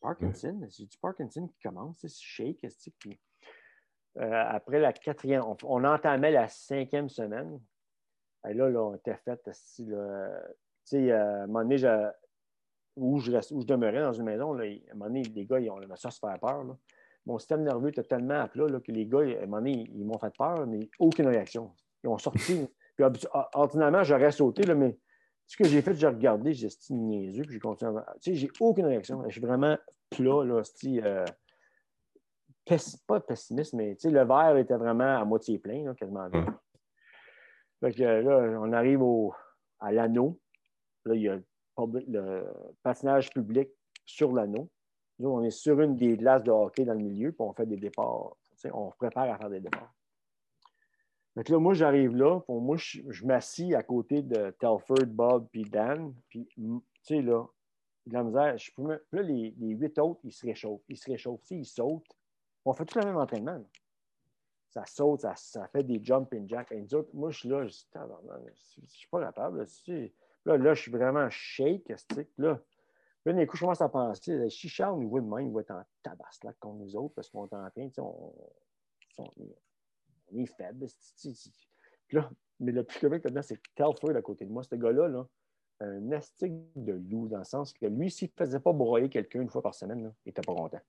Parkinson, c'est du Parkinson qui commence, c'est shake, puis euh, après la quatrième, on, entamait la cinquième semaine. Et là, là, on était fait, si, là, tu sais, à un moment donné, où je, où je demeurais dans une maison, là, à un moment donné, les gars, ils ont ça à se faire peur. Mon système nerveux était tellement à plat que les gars, à un moment donné, ils m'ont fait peur, mais aucune réaction. Ils ont sorti. [laughs] puis, ordinairement, j'aurais sauté, là, mais ce que j'ai fait, j'ai regardé, j'ai dit niaiseux, puis j'ai continué à... Tu sais, j'ai aucune réaction. Je suis vraiment plat, là, euh, pas pessimiste, mais tu sais, le verre était vraiment à moitié plein, là, quasiment. Donc, là, on arrive au, à l'anneau. Là, il y a le patinage public sur l'anneau. On est sur une des glaces de hockey dans le milieu, puis on fait des départs. On prépare à faire des départs. Donc là, moi, j'arrive là, pour moi, je, m'assis à côté de Telford, Bob, puis Dan. Puis, tu sais, là, de la misère. Je peux là, les, huit autres, ils se réchauffent. Ils se réchauffent. ils sautent. On fait tout le même entraînement. Ça saute, ça, fait des jumping jacks. Et nous moi, je suis là, je suis pas capable. Là, là, je suis vraiment shake. Là, là, d'un coup, je commence à penser, si Charles nous voit de même, il va être en tabasse là contre nous autres parce qu'on est en train, on, est faible. Là, mais le plus comique là-dedans, c'est Telford à côté de moi. Ce gars-là, là, un astique de loup, dans le sens que lui, s'il ne faisait pas broyer quelqu'un une fois par semaine, là, il n'était pas content.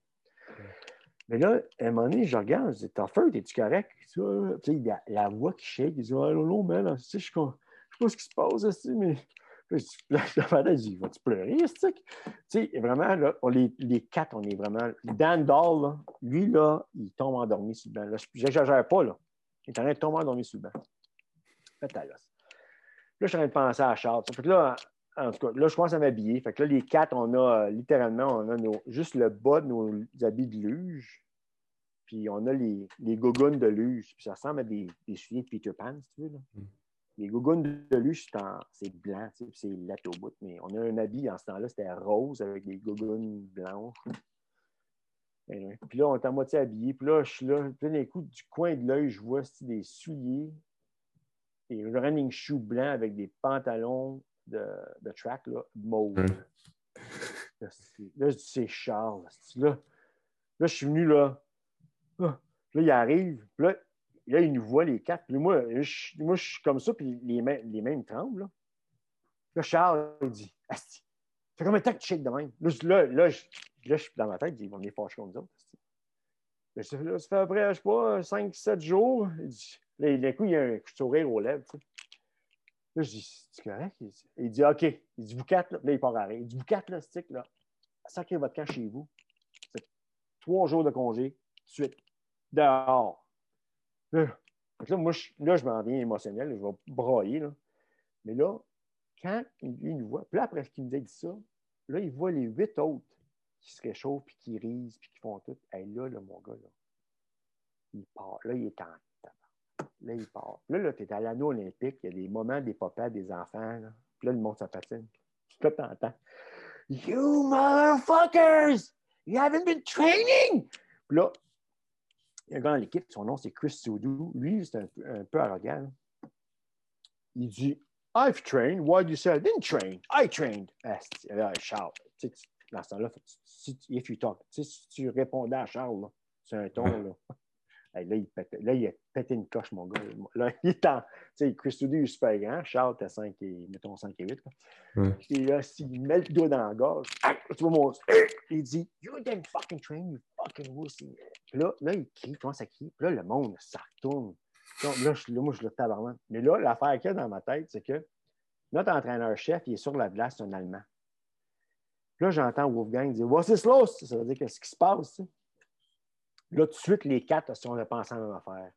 Mais là, à un moment donné, je regarde, je dis Telford, es-tu correct? il y a la voix qui shake, il dit Oh non, mais là, je ne sais pas ce qui se passe ici, mais [laughs] Là, je dis, vas-tu pleurer, Tu sais, vraiment, là, les, les, quatre, on est vraiment. Dan Dahl, lui, là, il tombe endormi sur le banc. Je n'exagère pas, là. Il est en train de tomber endormi sur le banc. Faites Là, je suis en train de penser à Charles. Là, en tout cas, là, je commence à m'habiller. Fait que là, les quatre, on a littéralement, on a juste le bas de nos habits de luge. Puis on a les, les gougounes de luge. Puis ça ressemble à des, des souliers de Peter Pan, si tu veux. Là. Mm. Les gougounes de luge, c'est blanc, c'est latte au bout. Mais on a un habit, en ce temps-là, c'était rose avec des gougounes blanches. Puis là, on est à moitié habillé. Puis là, je suis là. Puis d'un coup, du coin de l'œil, je vois des souliers, des running shoes blancs avec des pantalons de, de track là, mauve. Là, je dis, c'est Charles. Là, là, je suis venu là. Ah, là, il arrive. Là, là, il nous voit les quatre. Puis moi, je, moi, je suis comme ça, puis les mains, les mains me tremblent. Là, là Charles il dit Asti, fait combien de temps que tu shakes de même? Là, là, là, je, là, je suis dans ma tête, il dit Ils vont venir fâcher contre nous autres. Là, ça, fait après, je sais pas, 5-7 jours. Il dit, là, d'un coup, il y a un sourire aux lèvres. Là, je dis C'est correct? Il dit, OK. Il dit Vous quatre, là, là il part à Il dit Vous quatre, là, stick, là, sacrez votre camp chez vous. C'est trois jours de congé, suite, dehors. Là, moi, je, là, je m'en viens émotionnel, je vais brailler. Là. Mais là, quand il, nous voit, puis là, après qu'il nous a dit ça, là, il voit les huit autres qui se réchauffent, puis qui risent, puis qui font tout. Et là, là, mon gars, là, il part. Là, il est en Là, il part. Là, là tu es à l'anneau olympique, il y a des moments des papas, des enfants. Là. Puis là, le monde, ça patine. Là, t'entends. You motherfuckers! You haven't been training! Puis là, il y a un gars dans l'équipe, son nom c'est Chris Soudou. Lui, c'est un, peu arrogant. Il dit I've trained. Why do you say I didn't train? I trained. Ah, Charles. dans ce temps-là, si, if you talk, si tu répondais à Charles, c'est un ton. [laughs] Là. Là, il là, il a pété une coche, mon gars. Là, il est en. Tu sais, Chris Doudou est super grand. Charles, t'es 5 et, mettons, 5 et 8. Et là, s'il met le doigt dans la gorge, tu vois mon. Il dit, You didn't fucking train, you fucking wussy. Puis là, là, il crie, commence à crier. Puis là, le monde, ça retourne. là, je, là, moi, je le tabarnak. Mais là, l'affaire qu'il y a dans ma tête, c'est que notre entraîneur-chef, il est sur la glace, c'est un Allemand. Puis là, j'entends Wolfgang dire, What's this loss? Ça veut dire qu'est-ce qui se passe? Là, tout de suite, les quatre sont repensés à la même affaire.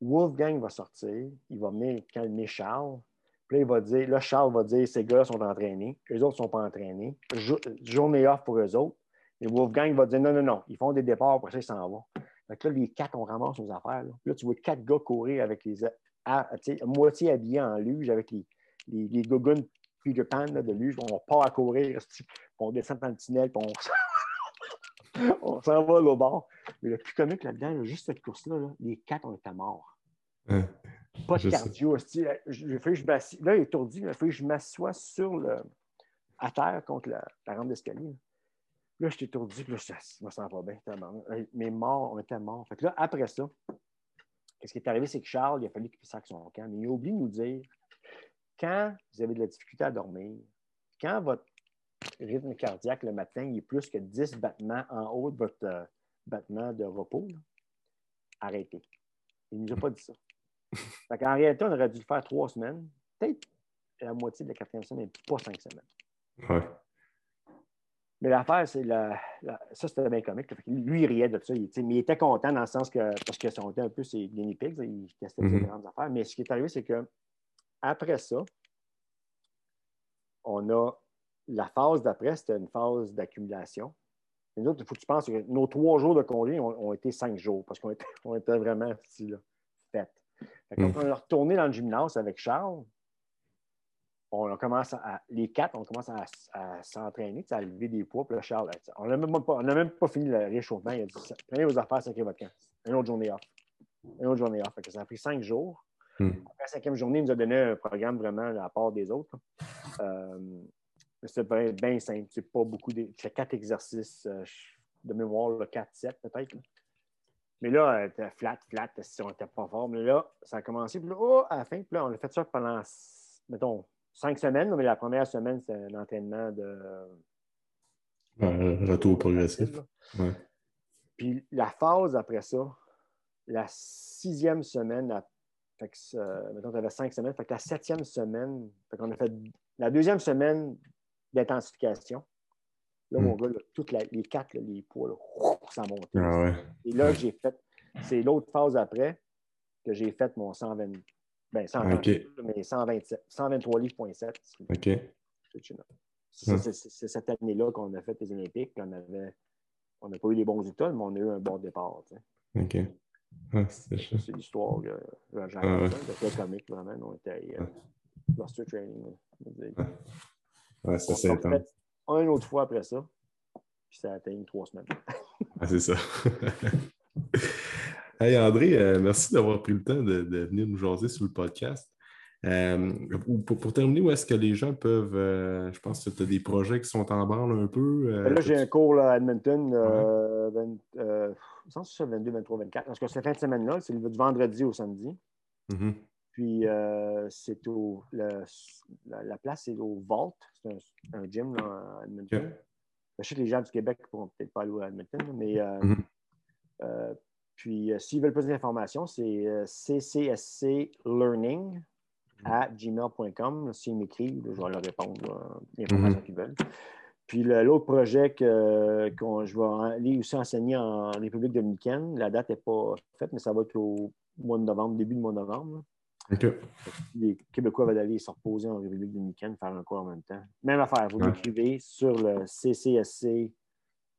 Wolfgang va sortir, il va calmer Charles. Puis là, il va dire, là, Charles va dire, ces gars sont entraînés, eux autres ne sont pas entraînés. journée off pour eux autres. Et Wolfgang va dire, non, non, non, ils font des départs, après ça, ils s'en vont. Donc là, les quatre, on ramasse nos affaires. Là, tu vois quatre gars courir avec les à, moitié habillés en luge, avec les, les, les gougounes Peter là, de lui. On part à courir, [laughs] on descend dans le tunnel, puis on, s'en va au bord. Mais le plus comique là-dedans, juste cette course-là, les quatre ont été morts. Pas de cardio. Je, je là, il est étourdi, il a fallu que je m'assoie sur le, à terre contre la, rampe d'escalier. Là, j'étais étourdi, puis là, je me sens pas bien. Mes morts ont été morts. Fait que là, après ça, ce qui est arrivé, c'est que Charles, il a fallu qu'il sac son camp. Mais il a oublié de nous dire quand vous avez de la difficulté à dormir, quand votre rythme cardiaque le matin il est plus que 10 battements en haut de votre euh, battement de repos, arrêtez. Il ne nous a pas dit ça. [laughs] en réalité, on aurait dû le faire trois semaines, peut-être la moitié de la quatrième semaine, mais pas cinq semaines. Mais l'affaire, c'est la, ça, c'était bien comique. Lui, il riait de ça. Il, mais il était content dans le sens que, parce que ça était un peu ses guinea pigs, il testait des mm-hmm. grandes affaires. Mais ce qui est arrivé, c'est que après ça, on a la phase d'après, c'était une phase d'accumulation. Nous autres, il faut que tu penses que nos trois jours de congé ont, été cinq jours parce qu'on était, [laughs] on était vraiment ici, là, fait. Quand mm. on est retourné dans le gymnase avec Charles, on commence à, les quatre, on commence à, s'entraîner, à lever des poids. Puis là, Charles, on n'a même, pas, même pas fini le réchauffement. Il a dit prenez vos affaires, cinquième votre camp. Une autre journée off. Une autre journée off. ça a pris cinq jours. Hmm. Après la cinquième journée, il nous a donné un programme vraiment à la part des autres. Euh, C'était bien simple. C'est pas beaucoup. De... C'est quatre exercices euh, de mémoire, 4-7 peut-être. Mais là, était flat, flat, si on n'était pas fort. Mais là, ça a commencé. Puis là, oh, à la fin, puis là, on a fait ça pendant, mettons, cinq semaines, mais la première semaine, c'est un entraînement de. retour progressif. Puis la phase après ça, la sixième semaine, la, fait que, mettons, tu avais cinq semaines, fait que la septième semaine, fait qu'on a fait la deuxième semaine d'intensification. Là, mon hmm. gars, toutes les quatre, les poids, ça montait. Ah Et là, j'ai fait, c'est l'autre phase après que j'ai fait mon 120, ben, 120, mais 127, 123 livres,7. OK. C'est cette année-là qu'on a fait les Olympiques. On avait, on n'a pas eu les bons résultats, mais on a eu un bon départ. OK. c'est l'histoire de Roger ah, ouais. comique, vraiment. On était euh, Luster Training. Ouais, c'est ça. Un autre fois après ça, puis ça a atteint trois semaines. [laughs] ah, c'est ça. [laughs] Hey André, euh, merci d'avoir pris le temps de, venir nous jaser sur le podcast. Euh, pour, terminer, où est-ce que les gens peuvent. Euh, je pense que tu as des projets qui sont en branle un peu. là, j'ai un cours à Edmonton, ouais. 22, 23, 24. Parce que cette fin de semaine-là, c'est du vendredi au samedi. Mm-hmm. Puis, c'est au. la, place, c'est au Vault. C'est un, gym là, à Edmonton. Je sais que les gens du Québec ne pourront peut-être pas aller à Edmonton, mais. Mm-hmm. Puis, euh, s'ils veulent plus d'informations, c'est euh, ccsclearning à gmail.com. S'ils m'écrivent, je vais leur répondre l'information mhm. qu'ils veulent. Puis l'autre projet que, je vais aller aussi enseigner en République dominicaine, la date n'est pas faite, mais ça va être au mois de novembre, début du mois de novembre. Les Québécois vont aller se reposer en République dominicaine, faire un cours en même temps. Même affaire, vous l'écrivez sur le CCSC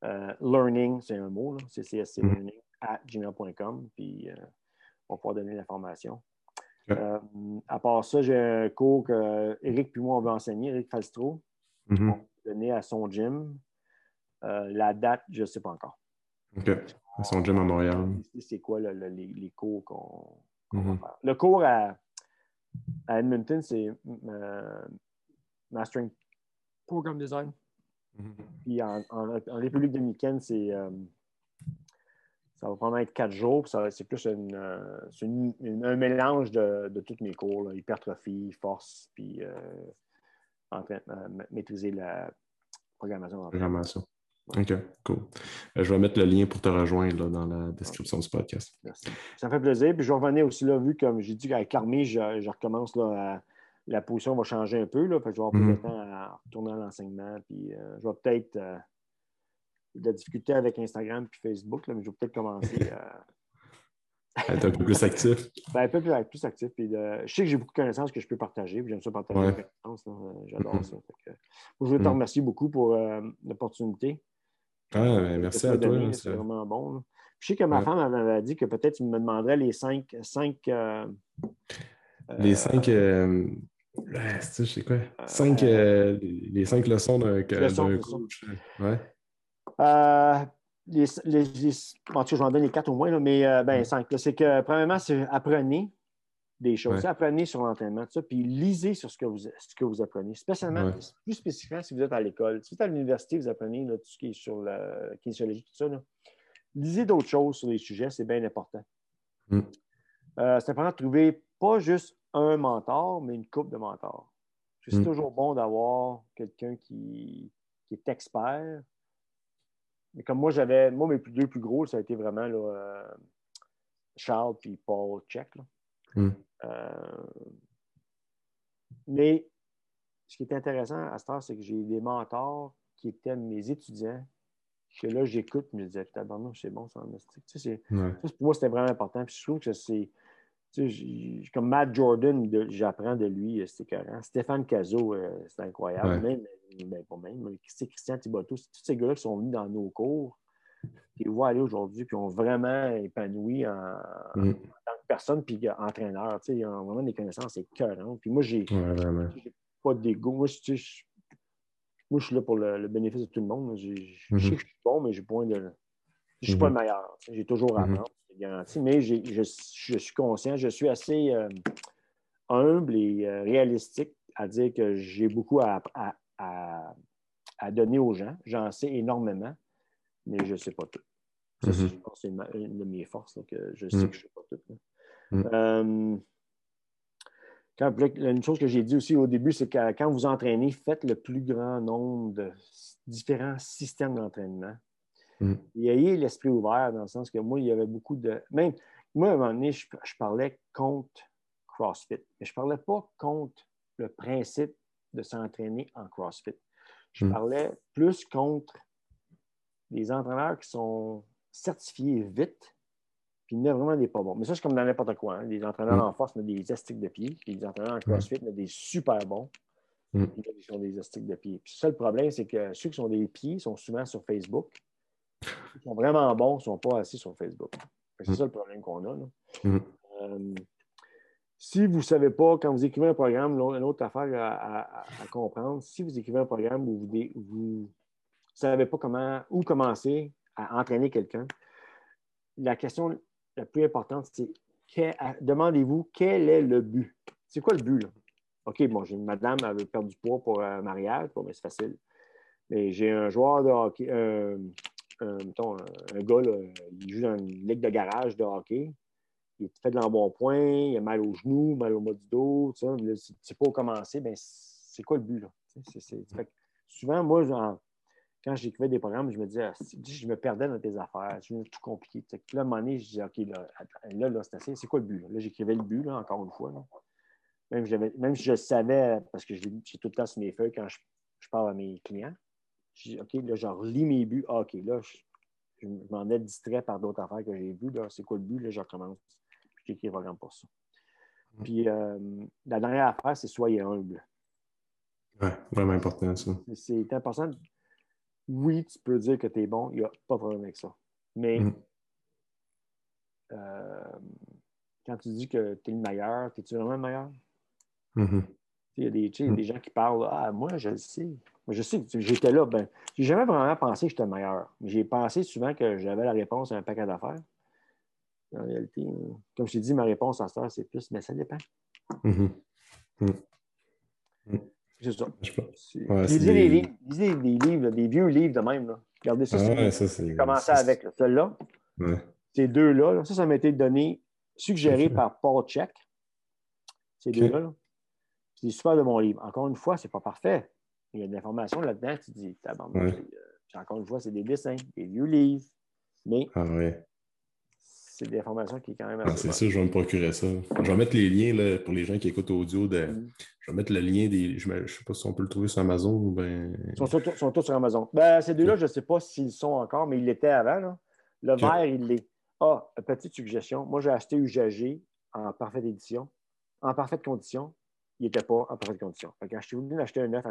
euh, Learning, c'est un mot, là, CCSC mhm. Learning à gmail.com, puis euh, on va pouvoir donner l'information. Euh, à part ça, j'ai un cours que Eric puis moi, on veut enseigner, Eric Falstro. Mm-hmm. On va donner à son gym. Euh, la date, je ne sais pas encore. OK. À son gym à Montréal. C'est quoi les, cours qu'on mm-hmm. faire. Le cours à, Edmonton, c'est Mastering Program Design. Mm-hmm. Puis en, République dominicaine, c'est ça va probablement être quatre jours. C'est plus euh, un mélange de, de tous mes cours, hypertrophie, force, puis euh, maîtriser la programmation. Programmation. OK, cool. Euh, je vais mettre le lien pour te rejoindre dans la description du podcast. Merci. Ça me fait plaisir. Puis je revenais aussi là, vu comme j'ai dit avec l'armée, je, je, recommence là, la position va changer un peu. Là, fait que je vais avoir plus de mm-hmm. temps à retourner à l'enseignement. Puis je vais peut-être de la difficulté avec Instagram et Facebook, mais je vais peut-être commencer à. [laughs] être un peu plus actif. Ben, un peu plus, actif. Puis je sais que j'ai beaucoup de connaissances que je peux partager. J'aime ça partager mes connaissances. J'adore ça. je veux te mm. remercier beaucoup pour euh, l'opportunité. Ah, ben, merci à toi. C'est vraiment bon. Je sais que ma femme m'avait dit que peut-être tu me demanderais les cinq. cinq euh, les cinq. Euh, sais quoi? Cinq, euh, les cinq leçons d'un coach. Ouais. Euh, les, les, en tout cas, je vais en donner quatre au moins, là, mais euh, ben, cinq. C'est que, premièrement, c'est apprenez des choses. Apprenez sur l'entraînement, puis lisez sur ce que vous, ce que vous apprenez. Spécialement, plus spécifiquement si vous êtes à l'école. Si vous êtes à l'université, vous apprenez tout ce qui est sur la kinésiologie, tout ça. Lisez d'autres choses sur les sujets, c'est bien important. Mm. Euh, c'est important de trouver pas juste un mentor, mais une coupe de mentors. C'est mm. toujours bon d'avoir quelqu'un qui, est expert. Mais comme moi, j'avais, moi, mes deux plus gros, ça a été vraiment là, euh, Charles puis Paul Check. Mm. Euh, mais ce qui est intéressant à ce temps, c'est que j'ai des mentors qui étaient mes étudiants, que là, j'écoute, je me disais, c'est bon, en tu sais, Pour moi, c'était vraiment important. Puis je trouve que c'est. Comme Matt Jordan, j'apprends de lui, euh, c'est carré. Stéphane Cazot, euh, c'est incroyable. Même, ben, pas même, Christian Thibodeau, tous ces gars-là qui sont venus dans nos cours, qui voient aller aujourd'hui, puis ont vraiment épanoui en, mm personne puis entraîneur. Ils ont vraiment des connaissances écœurantes. Puis moi, j'ai pas d'ego. Moi, je, moi, je suis là pour le, bénéfice de tout le monde. Je sais mm-hmm. que je suis bon, mais j'ai point de. Je ne suis pas le mm-hmm. meilleur. J'ai toujours à mm-hmm. apprendre, c'est garanti. Mais je, suis conscient, je suis assez euh, humble et euh, réalistique à dire que j'ai beaucoup à, à, donner aux gens. J'en sais énormément, mais je ne sais pas tout. C'est une, de mes forces, que je sais que je ne sais pas tout. Mm. Euh, une chose que j'ai dit aussi au début, c'est que quand vous entraînez, faites le plus grand nombre de différents systèmes d'entraînement. Mm. Et ayez l'esprit ouvert dans le sens que moi, il y avait beaucoup de. Même moi, à un moment donné, je, parlais contre CrossFit, mais je ne parlais pas contre le principe de s'entraîner en CrossFit. Je mm. parlais plus contre les entraîneurs qui sont certifiés vite puis il y en a vraiment des pas bons. Mais ça, c'est comme dans n'importe quoi. Hein. Les entraîneurs mm. en force ont des estiques de pied. Puis les entraîneurs en crossfit ont des super bons. Mm. Puis ils ont des estiques de pied. Puis ça, le problème, c'est que ceux qui sont des pieds sont souvent sur Facebook. Ceux qui sont vraiment bons ne sont pas assis sur Facebook. C'est mm. ça le problème qu'on a. Euh, si vous ne savez pas, quand vous écrivez un programme, une autre affaire à, comprendre, si vous écrivez un programme où vous ne savez pas comment, où commencer à entraîner quelqu'un, la question la plus importante, c'est demandez-vous quel est le but. C'est quoi le but? Là? OK, bon, j'ai une madame, elle veut perdre du poids pour un mariage, bon, mais c'est facile. Mais j'ai un joueur de hockey, mettons, un gars, il joue dans une ligue de garage de hockey. Il fait de l'embonpoint, il a mal aux genoux, mal au bas du dos, tu sais, pas où commencer, ben c'est quoi le but? Là? souvent, moi, genre, quand j'écrivais des programmes, je me disais, ah, je me perdais dans tes affaires, je tout compliqué. Là, à un moment donné, je disais, OK, là, là, là c'est assez, c'est quoi le but? Là, j'écrivais le but, là, encore une fois. Même, même si je savais, parce que j'ai tout le temps sur mes feuilles quand je, parle à mes clients, je dis, OK, là, je relis mes buts. Ah, OK, là, je, m'en ai distrait par d'autres affaires que j'ai vues. C'est quoi le but? Là, je recommence. Puis j'écris le programme pour ça. Mm. Puis euh, la dernière affaire, c'est soyez humble. Oui, vraiment important, ça. C'est important oui, tu peux dire que tu es bon, il n'y a pas de problème avec ça. Mais mm. euh, quand tu dis que tu es le meilleur, es-tu vraiment le meilleur? Mm-hmm. Il y a des, mm. des, gens qui parlent Ah, moi, je le sais. Moi, je sais que j'étais là. Ben, j'ai jamais vraiment pensé que j'étais le meilleur. J'ai pensé souvent que j'avais la réponse à un paquet d'affaires. En réalité, comme je t'ai dit, ma réponse à ça, c'est plus, mais ça dépend. Mm-hmm. C'est ça. lisez, des... livres, lisez des livres, des vieux livres de même. Là. Regardez ça. Ah J'ai commencé avec celui-là. Ces deux-là, ça, ça m'a été donné, suggéré par Paul Check. Ces deux-là. C'est super de mon livre. Encore une fois, ce n'est pas parfait. Il y a de l'information là-dedans. Tu dis, ouais. Euh, encore une fois, c'est des dessins, des vieux livres. Mais ah, ouais c'est des informations qui est quand même ah, assez. c'est ça, je vais me procurer ça. Je vais mettre les liens là, pour les gens qui écoutent audio. De... Mm. Je vais mettre le lien des. Je ne sais pas si on peut le trouver sur Amazon ou bien. Ils sont, sont, tous sur Amazon. Ben, ces deux-là, je ne sais pas s'ils sont encore, mais ils l'étaient avant. Là. Le vert, il l'est. Ah, petite suggestion. Moi, j'ai acheté UGG en parfaite édition, en parfaite condition. Il n'était pas en parfaite condition. venu d'acheter un neuf,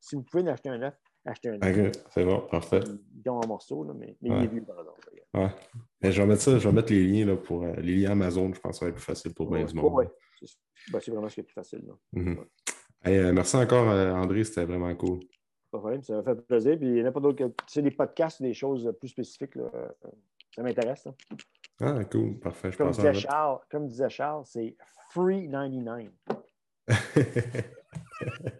si vous pouvez en acheter un neuf, achetez un neuf. c'est bon, parfait. Ils ont un morceau, là, mais, mais il est vieux, par exemple. Ouais. Mais je vais mettre ça, je vais mettre les liens là, pour euh, les liens Amazon, je pense que ça va être plus facile pour bien du monde. Oui, ben, c'est vraiment ce qui est plus facile. Mm-hmm. Euh, merci encore, André. C'était vraiment cool. Pas de problème, ça m'a fait plaisir. Puis il n'y en a pas d'autres que. Tu sais, des podcasts, des choses plus spécifiques, là, ça m'intéresse. Ah, cool, parfait. Je comme, disait Charles, comme disait Charles, c'est free 99. [laughs]